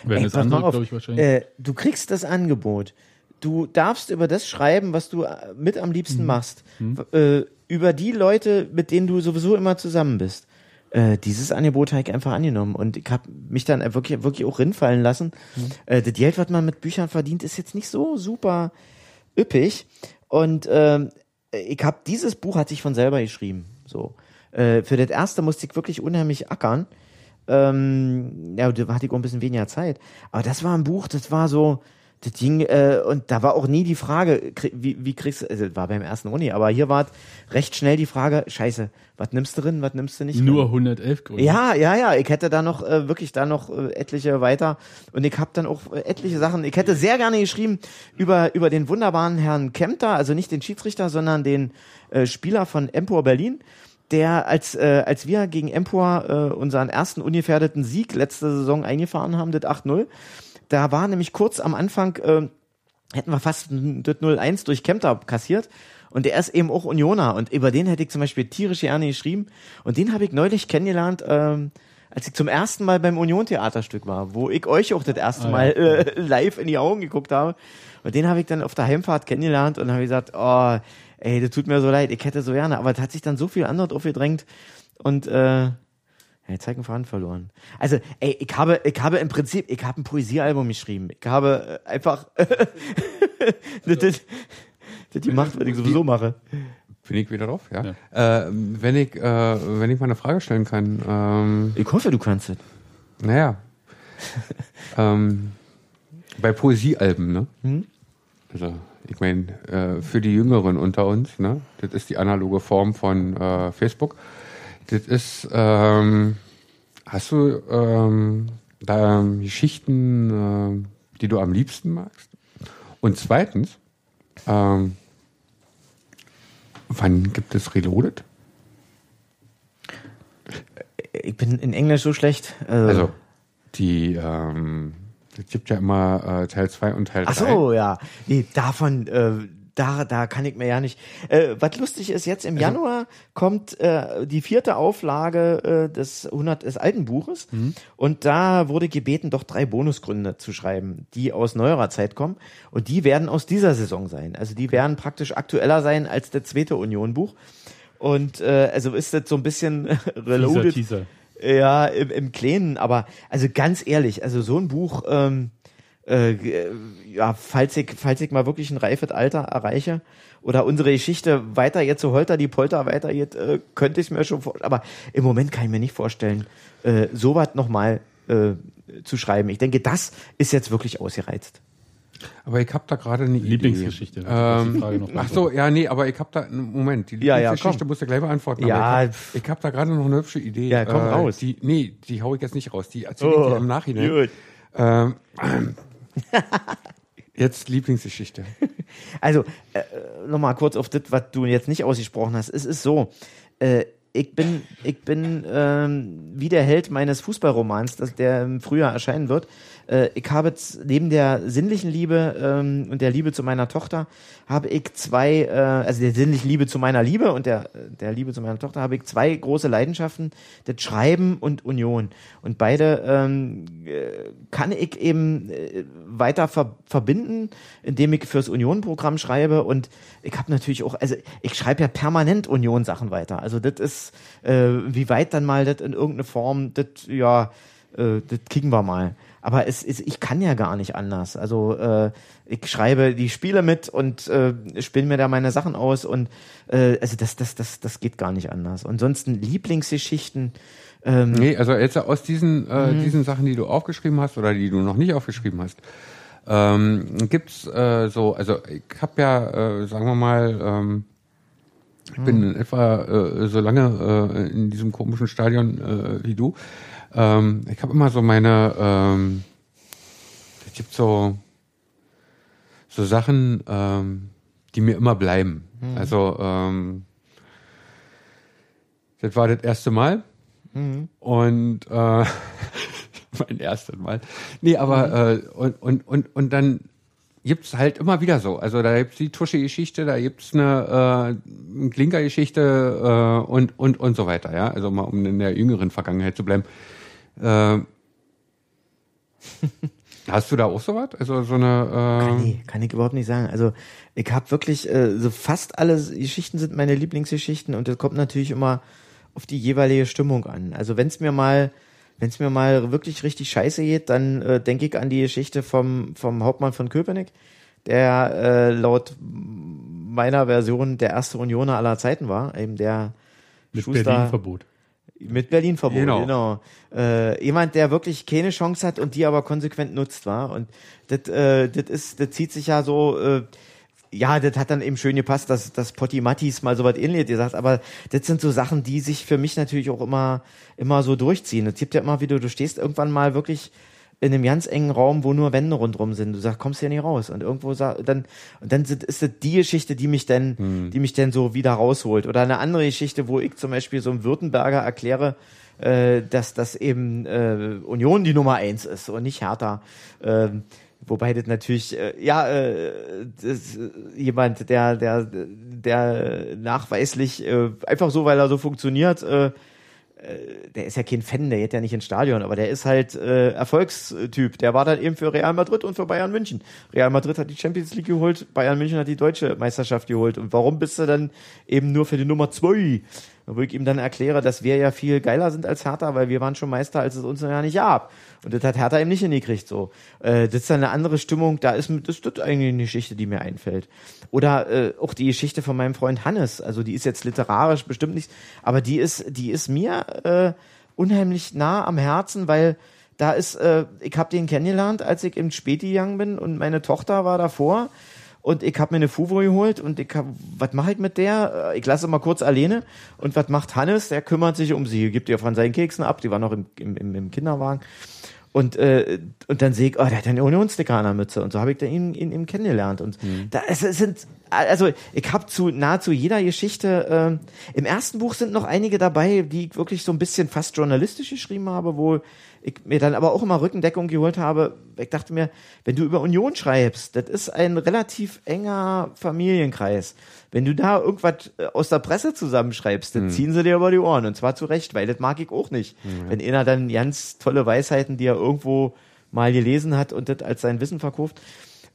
Wenn es andere, glaube ich, wahrscheinlich. Äh, du kriegst das Angebot. Du darfst über das schreiben, was du äh, mit am Mhm. liebsten machst. Äh, über die Leute, mit denen du sowieso immer zusammen bist. Äh, dieses Angebot habe ich einfach angenommen und ich habe mich dann wirklich, wirklich auch rinfallen lassen. Mhm. Äh, das Geld, was man mit Büchern verdient, ist jetzt nicht so super üppig. Und ähm, ich habe dieses Buch hat sich von selber geschrieben. So äh, für das erste musste ich wirklich unheimlich ackern. Ähm, ja, da hatte ich auch ein bisschen weniger Zeit. Aber das war ein Buch, das war so, das ging, äh, und da war auch nie die Frage, wie, wie kriegst du, also das war beim ersten Uni, aber hier war recht schnell die Frage, scheiße, was nimmst du drin, was nimmst du nicht Nur drin? 111 Gründe. Ja, ja, ja, ich hätte da noch, äh, wirklich da noch äh, etliche weiter und ich habe dann auch äh, etliche Sachen, ich hätte sehr gerne geschrieben über, über den wunderbaren Herrn Kempter, also nicht den Schiedsrichter, sondern den äh, Spieler von Empor Berlin, der als, äh, als wir gegen Empor äh, unseren ersten ungefährdeten Sieg letzte Saison eingefahren haben, das 8-0, da war nämlich kurz am Anfang, äh, hätten wir fast das 0-1 durch Kempter kassiert. Und der ist eben auch Unioner. Und über den hätte ich zum Beispiel tierisch gerne geschrieben. Und den habe ich neulich kennengelernt, ähm, als ich zum ersten Mal beim Union-Theaterstück war, wo ich euch auch das erste Ah. Mal äh, live in die Augen geguckt habe. Und den habe ich dann auf der Heimfahrt kennengelernt und habe gesagt, oh, ey, das tut mir so leid, ich hätte so gerne. Aber es hat sich dann so viel anderes aufgedrängt. Und äh, ja, jetzt habe ich einen Faden verloren. Also, ey, ich habe, ich habe im Prinzip, ich habe ein Poesiealbum geschrieben. Ich habe äh, einfach das, das, das gemacht, was ich sowieso mache. Bin ich wieder drauf, ja. Äh, wenn ich, äh, wenn ich mal eine Frage stellen kann, ähm, Ich hoffe, du kannst es. naja, ähm, bei Poesiealben, ne? Also, ich meine, äh, für die Jüngeren unter uns, ne? Das ist die analoge Form von äh, Facebook. Das ist, ähm, hast du ähm, da Geschichten, äh, die du am liebsten magst? Und zweitens, ähm, wann gibt es Reloaded? Ich bin in Englisch so schlecht. Äh, Also, die, ähm, es gibt ja immer äh, Teil 2 und Teil 3. Ach so, ja. Nee, davon, äh, da, da kann ich mir ja nicht. Äh, was lustig ist, jetzt im Also Januar kommt äh, die vierte Auflage äh, des 100 des alten Buches Mhm. und da wurde gebeten, doch drei Bonusgründe zu schreiben, die aus neuerer Zeit kommen und die werden aus dieser Saison sein. Also die werden praktisch aktueller sein als das zweite Union-Buch. Und äh, also ist das so ein bisschen reloaded. Teaser. Ja, im, im Kleinen, aber also ganz ehrlich, also so ein Buch, ähm, äh, ja, falls ich, falls ich mal wirklich ein reifes Alter erreiche oder unsere Geschichte weiter jetzt so holter die Polter weitergeht, äh, könnte ich mir schon vorstellen. Aber im Moment kann ich mir nicht vorstellen, äh, sowas nochmal äh, zu schreiben. Ich denke, das ist jetzt wirklich ausgereizt. Aber ich habe da gerade eine Idee. Lieblingsgeschichte. Ähm, Frage noch ach so, ja, nee, aber ich habe da, Moment, die Ja, ja, Lieblingsgeschichte komm. musst du gleich beantworten. Ja, aber ich habe hab da gerade noch eine hübsche Idee. Ja, komm raus. Die, nee, die hau ich jetzt nicht raus. Die erzähle ich dir im Nachhinein. gut. Ähm, jetzt Lieblingsgeschichte. Also, äh, nochmal kurz auf das, was du jetzt nicht ausgesprochen hast. Es ist so, äh, ich bin, ich bin ähm, wie der Held meines Fußballromans, das, der im Frühjahr erscheinen wird. Äh, ich habe neben der sinnlichen Liebe ähm, und der Liebe zu meiner Tochter, habe ich zwei, äh, also der sinnlichen Liebe zu meiner Liebe und der, der Liebe zu meiner Tochter, habe ich zwei große Leidenschaften, das Schreiben und Union. Und beide ähm, äh, kann ich eben äh, weiter ver verbinden, indem ich fürs Union-Programm schreibe und ich habe natürlich auch, also ich schreibe ja permanent Union-Sachen weiter. Also das ist, äh, wie weit dann mal das in irgendeine Form, das, ja, äh, das kriegen wir mal. Aber es ist, ich kann ja gar nicht anders. Also äh, ich schreibe die Spiele mit und äh, spinne mir da meine Sachen aus und äh, also das, das, das, das geht gar nicht anders. Ansonsten Lieblingsgeschichten, ähm, Nee, also jetzt aus diesen, äh, diesen Sachen, die du aufgeschrieben hast oder die du noch nicht aufgeschrieben hast, ähm, gibt's äh, so, also ich habe ja, äh, sagen wir mal, ähm, ich bin in etwa äh, so lange äh, in diesem komischen Stadion äh, wie du. Ähm, ich habe immer so meine, ähm, es gibt so so Sachen, ähm, die mir immer bleiben. Also ähm, das war das erste Mal. Und äh, mein erstes Mal. Nee, aber äh, und, und, und, und dann gibt's halt immer wieder so. Also da gibt's die Tusche-Geschichte, da gibt's eine äh, Klinker-Geschichte äh, und, und, und so weiter, ja. Also mal um in der jüngeren Vergangenheit zu bleiben. Äh, hast du da auch sowas? Also so eine äh, Nee, kann ich überhaupt nicht sagen. Also ich habe wirklich, äh, so fast alle Geschichten sind meine Lieblingsgeschichten und das kommt natürlich immer auf die jeweilige Stimmung an. Also wenn es mir mal, wenn es mir mal wirklich richtig scheiße geht, dann äh, denke ich an die Geschichte vom, vom Hauptmann von Köpenick, der äh, laut meiner Version der erste Unioner aller Zeiten war, eben der Mit Schuster- Berlin-Verbot. Mit Berlin verboten, Genau. genau. Äh, jemand, der wirklich keine Chance hat und die aber konsequent nutzt, war. Und das, äh, das ist, das zieht sich ja so, äh, ja, das hat dann eben schön gepasst, dass, dass Potti Mattis mal so was ähnliches gesagt, aber das sind so Sachen, die sich für mich natürlich auch immer, immer so durchziehen. Es gibt ja immer wieder, du stehst irgendwann mal wirklich in einem ganz engen Raum, wo nur Wände rundrum sind. Du sagst, kommst hier nicht raus. Und irgendwo sa- dann, und dann ist das die Geschichte, die mich dann, die mich dann so wieder rausholt. Oder eine andere Geschichte, wo ich zum Beispiel so einem Württemberger erkläre, äh, dass das eben äh, Union die Nummer eins ist und nicht Hertha. Ähm, wobei das natürlich, äh, ja, äh, das, äh, jemand, der, der, der nachweislich äh, einfach so, weil er so funktioniert, äh, der ist ja kein Fan, der geht ja nicht ins Stadion, aber der ist halt äh, Erfolgstyp. Der war dann eben für Real Madrid und für Bayern München. Real Madrid hat die Champions League geholt, Bayern München hat die deutsche Meisterschaft geholt. Und warum bist du dann eben nur für die Nummer zwei? Wo ich ihm dann erkläre, dass wir ja viel geiler sind als Hertha, weil wir waren schon Meister, als es uns ja nicht gab. Und das hat Hertha eben nicht hingekriegt so. Äh, das ist dann eine andere Stimmung, da ist, das ist eigentlich eine Geschichte, die mir einfällt. Oder äh, auch die Geschichte von meinem Freund Hannes, also die ist jetzt literarisch bestimmt nicht, aber die ist, die ist mir äh, unheimlich nah am Herzen, weil da ist, äh, ich habe den kennengelernt, als ich im Späti gegangen bin und meine Tochter war davor und ich habe mir eine Fuvo geholt und ich hab, was mache ich mit der? Äh, Ich lasse mal kurz alleine und was macht Hannes? Der kümmert sich um sie, gibt ihr von seinen Keksen ab, die war noch im, im, im, Kinderwagen. Und, äh, und dann sehe ich, oh, der hat einen Unionssticker an der Mütze. Und so habe ich dann ihn, ihn, ihn kennengelernt. Und da es, es sind, also ich habe zu nahezu jeder Geschichte, ähm, im ersten Buch sind noch einige dabei, die ich wirklich so ein bisschen fast journalistisch geschrieben habe, wo ich mir dann aber auch immer Rückendeckung geholt habe. Ich dachte mir, wenn du über Union schreibst, das ist ein relativ enger Familienkreis. Wenn du da irgendwas äh, aus der Presse zusammenschreibst, dann ziehen sie dir über die Ohren. Und zwar zu Recht, weil das mag ich auch nicht. Wenn einer dann ganz tolle Weisheiten, die er irgendwo mal gelesen hat und das als sein Wissen verkauft.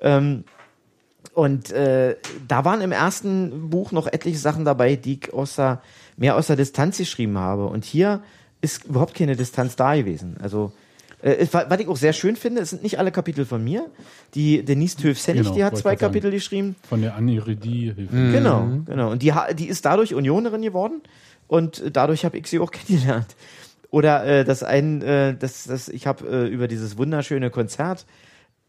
Ähm, und äh, da waren im ersten Buch noch etliche Sachen dabei, die ich aus der, mehr aus der Distanz geschrieben habe. Und hier ist überhaupt keine Distanz da gewesen. Also, äh, was ich auch sehr schön finde, es sind nicht alle Kapitel von mir. Die Denise Töf-Sennig, Genau, die hat zwei Kapitel geschrieben. Von der Annie Redi. Genau, genau. Und die, die ist dadurch Unionerin geworden und dadurch habe ich sie auch kennengelernt. Oder äh, das ein, äh, das, das, ich habe äh, über dieses wunderschöne Konzert,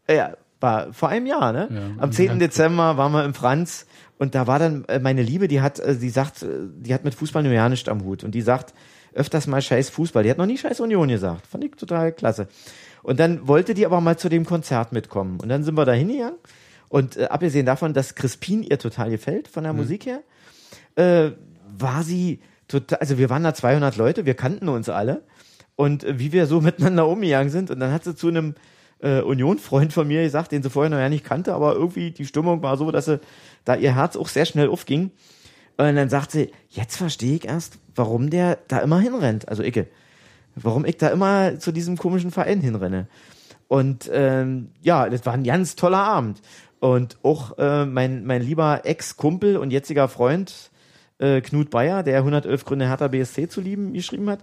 äh, ja, war vor einem Jahr, ne? Ja, Am 10. ganz Dezember waren wir im Franz und da war dann äh, meine Liebe, die hat, äh, die sagt, äh, die hat mit Fußball nur ja nicht am Hut und die sagt öfters mal scheiß Fußball. Die hat noch nie scheiß Union gesagt. Fand ich total klasse. Und dann wollte die aber mal zu dem Konzert mitkommen. Und dann sind wir da hingegangen. Und äh, abgesehen davon, dass Crispin ihr total gefällt von der Musik her, äh, war sie total, also wir waren da 200 Leute, wir kannten uns alle. Und äh, wie wir so miteinander umgegangen sind. Und dann hat sie zu einem äh, Union-Freund von mir gesagt, den sie vorher noch ja nicht kannte, aber irgendwie die Stimmung war so, dass sie da ihr Herz auch sehr schnell aufging. Und dann sagt sie, jetzt verstehe ich erst, warum der da immer hinrennt. Also Icke. Warum ich da immer zu diesem komischen Verein hinrenne. Und ähm, ja, das war ein ganz toller Abend. Und auch äh, mein, mein lieber Ex-Kumpel und jetziger Freund äh, Knut Bayer, der 111 Gründe Hertha BSC zu lieben geschrieben hat,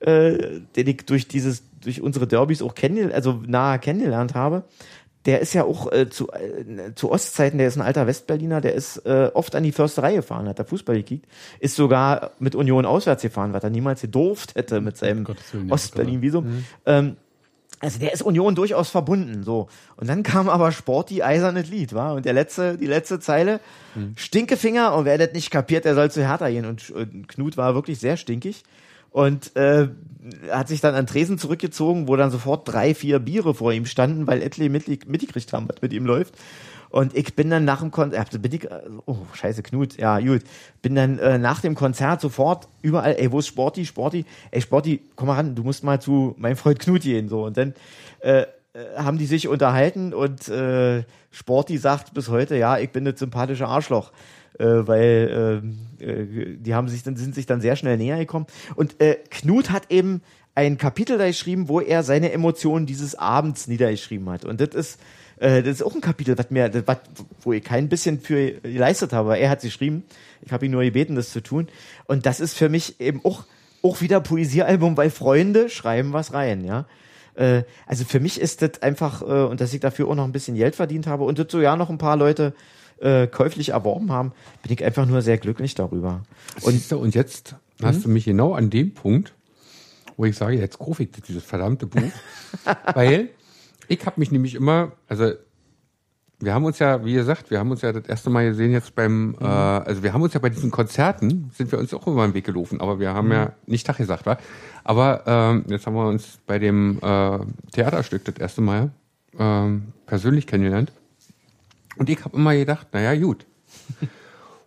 äh, den ich durch dieses, durch unsere Derbys auch kennengelernt, also nahe kennengelernt habe, der ist ja auch äh, zu, äh, zu Ostzeiten, der ist ein alter Westberliner, der ist äh, oft an die Försterei gefahren, hat da Fußball gekickt, ist sogar mit Union auswärts gefahren, was er niemals gedurft hätte mit seinem Ostberlin-Visum. Ähm, also der ist Union durchaus verbunden, so. Und dann kam aber Sporty eisernes Lied, war Und der letzte, die letzte Zeile, Stinkefinger und wer das nicht kapiert, der soll zu Hertha gehen. Und, und Knut war wirklich sehr stinkig und äh, hat sich dann an Tresen zurückgezogen, wo dann sofort drei, vier Biere vor ihm standen, weil etliche mitgekriegt haben, was mit ihm läuft. Und ich bin dann nach dem Konzert, bin ich, äh, oh, scheiße, Knut, ja, gut. Bin dann äh, nach dem Konzert sofort überall, ey, wo ist Sporty, Sporty? Ey, Sporty, komm mal ran, du musst mal zu meinem Freund Knut gehen, so. Und dann äh, haben die sich unterhalten und äh, Sporty sagt bis heute, ja, ich bin das sympathische Arschloch. Äh, weil äh, äh, die haben sich dann sind sich dann sehr schnell näher gekommen und äh, Knut hat eben ein Kapitel da geschrieben, wo er seine Emotionen dieses Abends niedergeschrieben hat und das ist äh, das ist auch ein Kapitel, was mir, was, wo ich kein bisschen für geleistet habe. Er hat es geschrieben. Ich habe ihn nur gebeten, das zu tun. Und das ist für mich eben auch, auch wieder Poesiealbum, weil Freunde schreiben was rein, ja. Äh, also für mich ist das einfach, und dass ich dafür auch noch ein bisschen Geld verdient habe und das so ja noch ein paar Leute äh, käuflich erworben haben, bin ich einfach nur sehr glücklich darüber. Und, Siehst du, und jetzt hm? hast du mich genau an dem Punkt, wo ich sage, jetzt kaufe ich dieses verdammte Buch, weil ich habe mich nämlich immer, also wir haben uns ja, wie gesagt, wir haben uns ja das erste Mal gesehen jetzt beim, mhm. äh, also wir haben uns ja bei diesen Konzerten, sind wir uns auch über den Weg gelaufen, aber wir haben mhm. ja nicht Tag gesagt, wa? Aber ähm, jetzt haben wir uns bei dem äh, Theaterstück das erste Mal ähm, persönlich kennengelernt. Und ich habe immer gedacht, naja, gut.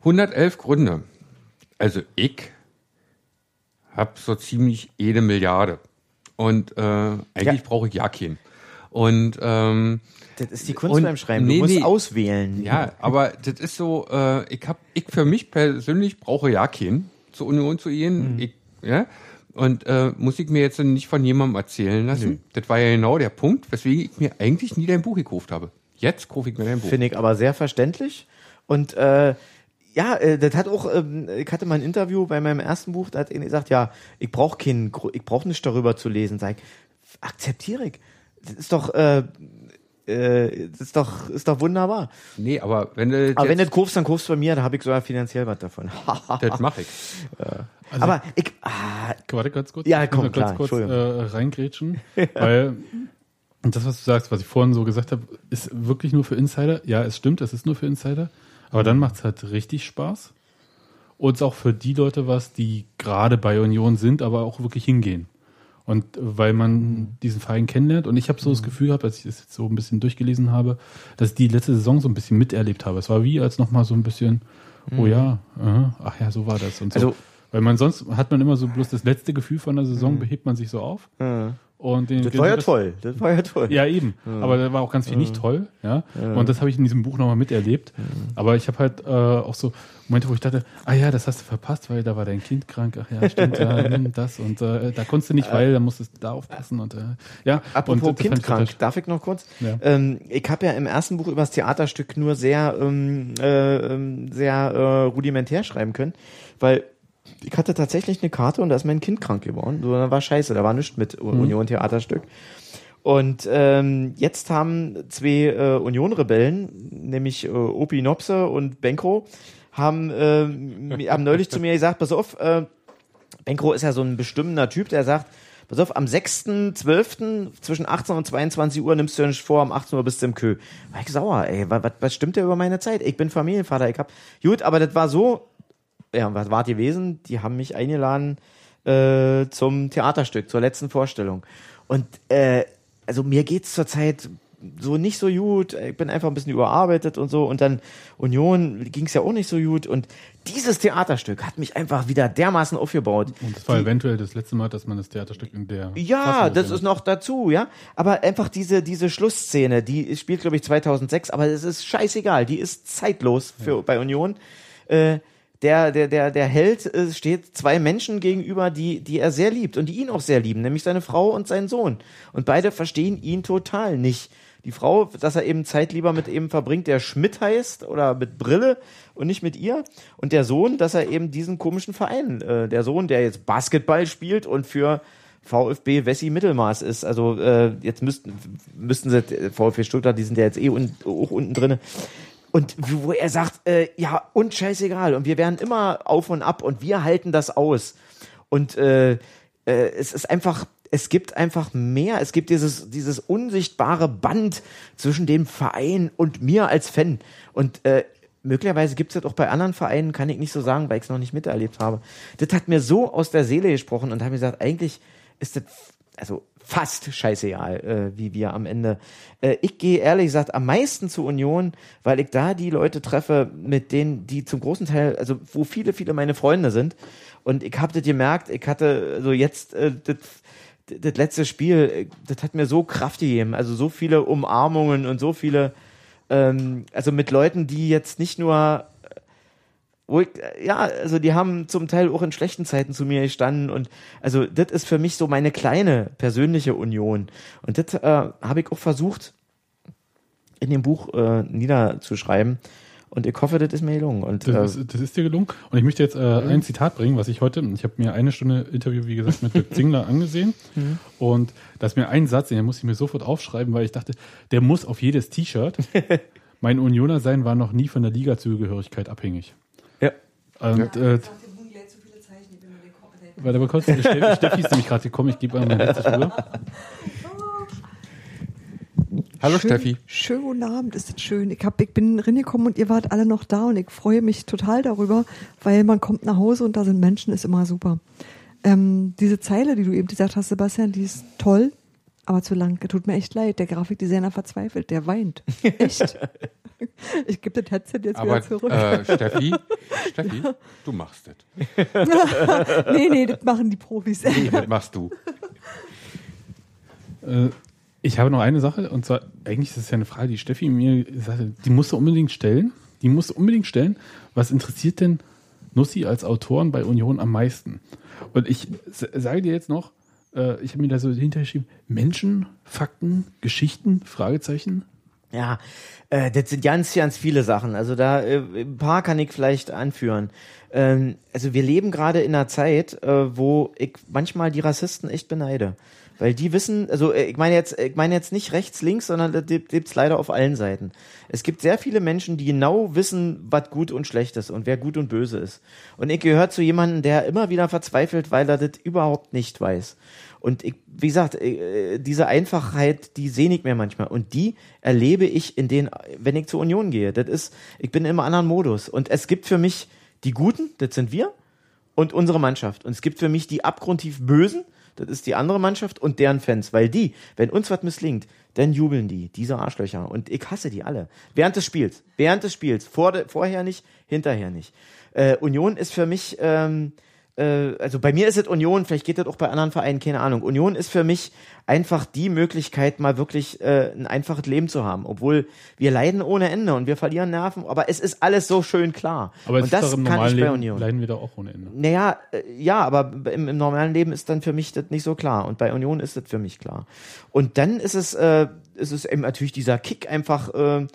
111 Gründe. Also ich habe so ziemlich jede Milliarde. Und äh, eigentlich ja. brauche ich ja keinen. Und ähm, das ist die Kunst und, beim Schreiben. Du nee, musst nee, auswählen. Ja, aber das ist so, äh, ich hab, ich für mich persönlich brauche ja keinen zur Union zu gehen. Mhm. Ich, ja, und äh, muss ich mir jetzt nicht von jemandem erzählen lassen. Mhm. Das war ja genau der Punkt, weswegen ich mir eigentlich nie dein Buch gekauft habe. Jetzt ich dein Buch. Finde ich aber sehr verständlich. Und äh, ja, äh, das hat auch, ähm, ich hatte mal ein Interview bei meinem ersten Buch, da hat er gesagt, ja, ich brauche keinen, ich brauche nicht darüber zu lesen. Sag ich, akzeptiere ich das ist doch, äh, äh, das ist doch, ist doch wunderbar. Nee, aber wenn du. Aber wenn du kaufst, dann kaufst du bei mir, da habe ich sogar finanziell was davon. das mache ich. Also aber ich. Ah, warte ganz kurz. Ja, komm, klar, ganz kurz äh, reingrätschen. weil das, was du sagst, was ich vorhin so gesagt habe, ist wirklich nur für Insider. Ja, es stimmt, es ist nur für Insider. Aber dann macht es halt richtig Spaß. Und es ist auch für die Leute was, die gerade bei Union sind, aber auch wirklich hingehen. Und weil man diesen Verein kennenlernt. Und ich habe so das mhm. Gefühl gehabt, als ich das jetzt so ein bisschen durchgelesen habe, dass ich die letzte Saison so ein bisschen miterlebt habe. Es war wie als nochmal so ein bisschen, oh mhm. ja, aha, ach ja, so war das. Und so. Also, weil man sonst hat man immer so bloß das letzte Gefühl von der Saison, mhm. behebt man sich so auf. Mhm. Und den, das war ja toll. Das war ja toll. Ja, eben. Ja. Aber da war auch ganz viel nicht toll. Ja. ja. Und das habe ich in diesem Buch nochmal miterlebt. Ja. Aber ich habe halt äh, auch so Momente, wo ich dachte, ah ja, das hast du verpasst, weil da war dein Kind krank. Ach ja, stimmt, ja, das. Und äh, da konntest du nicht, weil da musstest du da aufpassen. Und, äh, ja. Apropos und, Kind krank, ich darf ich noch kurz? Ja. Ähm, ich habe ja im ersten Buch über das Theaterstück nur sehr, ähm, äh, ähm, sehr äh, rudimentär schreiben können, weil ich hatte tatsächlich eine Karte und da ist mein Kind krank geworden. So, da war scheiße, da war nichts mit mhm. Union Theaterstück. Und ähm, jetzt haben zwei äh, Union-Rebellen, nämlich äh, Opi Nopse und Benko, haben, äh, haben neulich zu mir gesagt, pass auf, äh, Benko ist ja so ein bestimmender Typ, der sagt, pass auf, am 6.12. zwischen 18 und 22 Uhr nimmst du ja nicht vor, um 18 Uhr bist du im Kö. War ich sauer, ey, was, was stimmt der über meine Zeit? Ich bin Familienvater, ich hab, gut, aber das war so, ja, was war gewesen? Die haben mich eingeladen äh, zum Theaterstück, zur letzten Vorstellung. Und äh, also mir geht's zurzeit so nicht so gut. Ich bin einfach ein bisschen überarbeitet und so. Und dann Union ging's ja auch nicht so gut. Und dieses Theaterstück hat mich einfach wieder dermaßen aufgebaut. Und das war Die, eventuell das letzte Mal, dass man das Theaterstück in der. Ja, das ist noch dazu, ja. Aber einfach diese, diese Schlussszene, die spielt, glaube ich, 2006, aber es ist scheißegal. Die ist zeitlos für, ja. bei Union. Äh, der, der, der, der Held äh, steht zwei Menschen gegenüber, die, die er sehr liebt und die ihn auch sehr lieben, nämlich seine Frau und seinen Sohn. Und beide verstehen ihn total nicht. Die Frau, dass er eben Zeit lieber mit ihm verbringt, der Schmidt heißt oder mit Brille und nicht mit ihr. Und der Sohn, dass er eben diesen komischen Verein, äh, der Sohn, der jetzt Basketball spielt und für VfB Wessi Mittelmaß ist. Also äh, jetzt müssten müssten sie VfB Stuttgart, die sind ja jetzt eh un, auch unten drinne. Und wo er sagt, äh, ja, und scheißegal. Und wir werden immer auf und ab und wir halten das aus. Und äh, äh, es ist einfach, es gibt einfach mehr. Es gibt dieses, dieses unsichtbare Band zwischen dem Verein und mir als Fan. Und äh, möglicherweise gibt es das auch bei anderen Vereinen, kann ich nicht so sagen, weil ich es noch nicht miterlebt habe. Das hat mir so aus der Seele gesprochen und habe gesagt, eigentlich ist das, also fast scheißegal, äh, wie wir am Ende. Äh, ich gehe ehrlich gesagt am meisten zur Union, weil ich da die Leute treffe, mit denen, die zum großen Teil, also wo viele, viele meine Freunde sind. Und ich habe das gemerkt, ich hatte so also jetzt äh, das das letzte Spiel, äh, das hat mir so Kraft gegeben. Also so viele Umarmungen und so viele, ähm, also mit Leuten, die jetzt nicht nur wo ich, äh, ja, also die haben zum Teil auch in schlechten Zeiten zu mir gestanden und also das ist für mich so meine kleine persönliche Union und das äh, habe ich auch versucht in dem Buch äh, niederzuschreiben und ich hoffe, das ist mir gelungen und Das, äh, ist, das ist dir gelungen. Und ich möchte jetzt äh, ein Zitat bringen, was ich heute, ich habe mir eine Stunde Interview, wie gesagt, mit Dirk Zingler angesehen. Und da ist mir ein Satz, den muss ich mir sofort aufschreiben, weil ich dachte, der muss auf jedes T-Shirt. mein Unioner sein war noch nie von der Liga-Zugehörigkeit abhängig. Ja. Und äh, warte mal kurz, Steffi, Steffi ist nämlich gerade gekommen, ich gebe einmal letztes rüber. Hallo schön, Steffi. Schönen guten Abend, ist das schön. Ich, hab, ich bin reingekommen und ihr wart alle noch da und ich freue mich total darüber, weil man kommt nach Hause und da sind Menschen, ist immer super. Ähm, diese Zeile, die du eben gesagt hast, Sebastian, die ist toll, aber zu lang. Tut mir echt leid. Der Grafikdesigner verzweifelt, der weint. Echt. ich gebe das Headset jetzt Aber wieder zurück. äh, Steffi, Steffi, du machst das. nee, nee, das machen die Profis. Nee, das machst du. Äh, ich habe noch eine Sache, und zwar, eigentlich ist es ja eine Frage, die Steffi mir sagte, die musst du unbedingt stellen. Die musst du unbedingt stellen. Was interessiert denn Nussi als Autoren bei Union am meisten? Und ich sage dir jetzt noch, äh, ich habe mir da so hintergeschrieben, Menschen, Fakten, Geschichten, Fragezeichen. Ja, äh, das sind ganz, ganz viele Sachen. Also da äh, ein paar kann ich vielleicht anführen. Ähm, also wir leben gerade in einer Zeit, äh, wo ich manchmal die Rassisten echt beneide. Weil die wissen, also äh, ich meine jetzt, ich meine jetzt nicht rechts, links, sondern das gibt- gibt's leider auf allen Seiten. Es gibt sehr viele Menschen, die genau wissen, was gut und schlecht ist und wer gut und böse ist. Und ich gehöre zu jemandem, der immer wieder verzweifelt, weil er das überhaupt nicht weiß. Und ich, wie gesagt, äh, diese Einfachheit, die sehe ich mir manchmal. Und die erlebe ich in den, wenn ich zur Union gehe. Das ist, ich bin in einem anderen Modus. Und es gibt für mich die Guten, das sind wir, und unsere Mannschaft. Und es gibt für mich die abgrundtief Bösen, das ist die andere Mannschaft und deren Fans. Weil die, wenn uns was misslingt, dann jubeln die, diese Arschlöcher. Und ich hasse die alle. Während des Spiels. Während des Spiels. Vor, vorher nicht, hinterher nicht. Äh, Union ist für mich, ähm, äh, also bei mir ist es Union, vielleicht geht das auch bei anderen Vereinen, keine Ahnung. Union ist für mich einfach die Möglichkeit, mal wirklich äh, ein einfaches Leben zu haben. Obwohl wir leiden ohne Ende und wir verlieren Nerven, aber es ist alles so schön klar. Aber und das kann ich bei Leben, Union. leiden wir da auch ohne Ende. Naja, äh, ja, aber im, im normalen Leben ist dann für mich das nicht so klar. Und bei Union ist das für mich klar. Und dann ist es, äh, ist es eben natürlich dieser Kick einfach äh,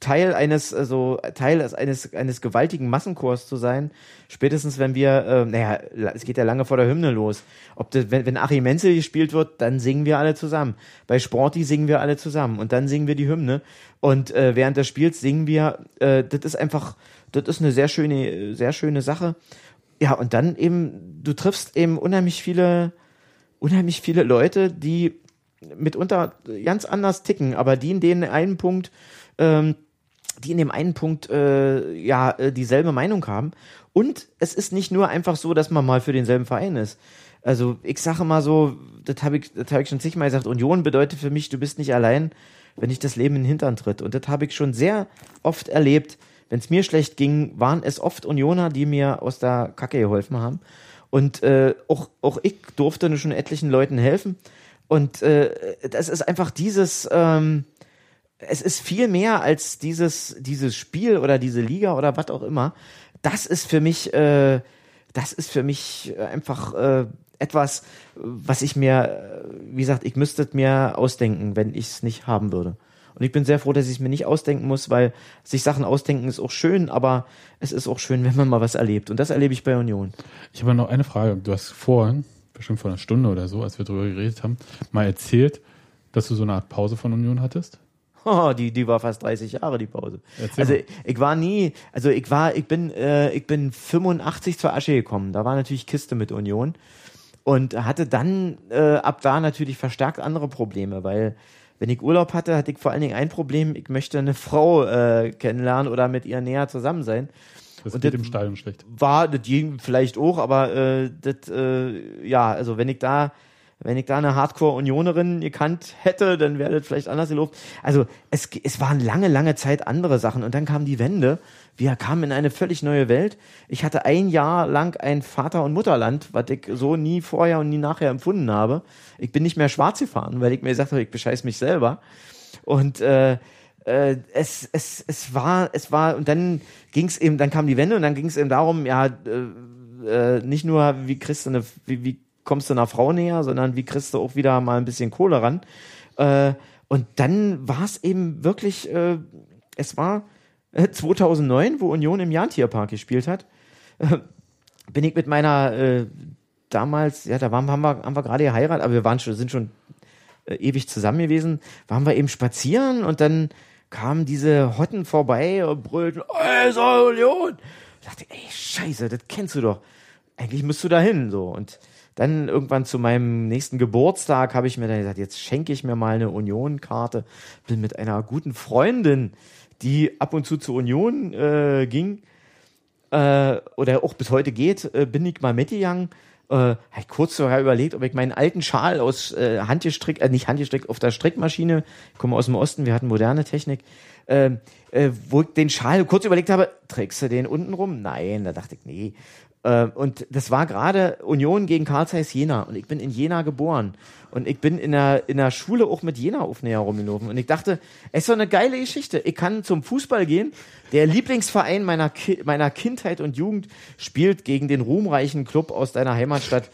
Teil eines, also Teil eines, eines gewaltigen Massenchors zu sein. Spätestens wenn wir, äh, naja, es geht ja lange vor der Hymne los. Ob das, wenn, wenn Achim Menzel gespielt wird, dann singen wir alle zusammen. Bei Sporty singen wir alle zusammen und dann singen wir die Hymne. Und äh, während des Spiels singen wir, äh, das ist einfach, das ist eine sehr schöne, sehr schöne Sache. Ja, und dann eben, du triffst eben unheimlich viele, unheimlich viele Leute, die mitunter ganz anders ticken, aber die in den einen Punkt, ähm, die in dem einen Punkt äh, ja äh, dieselbe Meinung haben. Und es ist nicht nur einfach so, dass man mal für denselben Verein ist. Also ich sage mal so, das habe ich, habe ich schon zigmal gesagt, Union bedeutet für mich, du bist nicht allein, wenn dich das Leben in den Hintern tritt. Und das habe ich schon sehr oft erlebt. Wenn es mir schlecht ging, waren es oft Unioner, die mir aus der Kacke geholfen haben. Und äh, auch, auch ich durfte schon etlichen Leuten helfen. Und äh, das ist einfach dieses, ähm, es ist viel mehr als dieses, dieses Spiel oder diese Liga oder was auch immer. Das ist für mich, äh, das ist für mich einfach äh, etwas, was ich mir, äh, wie gesagt, ich müsste es mir ausdenken, wenn ich es nicht haben würde. Und ich bin sehr froh, dass ich es mir nicht ausdenken muss, weil sich Sachen ausdenken ist auch schön, aber es ist auch schön, wenn man mal was erlebt. Und das erlebe ich bei Union. Ich habe noch eine Frage. Du hast vorhin, bestimmt vor einer Stunde oder so, als wir darüber geredet haben, mal erzählt, dass du so eine Art Pause von Union hattest. Oh, die, die war fast 30 Jahre, die Pause. Erzähl also ich war nie, also ich war, ich bin, äh, ich bin 85 zur Asche gekommen. Da war natürlich Kiste mit Union und hatte dann äh, ab da natürlich verstärkt andere Probleme, weil wenn ich Urlaub hatte, hatte ich vor allen Dingen ein Problem, ich möchte eine Frau äh, kennenlernen oder mit ihr näher zusammen sein. Das Und geht das- im Stadion schlecht. War, das ging vielleicht auch, aber äh, das, äh, ja, also wenn ich da Wenn ich da eine Hardcore-Unionerin gekannt hätte, dann wäre das vielleicht anders gelaufen. Also es, es waren lange, lange Zeit andere Sachen und dann kam die Wende. Wir kamen in eine völlig neue Welt. Ich hatte ein Jahr lang ein Vater- und Mutterland, was ich so nie vorher und nie nachher empfunden habe. Ich bin nicht mehr schwarz gefahren, weil ich mir gesagt habe, ich bescheiß mich selber. Und äh, äh, es, es, es war, es war, und dann ging es eben, dann kam die Wende und dann ging es eben darum, ja, äh, äh, nicht nur, wie kriegst du eine, wie, wie kommst du einer Frau näher, sondern wie kriegst du auch wieder mal ein bisschen Kohle ran. Äh, und dann war es eben wirklich, äh, es war äh, 2009, wo Union im Jahntierpark gespielt hat, äh, bin ich mit meiner äh, damals, ja, da waren, haben wir, haben wir gerade geheiratet, aber wir waren schon, sind schon äh, ewig zusammen gewesen, waren wir eben spazieren und dann kamen diese Hotten vorbei und brüllten, Union! Ich dachte, ey, scheiße, das kennst du doch. Eigentlich musst du da hin, so. Und dann irgendwann zu meinem nächsten Geburtstag habe ich mir dann gesagt, jetzt schenke ich mir mal eine Union-Karte. Bin mit einer guten Freundin, die ab und zu zur Union äh, ging, äh, oder auch bis heute geht, äh, bin ich mal mitgegangen. Äh, habe ich kurz vorher überlegt, ob ich meinen alten Schal aus äh, Handgestrick, äh, nicht Handgestrick, auf der Strickmaschine, ich komme aus dem Osten, wir hatten moderne Technik, äh, äh, wo ich den Schal kurz überlegt habe, trägst du den unten rum? Nein, da dachte ich, nee. Äh, und das war gerade Union gegen Karl Zeiss Jena und ich bin in Jena geboren und ich bin in der, in der Schule auch mit Jena-Aufnäher rumgelaufen und ich dachte, es ist so eine geile Geschichte. Ich kann zum Fußball gehen. Der Lieblingsverein meiner, Ki meiner Kindheit und Jugend spielt gegen den ruhmreichen Club aus deiner Heimatstadt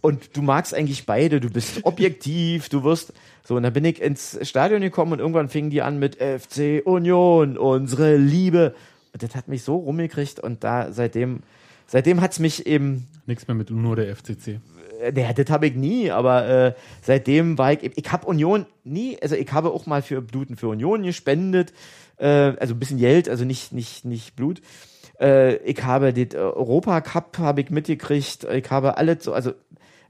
und du magst eigentlich beide. Du bist objektiv, du wirst so, und dann bin ich ins Stadion gekommen und irgendwann fingen die an mit FC Union, unsere Liebe. Und das hat mich so rumgekriegt und da seitdem seitdem hat's mich eben. Nichts mehr mit nur der FCC. Äh, nee, das habe ich nie, aber äh, seitdem war ich, ich habe Union nie, also ich habe auch mal für Bluten für Union gespendet, äh, also ein bisschen Geld, also nicht, nicht, nicht Blut. Äh, ich habe den Europa Cup habe ich mitgekriegt, ich habe alles so, also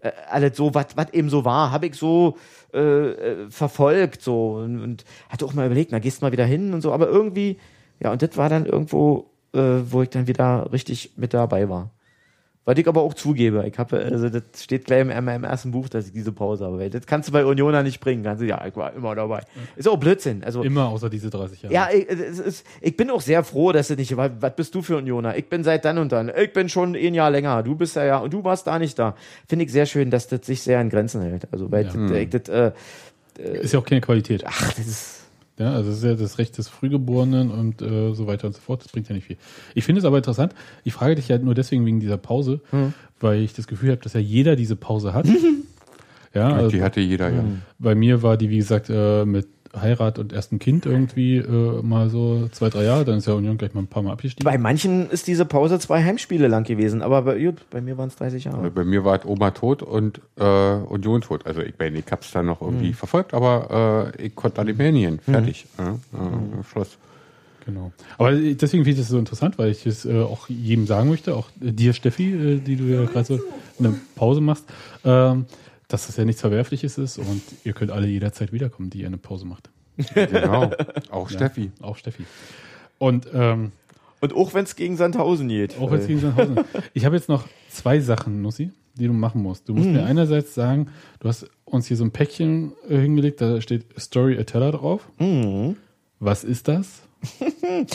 äh, alles so, was eben so war, habe ich so äh, verfolgt so und, und hatte auch mal überlegt, na gehst mal wieder hin und so, aber irgendwie, ja, und das war dann irgendwo äh, wo ich dann wieder richtig mit dabei war. Was ich aber auch zugebe, ich habe, also das steht gleich im, im ersten Buch, dass ich diese Pause habe. Weil das kannst du bei Unioner nicht bringen. Kannst du, ja, ich war immer dabei. Ist auch Blödsinn. Also, Immer außer diese 30 Jahre. ja, ich, es ist, ich bin auch sehr froh, dass du nicht, weil, was bist du für Unioner? Ich bin seit dann und dann. Ich bin schon ein Jahr länger. Du bist ja ja, und du warst da nicht da. Finde ich sehr schön, dass das sich sehr in Grenzen hält. Also, weil Ja. das, ich, das, äh, Ist ja auch keine Qualität. ach, das ist, Ja, also es ist ja das Recht des Frühgeborenen und äh, so weiter und so fort. Das bringt ja nicht viel. Ich finde es aber interessant. Ich frage dich ja nur deswegen wegen dieser Pause, Hm. weil ich das Gefühl habe, dass ja jeder diese Pause hat. ja, also die hatte jeder, ja. bei mir war die, wie gesagt, äh, mit Heirat und erstem Kind irgendwie äh, mal so zwei, drei Jahre. Dann ist ja Union gleich mal ein paar Mal abgestiegen. bei manchen ist diese Pause zwei Heimspiele lang gewesen, aber bei, gut, bei mir waren es 30 Jahre. Bei mir war Oma tot und äh, Union tot. Also ich meine, ich hab's dann noch Hm. irgendwie verfolgt, aber äh, ich konnte da nicht mehr hin. Fertig. Ja, Hm. äh, Schluss. Genau. Aber deswegen finde ich das so interessant, weil ich es äh, auch jedem sagen möchte, auch äh, dir, Steffi, äh, die du ja gerade so eine Pause machst, ähm, dass das ja nichts Verwerfliches ist und ihr könnt alle jederzeit wiederkommen, die ihr eine Pause macht. Genau. Auch Steffi. Auch Steffi. Und ähm, Und auch wenn es gegen Sandhausen geht. auch jetzt gegen Sandhausen. Ich habe jetzt noch zwei Sachen, Nussi, die du machen musst. Du musst mir einerseits sagen, du hast uns hier so ein Päckchen äh, hingelegt, da steht Story a Teller drauf. Was ist das?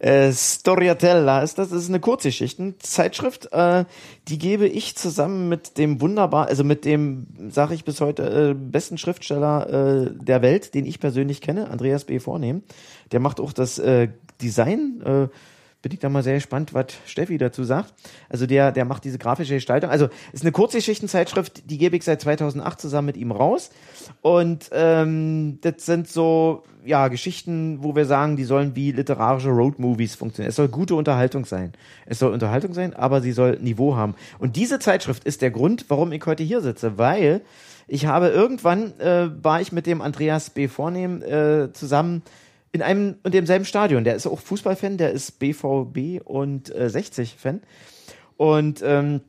Äh, Storiatella ist das, das ist eine Kurzgeschichtenzeitschrift, äh, die gebe ich zusammen mit dem wunderbar, also mit dem, sage ich bis heute, äh, besten Schriftsteller äh, der Welt, den ich persönlich kenne, Andreas B. Vornehm. Der macht auch das äh, Design, äh, bin ich da mal sehr gespannt, was Steffi dazu sagt. Also der, der macht diese grafische Gestaltung. Also ist eine Kurzgeschichtenzeitschrift, die gebe ich seit 2008 zusammen mit ihm raus. Und ähm, das sind so ja Geschichten, wo wir sagen, die sollen wie literarische Roadmovies funktionieren. Es soll gute Unterhaltung sein. Es soll Unterhaltung sein, aber sie soll Niveau haben. Und diese Zeitschrift ist der Grund, warum ich heute hier sitze, weil ich habe irgendwann äh, war ich mit dem Andreas B. Vornehm äh, zusammen in einem und demselben Stadion. Der ist auch Fußballfan, der ist BVB und äh, 60 Fan. Und ähm,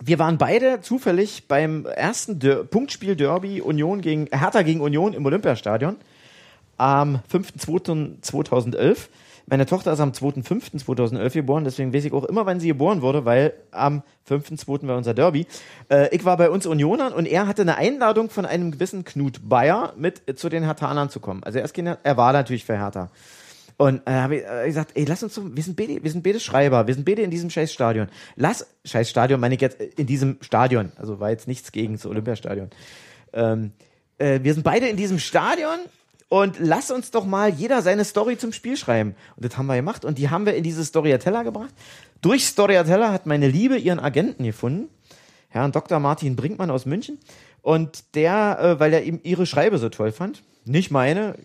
wir waren beide zufällig beim ersten Der Punktspiel Derby Union gegen Hertha gegen Union im Olympiastadion am 5.2.2011. Meine Tochter ist am 2.5.2011 geboren, deswegen weiß ich auch immer, wann sie geboren wurde, weil am 5.2. war unser Derby. Äh, ich war bei uns Unionern und er hatte eine Einladung von einem gewissen Knut Bayer mit äh, zu den Herthanern zu kommen. Also er, ist er war natürlich für Hertha. Und äh, habe ich äh, gesagt, ey, lass uns so, wir sind beide, wir sind beide Schreiber, wir sind beide in diesem scheiß Stadion. Lass, scheiß Stadion meine ich jetzt, äh, in diesem Stadion. Also war jetzt nichts gegen das Olympiastadion. Ähm, äh, wir sind beide in diesem Stadion und lass uns doch mal jeder seine Story zum Spiel schreiben. Und das haben wir gemacht und die haben wir in diese Storyteller gebracht. Durch Storyteller hat meine Liebe ihren Agenten gefunden, Herrn Dr. Martin Brinkmann aus München. Und der, äh, weil er ihm ihre Schreibe so toll fand, nicht meine,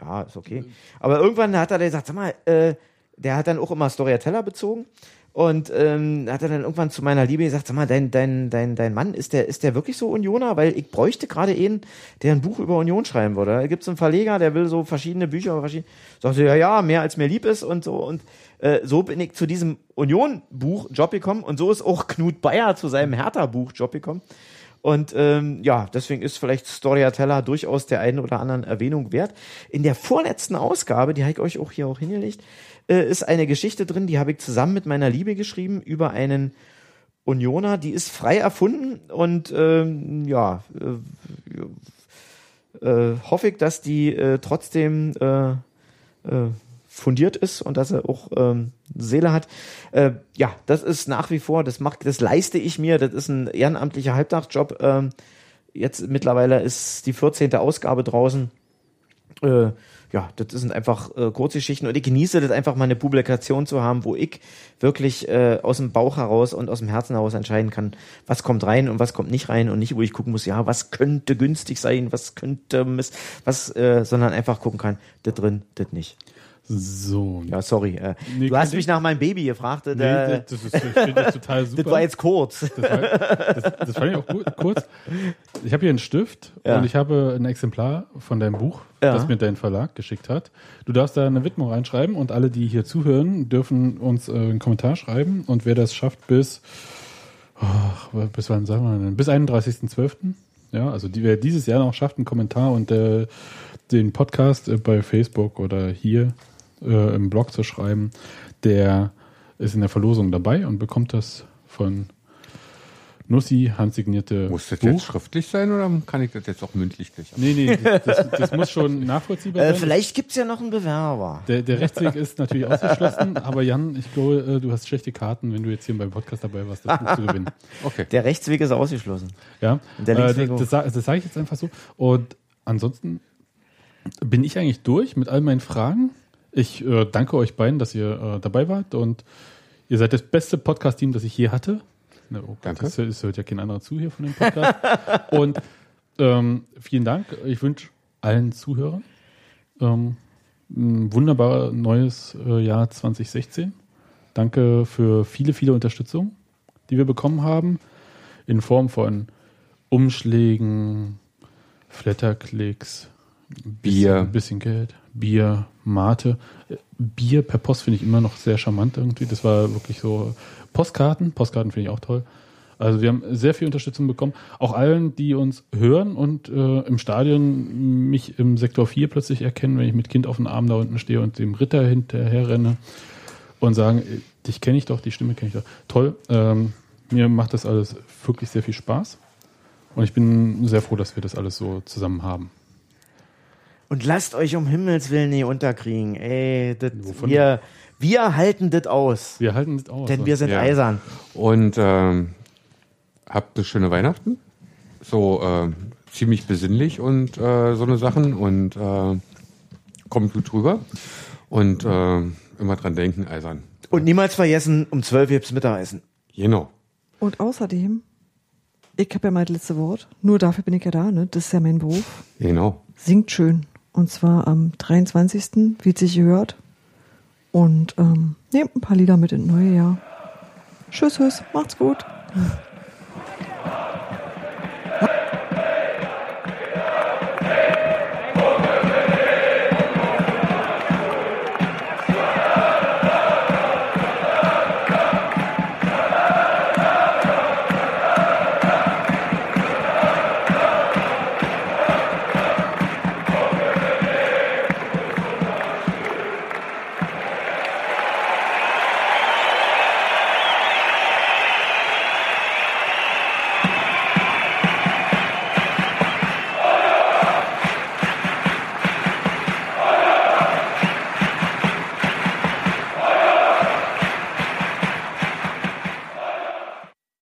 ja, ist okay. Aber irgendwann hat er gesagt, sag mal, äh, der hat dann auch immer Storyteller bezogen. Und ähm, hat er dann irgendwann zu meiner Liebe gesagt, sag mal, dein, dein, dein, dein Mann, ist der, ist der wirklich so Unioner? Weil ich bräuchte gerade einen, der ein Buch über Union schreiben würde. Da gibt es einen Verleger, der will so verschiedene Bücher über verschiedene. Sagt sie, ja, ja, mehr als mir lieb ist und so. Und äh, so bin ich zu diesem Union-Buch Job gekommen. Und so ist auch Knut Bayer zu seinem Hertha-Buch Job gekommen. Und ähm, ja, deswegen ist vielleicht Storyteller durchaus der einen oder anderen Erwähnung wert. In der vorletzten Ausgabe, die habe ich euch auch hier auch hingelegt, äh, ist eine Geschichte drin, die habe ich zusammen mit meiner Liebe geschrieben über einen Unioner, die ist frei erfunden und ähm, ja, äh, äh, hoffe ich, dass die äh, trotzdem äh, äh, fundiert ist und dass er auch ähm, Seele hat. Äh, ja, das ist nach wie vor, das macht, das leiste ich mir. Das ist ein ehrenamtlicher Halbtagsjob. Ähm, jetzt mittlerweile ist die 14. Ausgabe draußen. Äh, ja, das sind einfach äh, Kurzgeschichten und ich genieße das einfach mal eine Publikation zu haben, wo ich wirklich äh, aus dem Bauch heraus und aus dem Herzen heraus entscheiden kann, was kommt rein und was kommt nicht rein und nicht, wo ich gucken muss, ja, was könnte günstig sein, was könnte was, äh, sondern einfach gucken kann, das drin, das nicht. So. Ja, sorry. Äh, Nee, du hast mich nach meinem Baby gefragt. Äh, Nee, das, das, ist, ich das total super. das war jetzt kurz. Das, war, das, das fand ich auch gut, kurz. Ich habe hier einen Stift Ja. und ich habe ein Exemplar von deinem Buch, Ja. das mir dein Verlag geschickt hat. Du darfst da eine Widmung reinschreiben und alle, die hier zuhören, dürfen uns äh, einen Kommentar schreiben und wer das schafft bis, ach, bis wann sagen wir denn? Bis 31.12. Ja, also die, wer dieses Jahr noch schafft, einen Kommentar und äh, den Podcast äh, bei Facebook oder hier äh, im Blog zu schreiben, der ist in der Verlosung dabei und bekommt das von Nussi handsignierte Muss das Buch. jetzt schriftlich sein oder kann ich das jetzt auch mündlich gleich Nee, nee, das, das muss schon nachvollziehbar Äh, sein. vielleicht gibt's ja noch einen Bewerber. Der, der Rechtsweg ist natürlich ausgeschlossen, aber Jan, ich glaube, äh, du hast schlechte Karten, wenn du jetzt hier beim Podcast dabei warst, das Buch zu gewinnen. Okay. Der Rechtsweg ist ausgeschlossen. Ja, Und der äh, das, das, das sage ich jetzt einfach so. Und ansonsten bin ich eigentlich durch mit all meinen Fragen. Ich äh, danke euch beiden, dass ihr äh, dabei wart und ihr seid das beste Podcast-Team, das ich je hatte. Na, oh Danke. Das hört ja kein anderer zu hier von dem Podcast. und ähm, vielen Dank. Ich wünsche allen Zuhörern ähm, ein wunderbares neues äh, Jahr 2016. Danke für viele, viele Unterstützung, die wir bekommen haben, in Form von Umschlägen, Flatterklicks, Bier. bisschen, bisschen Geld, Bier, Mate. Bier per Post finde ich immer noch sehr charmant irgendwie. Das war wirklich so Postkarten. Postkarten finde ich auch toll. Also wir haben sehr viel Unterstützung bekommen. Auch allen, die uns hören und äh, im Stadion mich im Sektor 4 plötzlich erkennen, wenn ich mit Kind auf dem Arm da unten stehe und dem Ritter hinterher renne und sagen, äh, dich kenne ich doch, die Stimme kenne ich doch. Toll. Ähm, mir macht das alles wirklich sehr viel Spaß. Und ich bin sehr froh, dass wir das alles so zusammen haben. Und lasst euch um Himmels Willen nicht unterkriegen. Ey, das, wir, wir halten das aus. Wir halten das aus. Denn wir sind Ja. eisern. Und ähm, habt eine schöne Weihnachten. So ähm, ziemlich besinnlich und äh, so eine Sachen und äh, kommt gut rüber. Und äh, immer dran denken, eisern. Und niemals vergessen, um 12 gibt's Mittagessen. Genau. Und außerdem, ich habe ja mal das letzte Wort. Nur dafür bin ich ja da, ne? Das ist ja mein Beruf. Genau. Singt schön. Und zwar am 23., wie es sich gehört. Und ähm, nehmt ein paar Lieder mit ins neue Jahr. Tschüss, tschüss. Macht's gut.